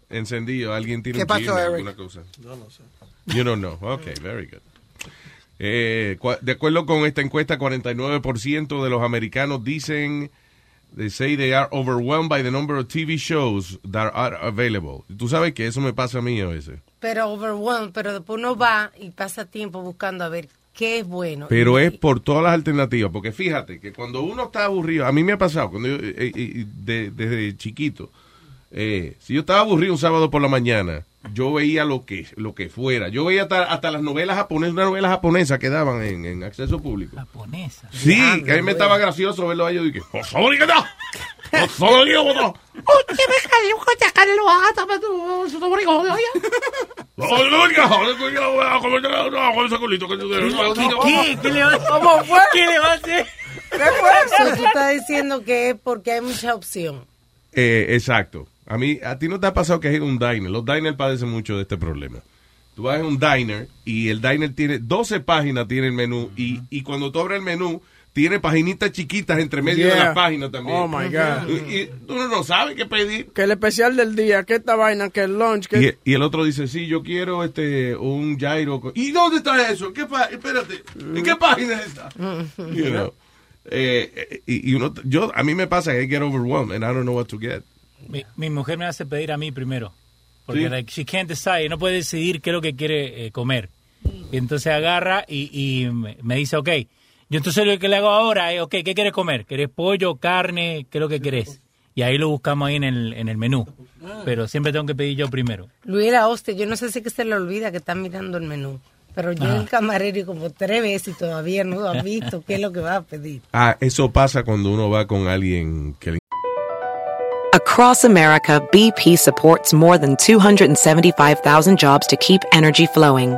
Encendido. Alguien tiene ¿Qué un pasó, Eric? alguna cosa. You don't know. Okay, very good. Eh, cua- de acuerdo con esta encuesta, 49% de los americanos dicen, they say they are overwhelmed by the number of TV shows that are available. Tú sabes que eso me pasa a mí a veces. Pero overwhelmed, pero después uno va y pasa tiempo buscando a ver qué es bueno. Pero Y- es por todas las alternativas, porque fíjate que cuando uno está aburrido, a mí me ha pasado, cuando yo, eh, eh, de- desde chiquito, eh, si yo estaba aburrido un sábado por la mañana, yo veía lo que lo que fuera. Yo veía hasta, hasta las novelas japonesas, una novela japonesa que daban en, en acceso público. Japonesa. Sí, que a mí me estaba gracioso verlo a ellos y que, "Oh, sorry, que no! ¡Oh, sorry, que no! ¿Qué? ¿Qué le va a hacer? ¿Cómo fue? ¿Qué le va a hacer? ¿Qué fue eso? Tú estás diciendo que es porque hay mucha opción. Eh, exacto. A mí, a ti no te ha pasado que has ido a un diner. Los diners padecen mucho de este problema. Tú vas a un diner y el diner tiene 12 páginas, tiene el menú. Y, y cuando tú abres el menú, tiene paginitas chiquitas entre medio de Yeah. las páginas también. Oh, my God. Y, y uno no sabe qué pedir. Que el especial del día, que esta vaina, que el lunch, que... Y, y el otro dice, sí, yo quiero este un gyro. con- ¿Y dónde está eso? ¿Qué pa- Espérate, ¿en qué página está? You know. Eh, eh, y, y uno, yo, a mí me pasa que I get overwhelmed and I don't know what to get. Mi, mi mujer me hace pedir a mí primero. Porque Sí. like, she can't decide, no puede decidir qué es lo que quiere eh, comer. Y entonces agarra y, y me me dice, ok, yo entonces lo que le hago ahora es, ok, ¿qué quieres comer? ¿Querés pollo, carne? ¿Qué es lo que querés? Y ahí lo buscamos ahí en el, en el menú. Pero siempre tengo que pedir yo primero. Luis era hostia, yo no sé si es que se le olvida que está mirando el menú. Pero yo Ajá. el camarero y como tres veces y todavía no ha visto qué es lo que va a pedir. Ah, eso pasa cuando uno va con alguien que le Across America, BP supports more than 275,000 jobs to keep energy flowing.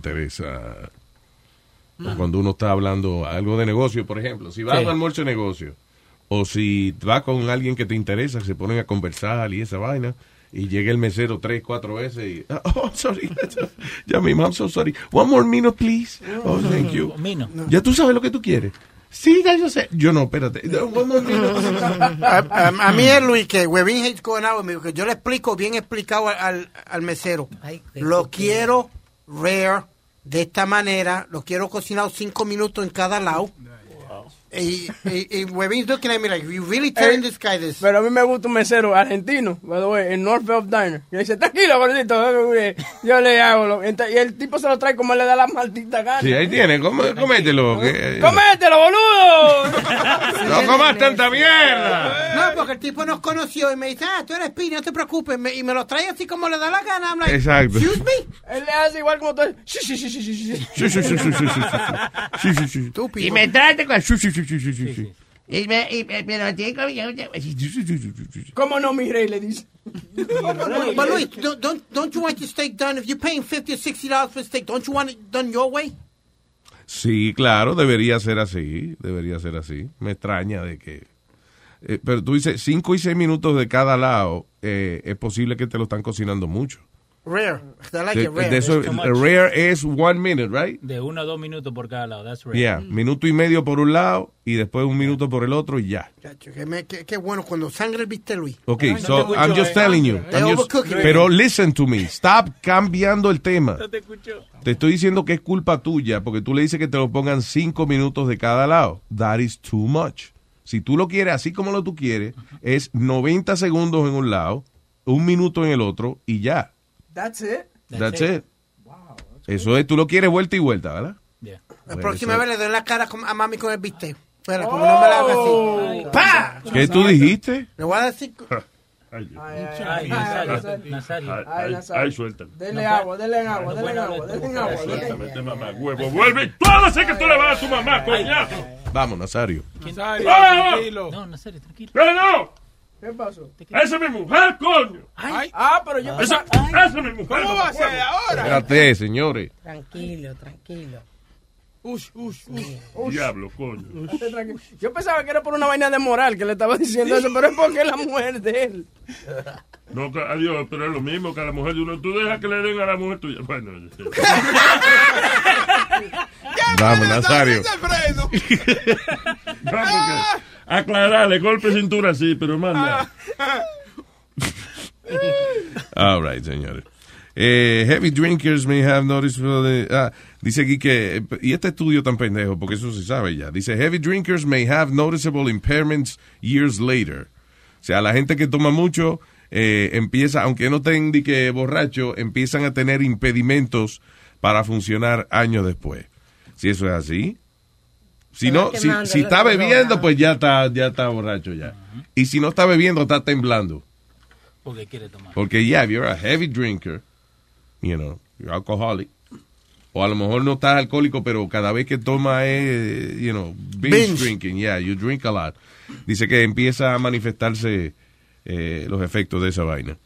Interesa. O Cuando uno está hablando algo de negocio, por ejemplo, si vas Sí. a un almuerzo de negocio, o si vas con alguien que te interesa, se ponen a conversar y esa vaina, y llega el mesero tres, cuatro veces y, oh, I'm sorry, ya mi I'm so sorry, one more minute, please. Oh, thank you. Mino. Ya tú sabes lo que tú quieres. Sí, ya yo sé. Yo no, espérate. A, a- a mí es Luis que Webin hates going out with me, porque yo le explico bien explicado al, al, al mesero. Lo quiero rare de esta manera, lo quiero cocinado cinco minutos en cada lado. Y, y, Webin's looking at me like, you really telling this guy this? Pero a mí me gusta un mesero argentino, by the way, en North Belt Diner. Que dice, tranquilo, gordito, eh, yo le hago. Lo, y el tipo se lo trae como le da la maldita gana. Sí, ahí tiene, come- comételo. ¡Comételo, boludo! No comas tanta mierda. No, porque el tipo nos conoció y me dice, ah, tú eres Pini, no te preocupes. Me- y me lo trae así como le da la gana. I'm like, Exacto. Excuse me. Él le hace igual como tú. Sí, sí, sí, sí, sí, sí. Sí, sí, sí, sí, sí, sí, sí. Sí, sí, sí. Y me trata con... Sí, sí, sí, sí, sí, sí, sí. Y me, y me, me lo tiene ¿Cómo no, mi rey? Le dice. But, but Luis, don't, don't, you want your steak done? If you're paying 50 or 60 dollars for a steak, don't you want it done your way? Sí, claro, debería ser así, debería ser así. Me extraña de que... eh, pero tú dices, cinco y seis minutos de cada lado, eh, es posible que te lo están cocinando mucho. Rare. I like De, it rare. de eso, rare es one minute, right? De uno a dos minutos por cada lado. That's right. Yeah, minuto y medio por un lado y después un minuto por el otro y ya. Qué, bueno cuando sangre viste Luis. Ok, Ay, no so te escucho, I'm just eh. telling you. I'm just- pero listen to me. Stop cambiando el tema. te escucho. Te estoy diciendo que es culpa tuya porque tú le dices que te lo pongan cinco minutos de cada lado. That is too much. Si tú lo quieres así como lo tú quieres, es 90 segundos en un lado, un minuto en el otro y ya. That's it. That's, it. Eso es, tú lo quieres vuelta y vuelta, ¿verdad? La Bueno, próxima vez le doy la cara a mami con el bistec. Espera, como no me la haga así. ¡Pa! ¿Qué tú dijiste? Le voy a decir. Ay, ay, Nazario. Ay, Ay, Nazario. ay, suéltalo. Dele agua, dele agua, dele agua, dele agua. Suéltame, mamá, huevo, Vuelve. Tú vas a que tú le vas a tu mamá, coñazo. Vamos, Nazario. Nazario, tranquilo. No, Nazario, tranquilo. ¡Que no! ¿Qué pasó? ¡Esa es mi mujer, coño! Ay, ah, pero yo Esa, esa es mi mujer. ¿Cómo va a ser ahora? Espérate, señores. Tranquilo, tranquilo. Ush, ush, ush. Diablo, coño. Yo pensaba que era por una vaina de moral que le estaba diciendo eso, pero es porque es la mujer de él. No, adiós, pero es lo mismo que a la mujer de uno. Tú dejas que le den a la mujer tuya. Bueno, Vamos, Nazario. no, porque aclararle, golpe cintura sí, pero manda. All right, señores. Eh, heavy drinkers may have noticeable... ah, dice aquí que... Y este estudio tan pendejo, porque eso se sabe ya. Dice, heavy drinkers may have noticeable impairments years later. O sea, la gente que toma mucho eh, empieza, aunque no estén de que borracho, empiezan a tener impedimentos para funcionar años después. Si eso es así. Si no, si, si está bebiendo, pues ya está, ya está borracho ya. Y si no está bebiendo, está temblando. Porque quiere tomar. Porque, yeah, if you're a heavy drinker, you know, you're alcoholic, O a lo mejor no estás alcohólico, pero cada vez que toma es, you know, binge, Binge. drinking. Yeah, you drink a lot. Dice que empieza a manifestarse eh, los efectos de esa vaina.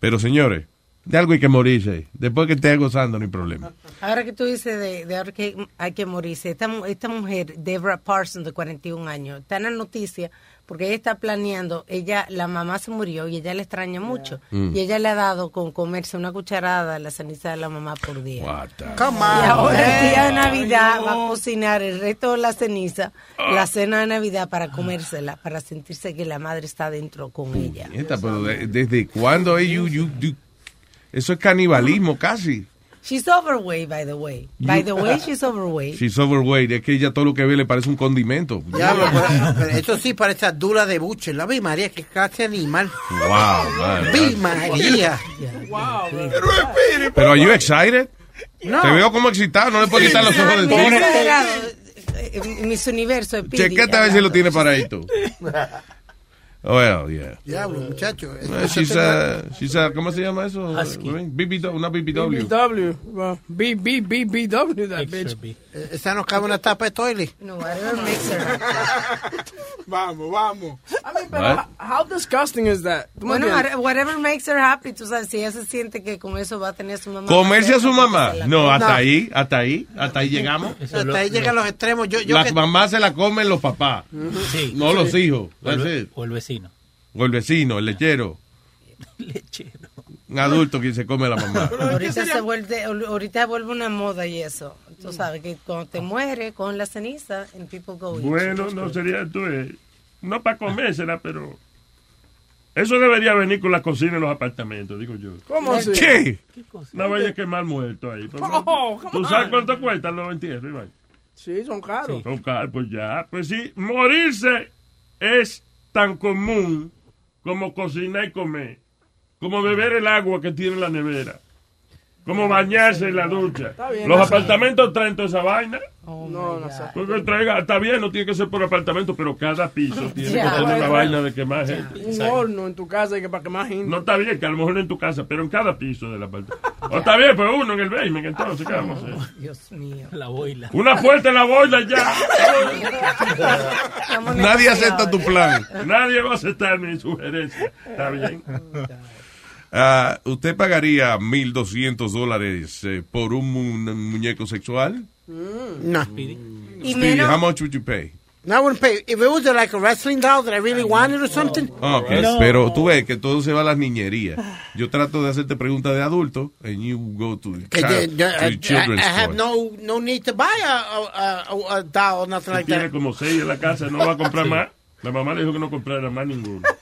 Pero señores, de algo hay que morirse. Después que estés gozando, no hay problema. Ahora que tú dices de, de ahora que hay que morirse, esta, mu- esta mujer, Deborah Parsons, de 41 años, está en la noticia porque ella está planeando, ella, la mamá se murió y ella le extraña mucho. Mm. Y ella le ha dado con comerse una cucharada de la ceniza de la mamá por día. Come Y on, ahora el día de. Navidad va a cocinar el resto de la ceniza, la cena de Navidad para comérsela, para sentirse que la madre está dentro con ella. Nieta, pero de- ¿desde cuándo es you, you- you- eso es canibalismo casi? She's overweight, by the way. By the way, she's overweight. She's overweight. Es que ella todo lo que ve le parece un condimento. Diablo, pero- pero eso sí parece dura de buche. La vi María, que de animal. Wow, man. Vi María. Pero are you excited? No. Te veo como excitado, no le puedo quitar los ojos de ti. exagerado. Eh, Miss Universo. Chequete a ver si lo tiene paradito. Well, yeah. Diablo, muchacho. Eh, she's a, she's a- ¿Cómo se llama eso? BBW, una BBW. BBW. Well, B, B, B, BW, that bitch. Eh, Esa no cabe una tapa de toilet. No, whatever makes her. Vamos, vamos. I mean, What? how, how disgusting is that? ¿Tú me Bueno, whatever makes her happy, tú sabes, si ella se siente que con eso va a tener a su mamá. ¿Comerse a su mamá? No, hasta ahí, hasta ahí, hasta ahí llegamos. Hasta ahí llegan los extremos. Yo, yo Las que- mamás se la comen los papás, Sí. no los hijos. O el, That's ve- it. o el vecino. O el vecino, el lechero. Lechero. Un adulto que se come a la mamá. Ahorita se vuelve, ahorita vuelve una moda y eso. Tú sabes que cuando te mueres con la ceniza, and people go eat. Bueno, no sería eh, no para comérsela, pero eso debería venir con la cocina en los apartamentos, digo yo. ¿Cómo así? ¿Qué? No vaya a quemar muerto ahí. Oh, ¿Tú sabes cuánto cuestan los entierros, Iván? Sí, son caros. Son caros, pues ya. Pues sí, morirse es tan común como cocinar y comer, como beber el agua que tiene la nevera, como bañarse en la ducha. Está bien, Los no, apartamentos traen toda esa vaina. no, no sé. Porque traiga, está bien, no tiene que ser por apartamento, pero cada piso tiene que tener una Bueno. vaina de quemar gente. Un horno en tu casa y que para que más gente. No está bien, que a lo mejor no en tu casa, pero en cada piso del apartamento. O está bien, pues uno en el basement, entonces, ¿qué vamos a hacer? Dios mío. La boila. Una puerta en la boila ya. Nadie acepta tu plan. Nadie va a aceptar mi sugerencia. Está bien. Ah, ¿Usted pagaría 1.200 dólares eh, por un, mu- un muñeco sexual? No. Y Speedy, menos, how much would you pay? No, I wouldn't pay. If it was like a wrestling doll that I really wanted or something. Ah, ok. Pero tú ves que todo se va a las niñerías. Yo trato de hacerte preguntas de adulto and you go to, Que child- to children's I have no no need to buy a, a, a, a doll or nothing like Tiene that. como seis en la casa, no va a comprar más. La mamá le dijo que no comprara más ninguno.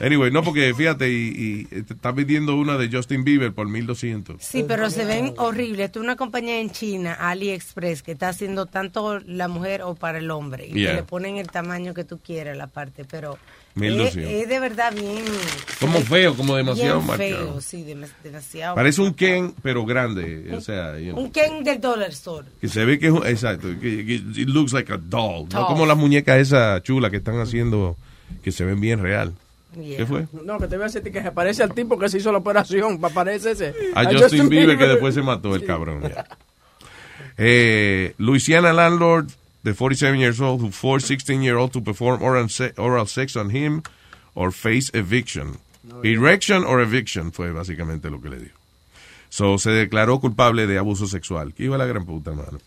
Anyway, no, porque fíjate, y, y te está pidiendo una de Justin Bieber por 1.200. sí, pero se ven horribles. Esto es una compañía en China, AliExpress, que está haciendo tanto la mujer o para el hombre. Y Yeah. que le ponen el tamaño que tú quieras, la parte. Pero es, 1200. es de verdad bien. Como feo, como demasiado bien marcado. feo, sí, dem- demasiado. Parece un Ken, pero grande. O sea, you know, Un Ken del Dollar Store. que se ve que es un, exacto, que, que it looks like a doll. No como las muñecas esas chulas que están haciendo, que se ven bien real. ¿Qué fue? No, que te voy a decir que se parece al tipo que se hizo la operación. Pa- Parece ese. A Justin Bieber que después se mató el cabrón. ya. Eh, Louisiana landlord, the 47 years old, who forced 16 year old to perform oral, se- oral sex on him or face eviction. Erection or eviction fue básicamente lo que le dijo. So, se declaró culpable de abuso sexual. Que iba a la gran puta, mano.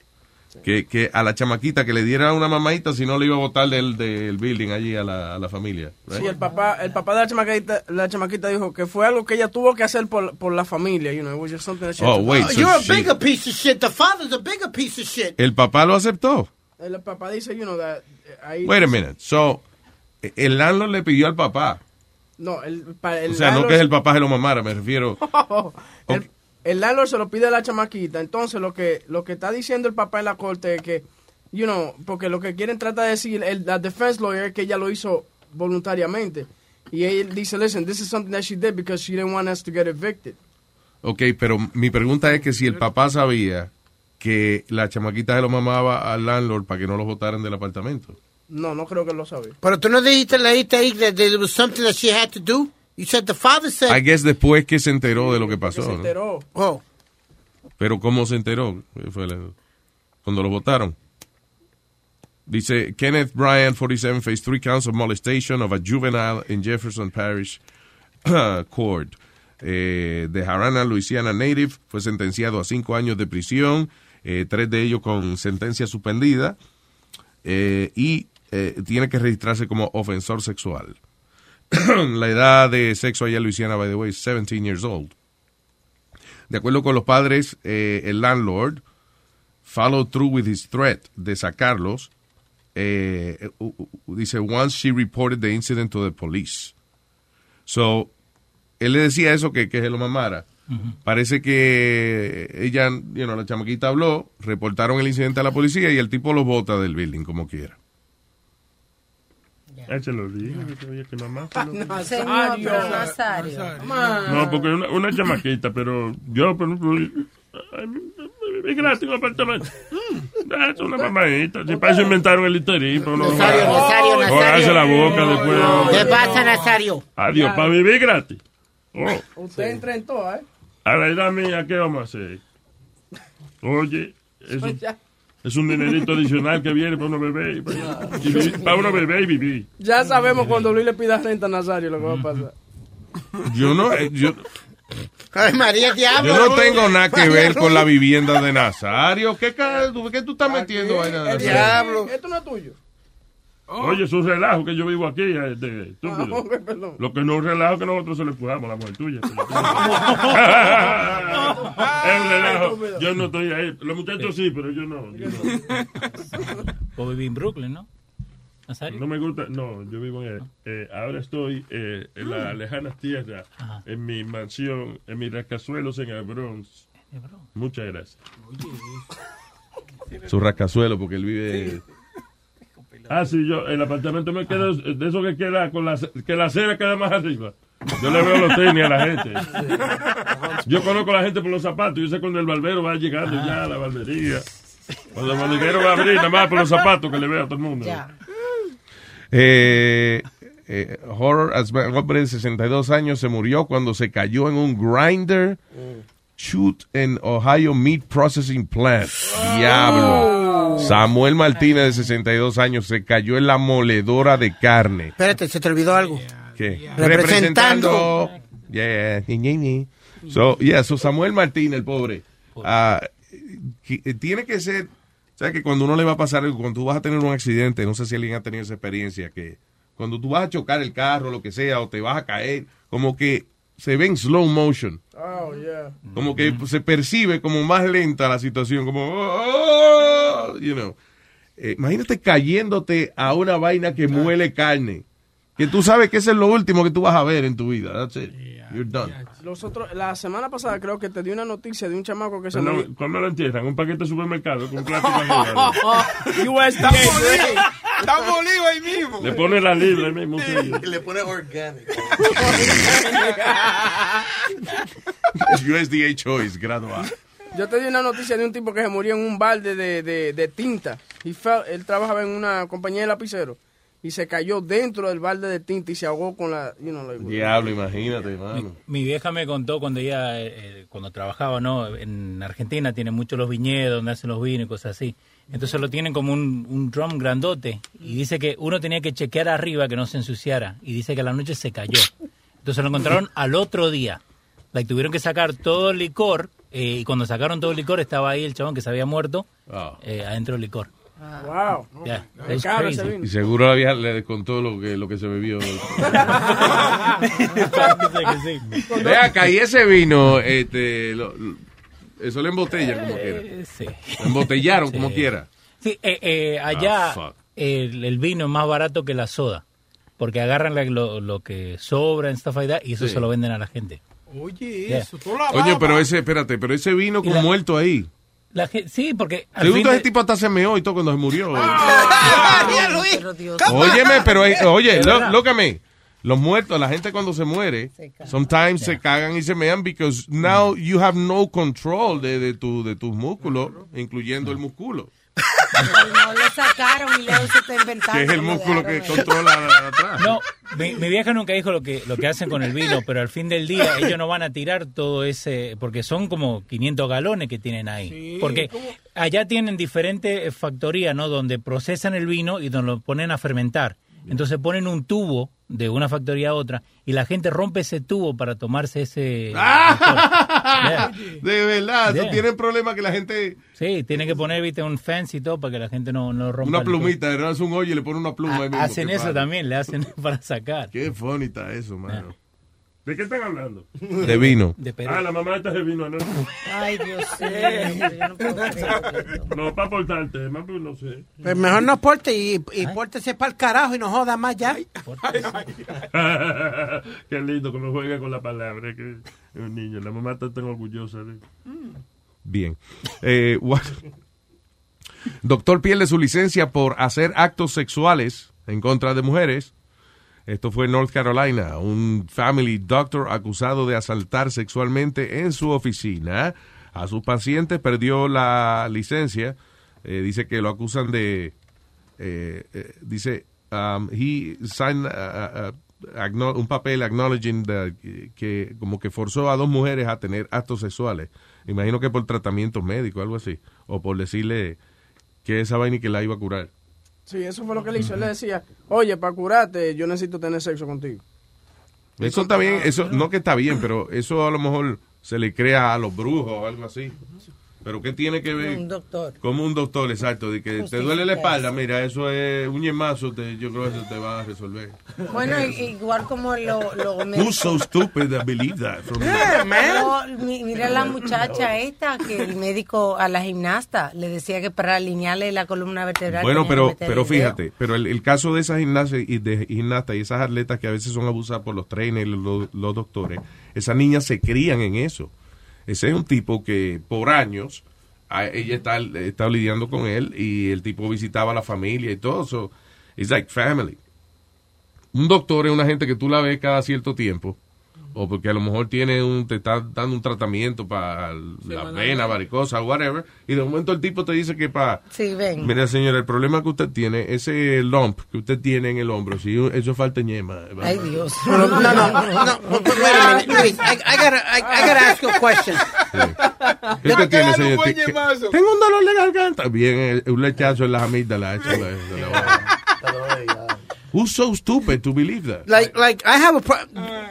Que, que a la chamaquita que le diera una mamadita si no le iba a botar del, del building allí a la, a la familia. right? Sí, el papá, el papá de la chamaquita, la chamaquita dijo que fue algo que ella tuvo que hacer por, por la familia, you know, it was just something that she Oh, wait, so You're a bigger piece of shit. The father's a bigger piece of shit. El papá lo aceptó. El papá dice, you know, that eh. Wait a minute. So, el landlord le pidió al papá. No, el, pa- el O sea, no landlord- que es el papá se lo mamara, me refiero. el, el landlord se lo pide a la chamaquita. Entonces, lo que lo que está diciendo el papá en la corte es que, you know, porque lo que quieren tratar de decir el la defense lawyer es que ella lo hizo voluntariamente. Y él dice, listen, this is something that she did because she didn't want us to get evicted. Ok, pero mi pregunta es que si el papá sabía que la chamaquita se lo mamaba al landlord para que no lo votaran del apartamento. No, no creo que lo sabía. Pero tú no dijiste, leíste ahí that there was something that she had to do. You said the father said. I guess después que se enteró de lo que pasó. Se ¿no? enteró. Oh. Pero ¿cómo se enteró? Fue la- cuando lo votaron. Dice, Kenneth Bryan, 47, faced three counts of molestation of a juvenile in Jefferson Parish Court. Eh, de Harana, Louisiana native, fue sentenciado a cinco años de prisión, eh, tres de ellos con sentencia suspendida, eh, y eh, tiene que registrarse como ofensor sexual. La edad de sexo allá en Louisiana, by the way, is 17 years old. De acuerdo con los padres, el landlord followed through with his threat de sacarlos. Dice, once she reported the incident to the police. So, él le decía eso, que, que se lo mamara. Parece que ella, you know, la chamaquita habló, reportaron el incidente a la policía y el tipo los bota del building como quiera. Ah, se lo dije, que oye, que mamá se lo dijo. Señor, pero Nazario. No, porque una, una chamaquita, pero yo, por ejemplo, es gratis un apartamento. Ah, Es una mamadita. Si para eso inventaron el pero no Nazario, Nazario, Nazario. La boca después. ¿Qué pasa, Nazario? Adiós, para vivir gratis. Oh, Usted entra en todo, ¿eh? A la edad mía, ¿qué vamos a hacer? Oye, eso es un dinerito adicional que viene para uno beber. y para- y vi- Para uno beber y vivir. ya sabemos cuando Luis le pida renta a Nazario lo que va a pasar. Yo no, eh, yo, Ay, María, diablo. yo no tengo nada que ver con la vivienda de Nazario. ¿Qué, qué tú estás metiendo ahí? El Nazario? diablo. Esto no es tuyo. Oye, es un relajo que yo vivo aquí. eh, estúpido. Ah, hombre. Lo que no es un relajo que nosotros se le empujamos a la mujer tuya. es un relajo. Yo no estoy ahí. Los muchachos sí, pero yo no. yo no. O viví en Brooklyn, ¿no? Nazario. No me gusta, no, yo vivo en, eh, ahora estoy eh, en las lejanas tierras, en mi mansión, en mis rascazuelos en el Bronx. Muchas gracias. Su rascazuelo, porque él vive. Ah, sí, yo, el apartamento me queda, de eso que queda, con la, que la acera queda más arriba. Yo le veo los tenis a la gente. Yo conozco a la gente por los zapatos, yo sé cuando el barbero va llegando ya a la barbería. Cuando el barbero va a abrir, nada más por los zapatos que le veo a todo el mundo. Eh, eh, Horror, un hombre de 62 años se murió cuando se cayó en un grinder shoot en Ohio Meat Processing Plant. Diablo. Samuel Martínez, de 62 años, se cayó en la moledora de carne. Espérate, se te olvidó algo. ¿Qué? Representando. Yeah, ñe, ñe. So, yeah, so Samuel Martínez, el pobre, ah, eh, tiene que ser, o sea, que cuando uno le va a pasar algo, cuando tú vas a tener un accidente, no sé si alguien ha tenido esa experiencia, que cuando tú vas a chocar el carro, lo que sea, o te vas a caer, como que se ve en slow motion. Oh, yeah. Como que se percibe como más lenta la situación, como, oh, you know. Eh, imagínate cayéndote a una vaina que muele carne. Que tú sabes que ese es lo último que tú vas a ver en tu vida. That's it. You're done. Los otros, la semana pasada creo que te di una noticia de un chamaco que se Cuando, murió. cuando lo entierran, un paquete de supermercado con plástico. USDA. Está molido ahí mismo. Le pone la libra ahí mismo. le pone organic. USDA Choice, graduado. Yo te di una noticia de un tipo que se murió en un balde de, de, de tinta. Él trabajaba en una compañía de lapicero y se cayó dentro del balde de tinta y se ahogó con la... You know, like- Diablo, imagínate, mano. Mi vieja me contó cuando ella, eh, eh, cuando trabajaba, ¿no? En Argentina tienen muchos los viñedos donde hacen los vinos y cosas así. Entonces lo tienen como un, un drum grandote y dice que uno tenía que chequear arriba que no se ensuciara y dice que a la noche se cayó. Entonces lo encontraron al otro día. Like, tuvieron que sacar todo el licor eh, y cuando sacaron todo el licor estaba ahí el chabón que se había muerto Ah. eh, adentro del licor. Wow. Yeah, crazy. ese vino. Y seguro la vieja le descontó lo que, lo que se bebió. Ve acá, y ese vino, este, lo- lo- eso lo embotellan como quiera. Eh, sí. Lo embotellaron como Sí. quiera. Sí, eh, eh, allá fuck. el, el vino es más barato que la soda. Porque agarran la- lo, lo que sobra en like that, y eso Sí. se lo venden a la gente. Oye, Yeah. eso, toda la Oye, pero ese, espérate, pero ese vino con la- muerto ahí. La gen- sí, porque al Según fin ese de- tipo hasta se meó y todo cuando se murió. Ah, Luis. Óyeme, pero, eh, oye, lo- look at me. Los muertos, la gente cuando se muere, sometimes se cagan y se mean because now you have no control de, de, tu, de tus músculos, incluyendo el músculo. No lo sacaron y Leo se está inventando. Que es el lo músculo que controla atrás. No, mi, mi vieja nunca dijo lo que, lo que hacen con el vino, pero al fin del día ellos no van a tirar todo ese, porque son como 500 galones que tienen ahí. porque allá tienen diferentes factorías, ¿no? Donde procesan el vino y donde lo ponen a fermentar. Entonces ponen un tubo de una factoría a otra y la gente rompe ese tubo para tomarse ese... Ah. De verdad, Yeah. tienen problemas que la gente... Sí, tienen que poner, viste, un fence y todo para que la gente no, no rompa Una plumita, le un hoyo y le pone una pluma ahí mismo. Hacen eso padre. también, le hacen para sacar. Qué está eso, mano. ¿De qué están hablando? De vino. De Ah, la mamá está de vino, ¿no? Ay, Dios mío. yo no puedo. No, para aportarte, más pues no sé. Pues mejor no porte y, y pórtese para el carajo y no joda más ya. Qué lindo cuando juega con la palabra. Que es un niño. La mamá está tan orgullosa de Bien. Eh, Doctor pierde su licencia por hacer actos sexuales en contra de mujeres. Esto fue en North Carolina. Un family doctor acusado de asaltar sexualmente en su oficina a sus pacientes perdió la licencia. Eh, dice que lo acusan de. eh, eh, dice, um, he signed uh, uh, acknow- un papel acknowledging that- que como que forzó a dos mujeres a tener actos sexuales. Imagino que por tratamiento médico, algo así. O por decirle que esa vaina y que la iba a curar. Sí, eso fue lo que él hizo. Él le decía, oye, para curarte, yo necesito tener sexo contigo. Eso está bien, eso no que está bien, pero eso a lo mejor se le crea a los brujos o algo así. Pero ¿qué tiene que ver? Un doctor. Como un doctor, exacto, de que te duele la espalda, mira, eso es un yemazo, te- yo creo que eso te va a resolver. Bueno, igual como lo, lo Who's so stupid that believe that? From- No, mi- mira la muchacha esta que el médico a la gimnasta le decía que para alinearle la columna vertebral. Bueno, pero, pero fíjate, pero el, el caso de esas gimnastas y de gimnastas y esas atletas que a veces son abusadas por los trainers, los, los doctores, esas niñas se crían en eso. Ese es un tipo que por años ella está, está lidiando con él y el tipo visitaba a la familia y todo. So, it's like family. Un doctor es una gente que tú la ves cada cierto tiempo o porque a lo mejor tiene un, te está dando un tratamiento para la vena, varicosa, whatever, y de momento el tipo te dice que para Sí, ven. Mira, señora, el problema que usted tiene, ese lump que usted tiene en el hombro, si eso falta ñema. Ay, Dios. No, no, no, no, no, wait a minute, I, I gotta, I, I gotta ask you a question. ¿Qué usted tiene, señor? ¿Qué- qué-. Tengo un dolor de garganta. Bien, eh, un lechazo en las amígdalas. eso le va. Who's so stupid to believe that? Like, like, I have a pro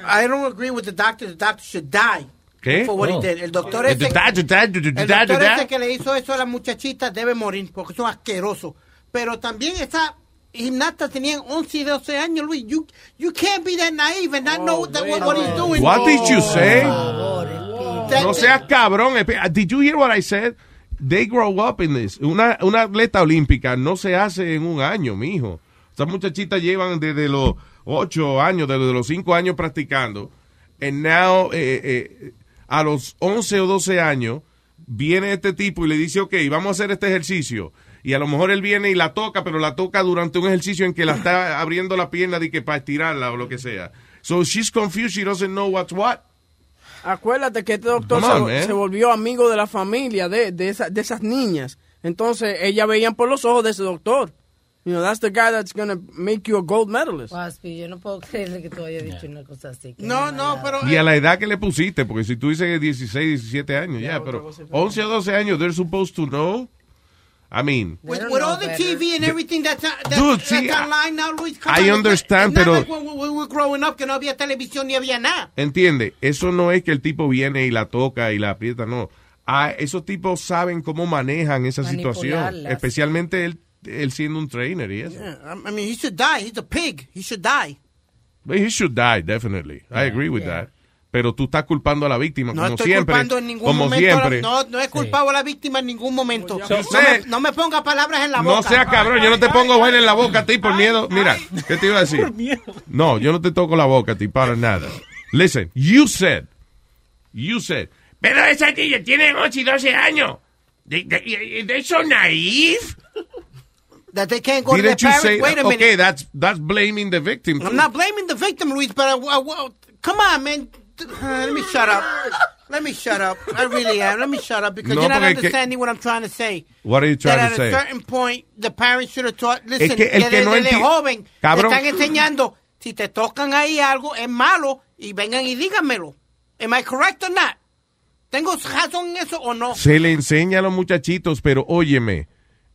I don't agree with the doctor. The doctor should die. ¿Qué? For what Oh. he did. El doctor El ese, doctor- doctor- el doctor- doctor doctor- ese que le hizo eso a la muchachita debe morir porque es un asqueroso. Pero también esa gimnasta tenían 11 y 12 años, Luis. You, you can't be that naive and not know that what, what he's doing. What did you say? That- No seas cabrón. Espe- Did you hear what I said? They grow up in this. Una, una atleta olímpica no se hace en un año, mijo. Esas muchachitas llevan desde los ocho años, desde los cinco años practicando. And now, eh, eh, a los 11 o 12 años, viene este tipo y le dice, ok, vamos a hacer este ejercicio. Y a lo mejor él viene y la toca, pero la toca durante un ejercicio en que la está abriendo la pierna de que para estirarla o lo que sea. So she's confused, she doesn't know what's what. Acuérdate que este doctor on, se, volvió amigo de la familia de, de, esa- de esas niñas. Entonces, ellas veían por los ojos de ese doctor. You know, that's the guy that's gonna make you a gold medalist. Waspi, yo no puedo creerle que tú hayas dicho una cosa así. que No, no, pero Y a la edad que le pusiste, porque si tú dices que 16, 17 años, ya, pero 11 o 12 años, they're supposed to know. I mean, With, with all the TV and everything that's, that's, Dude, that's see, online now, Luis, come I on, understand, it's not pero- like when we were growing up que no había televisión ni había nada. entiende, eso no es que el tipo viene y la toca y la aprieta, no. Ah, esos tipos saben cómo manejan esa situación, especialmente él, él siendo un trainer y eso. Yeah, I mean, he should die. He's a pig. He should die. But he should die, definitely. I agree with that. Pero tú estás culpando a la víctima, No como estoy siempre. culpando en ningún como momento. siempre. No, no he culpado a la víctima en ningún momento. So- no, me, no me ponga palabras en la No boca. sea cabrón, yo no te pongo vaina en la boca a ti por miedo. Mira, ¿qué te iba a decir? No, yo no te toco la boca a ti para nada. Listen, you said, you said, Pero esa niña tiene 8 y 12 años. De, de, eso naive. That they can't go to their parents. Wait a Okay, minute. that's that's blaming the victim. I'm not blaming the victim, Luis, but I, I- I- come on, man. Uh, let me shut up. Let me shut up. I really am. Let me shut up because No, you're not es que- understanding what I'm trying to say. What are you trying that to at say? a certain point, the parents should have taught. Listen, que el que desde, no desde joven Cabrón. te están enseñando. Si te tocan ahí algo es malo y vengan y díganmelo. Am I correct or not? ¿Tengo razón en eso o no? Se le enseña a los muchachitos, pero óyeme,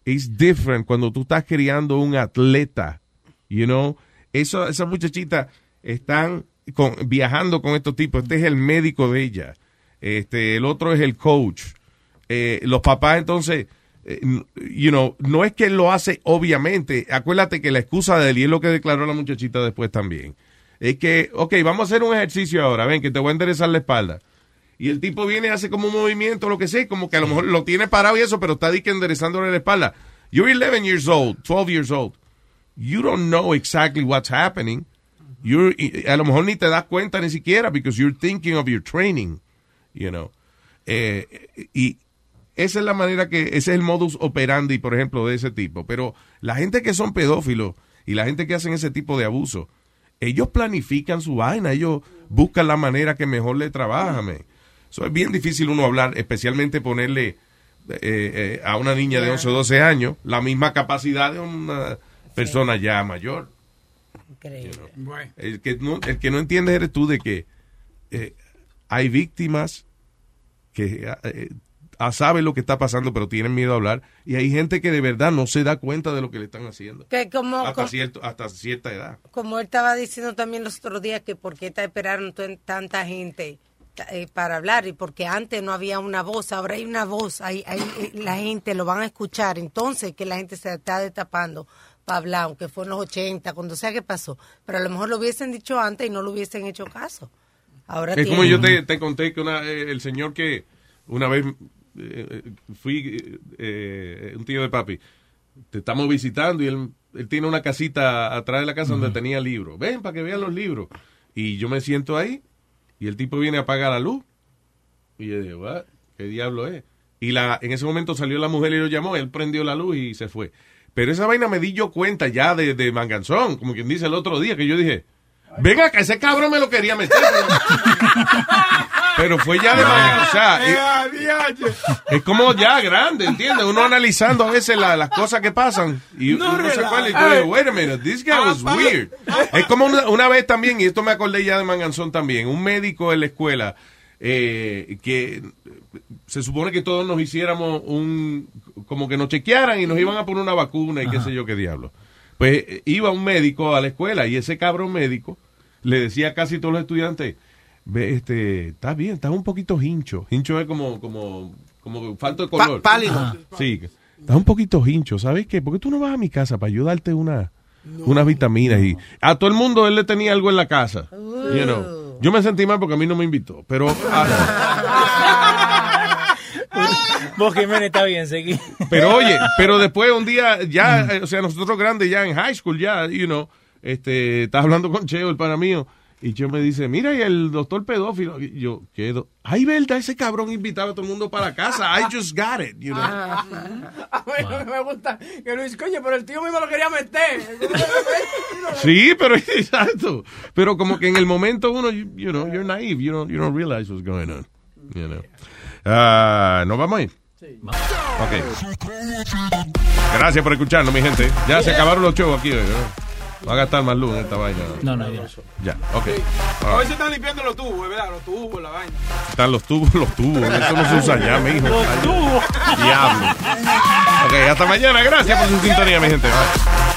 it's different cuando tú estás criando un atleta, you know. Esas muchachitas están viajando con estos tipos. Este es el médico de ella. Este, el otro es el coach. Eh, los papás entonces, eh, you know, no es que él lo hace obviamente. Acuérdate que la excusa de él, y es lo que declaró la muchachita después también, es que, ok, vamos a hacer un ejercicio ahora, ven, que te voy a enderezar la espalda. Y el tipo viene hace como un movimiento, lo que sea, como que a lo mejor lo tiene parado y eso, pero está que enderezándole la espalda. You're 11 years old, 12 years old. You don't know exactly what's happening. You're, a lo mejor ni te das cuenta ni siquiera because you're thinking of your training, you know. Eh, y esa es la manera que, ese es el modus operandi, por ejemplo, de ese tipo. Pero la gente que son pedófilos y la gente que hacen ese tipo de abuso, ellos planifican su vaina, ellos buscan la manera que mejor le trabaja. man. So, es bien difícil uno hablar, especialmente ponerle eh, eh, a una niña de 11 o 12 años la misma capacidad de una persona ya mayor. El, que no, el que no entiende eres tú de que eh, hay víctimas que eh, ah, saben lo que está pasando pero tienen miedo a hablar y hay gente que de verdad no se da cuenta de lo que le están haciendo. Que como, hasta, como, cierto, hasta cierta edad. como él estaba diciendo también los otros días que por qué te esperaron tan- tanta gente eh, para hablar y porque antes no había una voz, ahora hay una voz, hay, hay, eh, la gente lo van a escuchar, entonces que la gente se está destapando para hablar, aunque fue en los 80, cuando sea que pasó, pero a lo mejor lo hubiesen dicho antes y no lo hubiesen hecho caso. Ahora Es como yo te, te conté que una, eh, el señor que una vez eh, fui, eh, un tío de papi, te estamos visitando y él, él tiene una casita atrás de la casa donde tenía libros. Ven para que vean los libros. Y yo me siento ahí y el tipo viene a apagar la luz. Y yo digo, "What? ¿qué diablo es? Y la, en ese momento salió la mujer y lo llamó, él prendió la luz y se fue. Pero esa vaina me di yo cuenta ya de, de manganzón, como quien dice el otro día, que yo dije, venga acá, ese cabrón me lo quería meter. Pero fue ya de manera, o sea, es, es como ya grande, ¿entiendes? Uno analizando a veces la- las cosas que pasan y No uno se acuerda y tú dices, wait a minute, this guy was Apa. weird. Es como una, una vez también, y esto me acordé ya de Manganzón también, un médico en la escuela eh, que se supone que todos nos hiciéramos un, como que nos chequearan y nos iban a poner una vacuna y qué sé yo qué diablo. Pues eh, iba un médico a la escuela y ese cabrón médico le decía a casi todos los estudiantes, este, está bien, estás un poquito hincho. Hincho es como, como, como falto de color. Pa- pálido. Ajá. Sí, estás un poquito hincho, ¿sabes qué? ¿Por qué tú no vas a mi casa para ayudarte una, unas vitaminas? Y a todo el mundo él le tenía algo en la casa. you know. Yo me sentí mal porque a mí no me invitó, pero... ah, Vos, Jiménez, está bien, seguí. Pero oye, pero después un día ya, eh, o sea, nosotros grandes ya en high school ya, you know, este, estás hablando con Cheo, el pana mío, y Cheo me dice, mira, y el doctor pedófilo, y yo, ¿qué? do- Ay, verdad, ese cabrón invitaba a todo el mundo para la casa, I just got it, you know. A mí no me gusta que Luis, coño, pero el tío mismo lo quería meter. Sí, pero exacto. Pero como que en el momento uno, you, you know, you're naive, you don't, you don't realize what's going on, you know. Ah, ¿Nos vamos a ir? Ok. Gracias por escucharnos, mi gente. Ya se acabaron los shows aquí hoy, ¿no? Va a gastar más luz en esta vaina. No, no, ya. Ya, ok. Hoy se están limpiando los tubos, es verdad, los tubos, la vaina. Están los tubos, los tubos. Eso no se usa ya, mi hijo. Los tubos. Diablo. Ok, hasta mañana. Gracias por su sintonía, mi gente. Bye.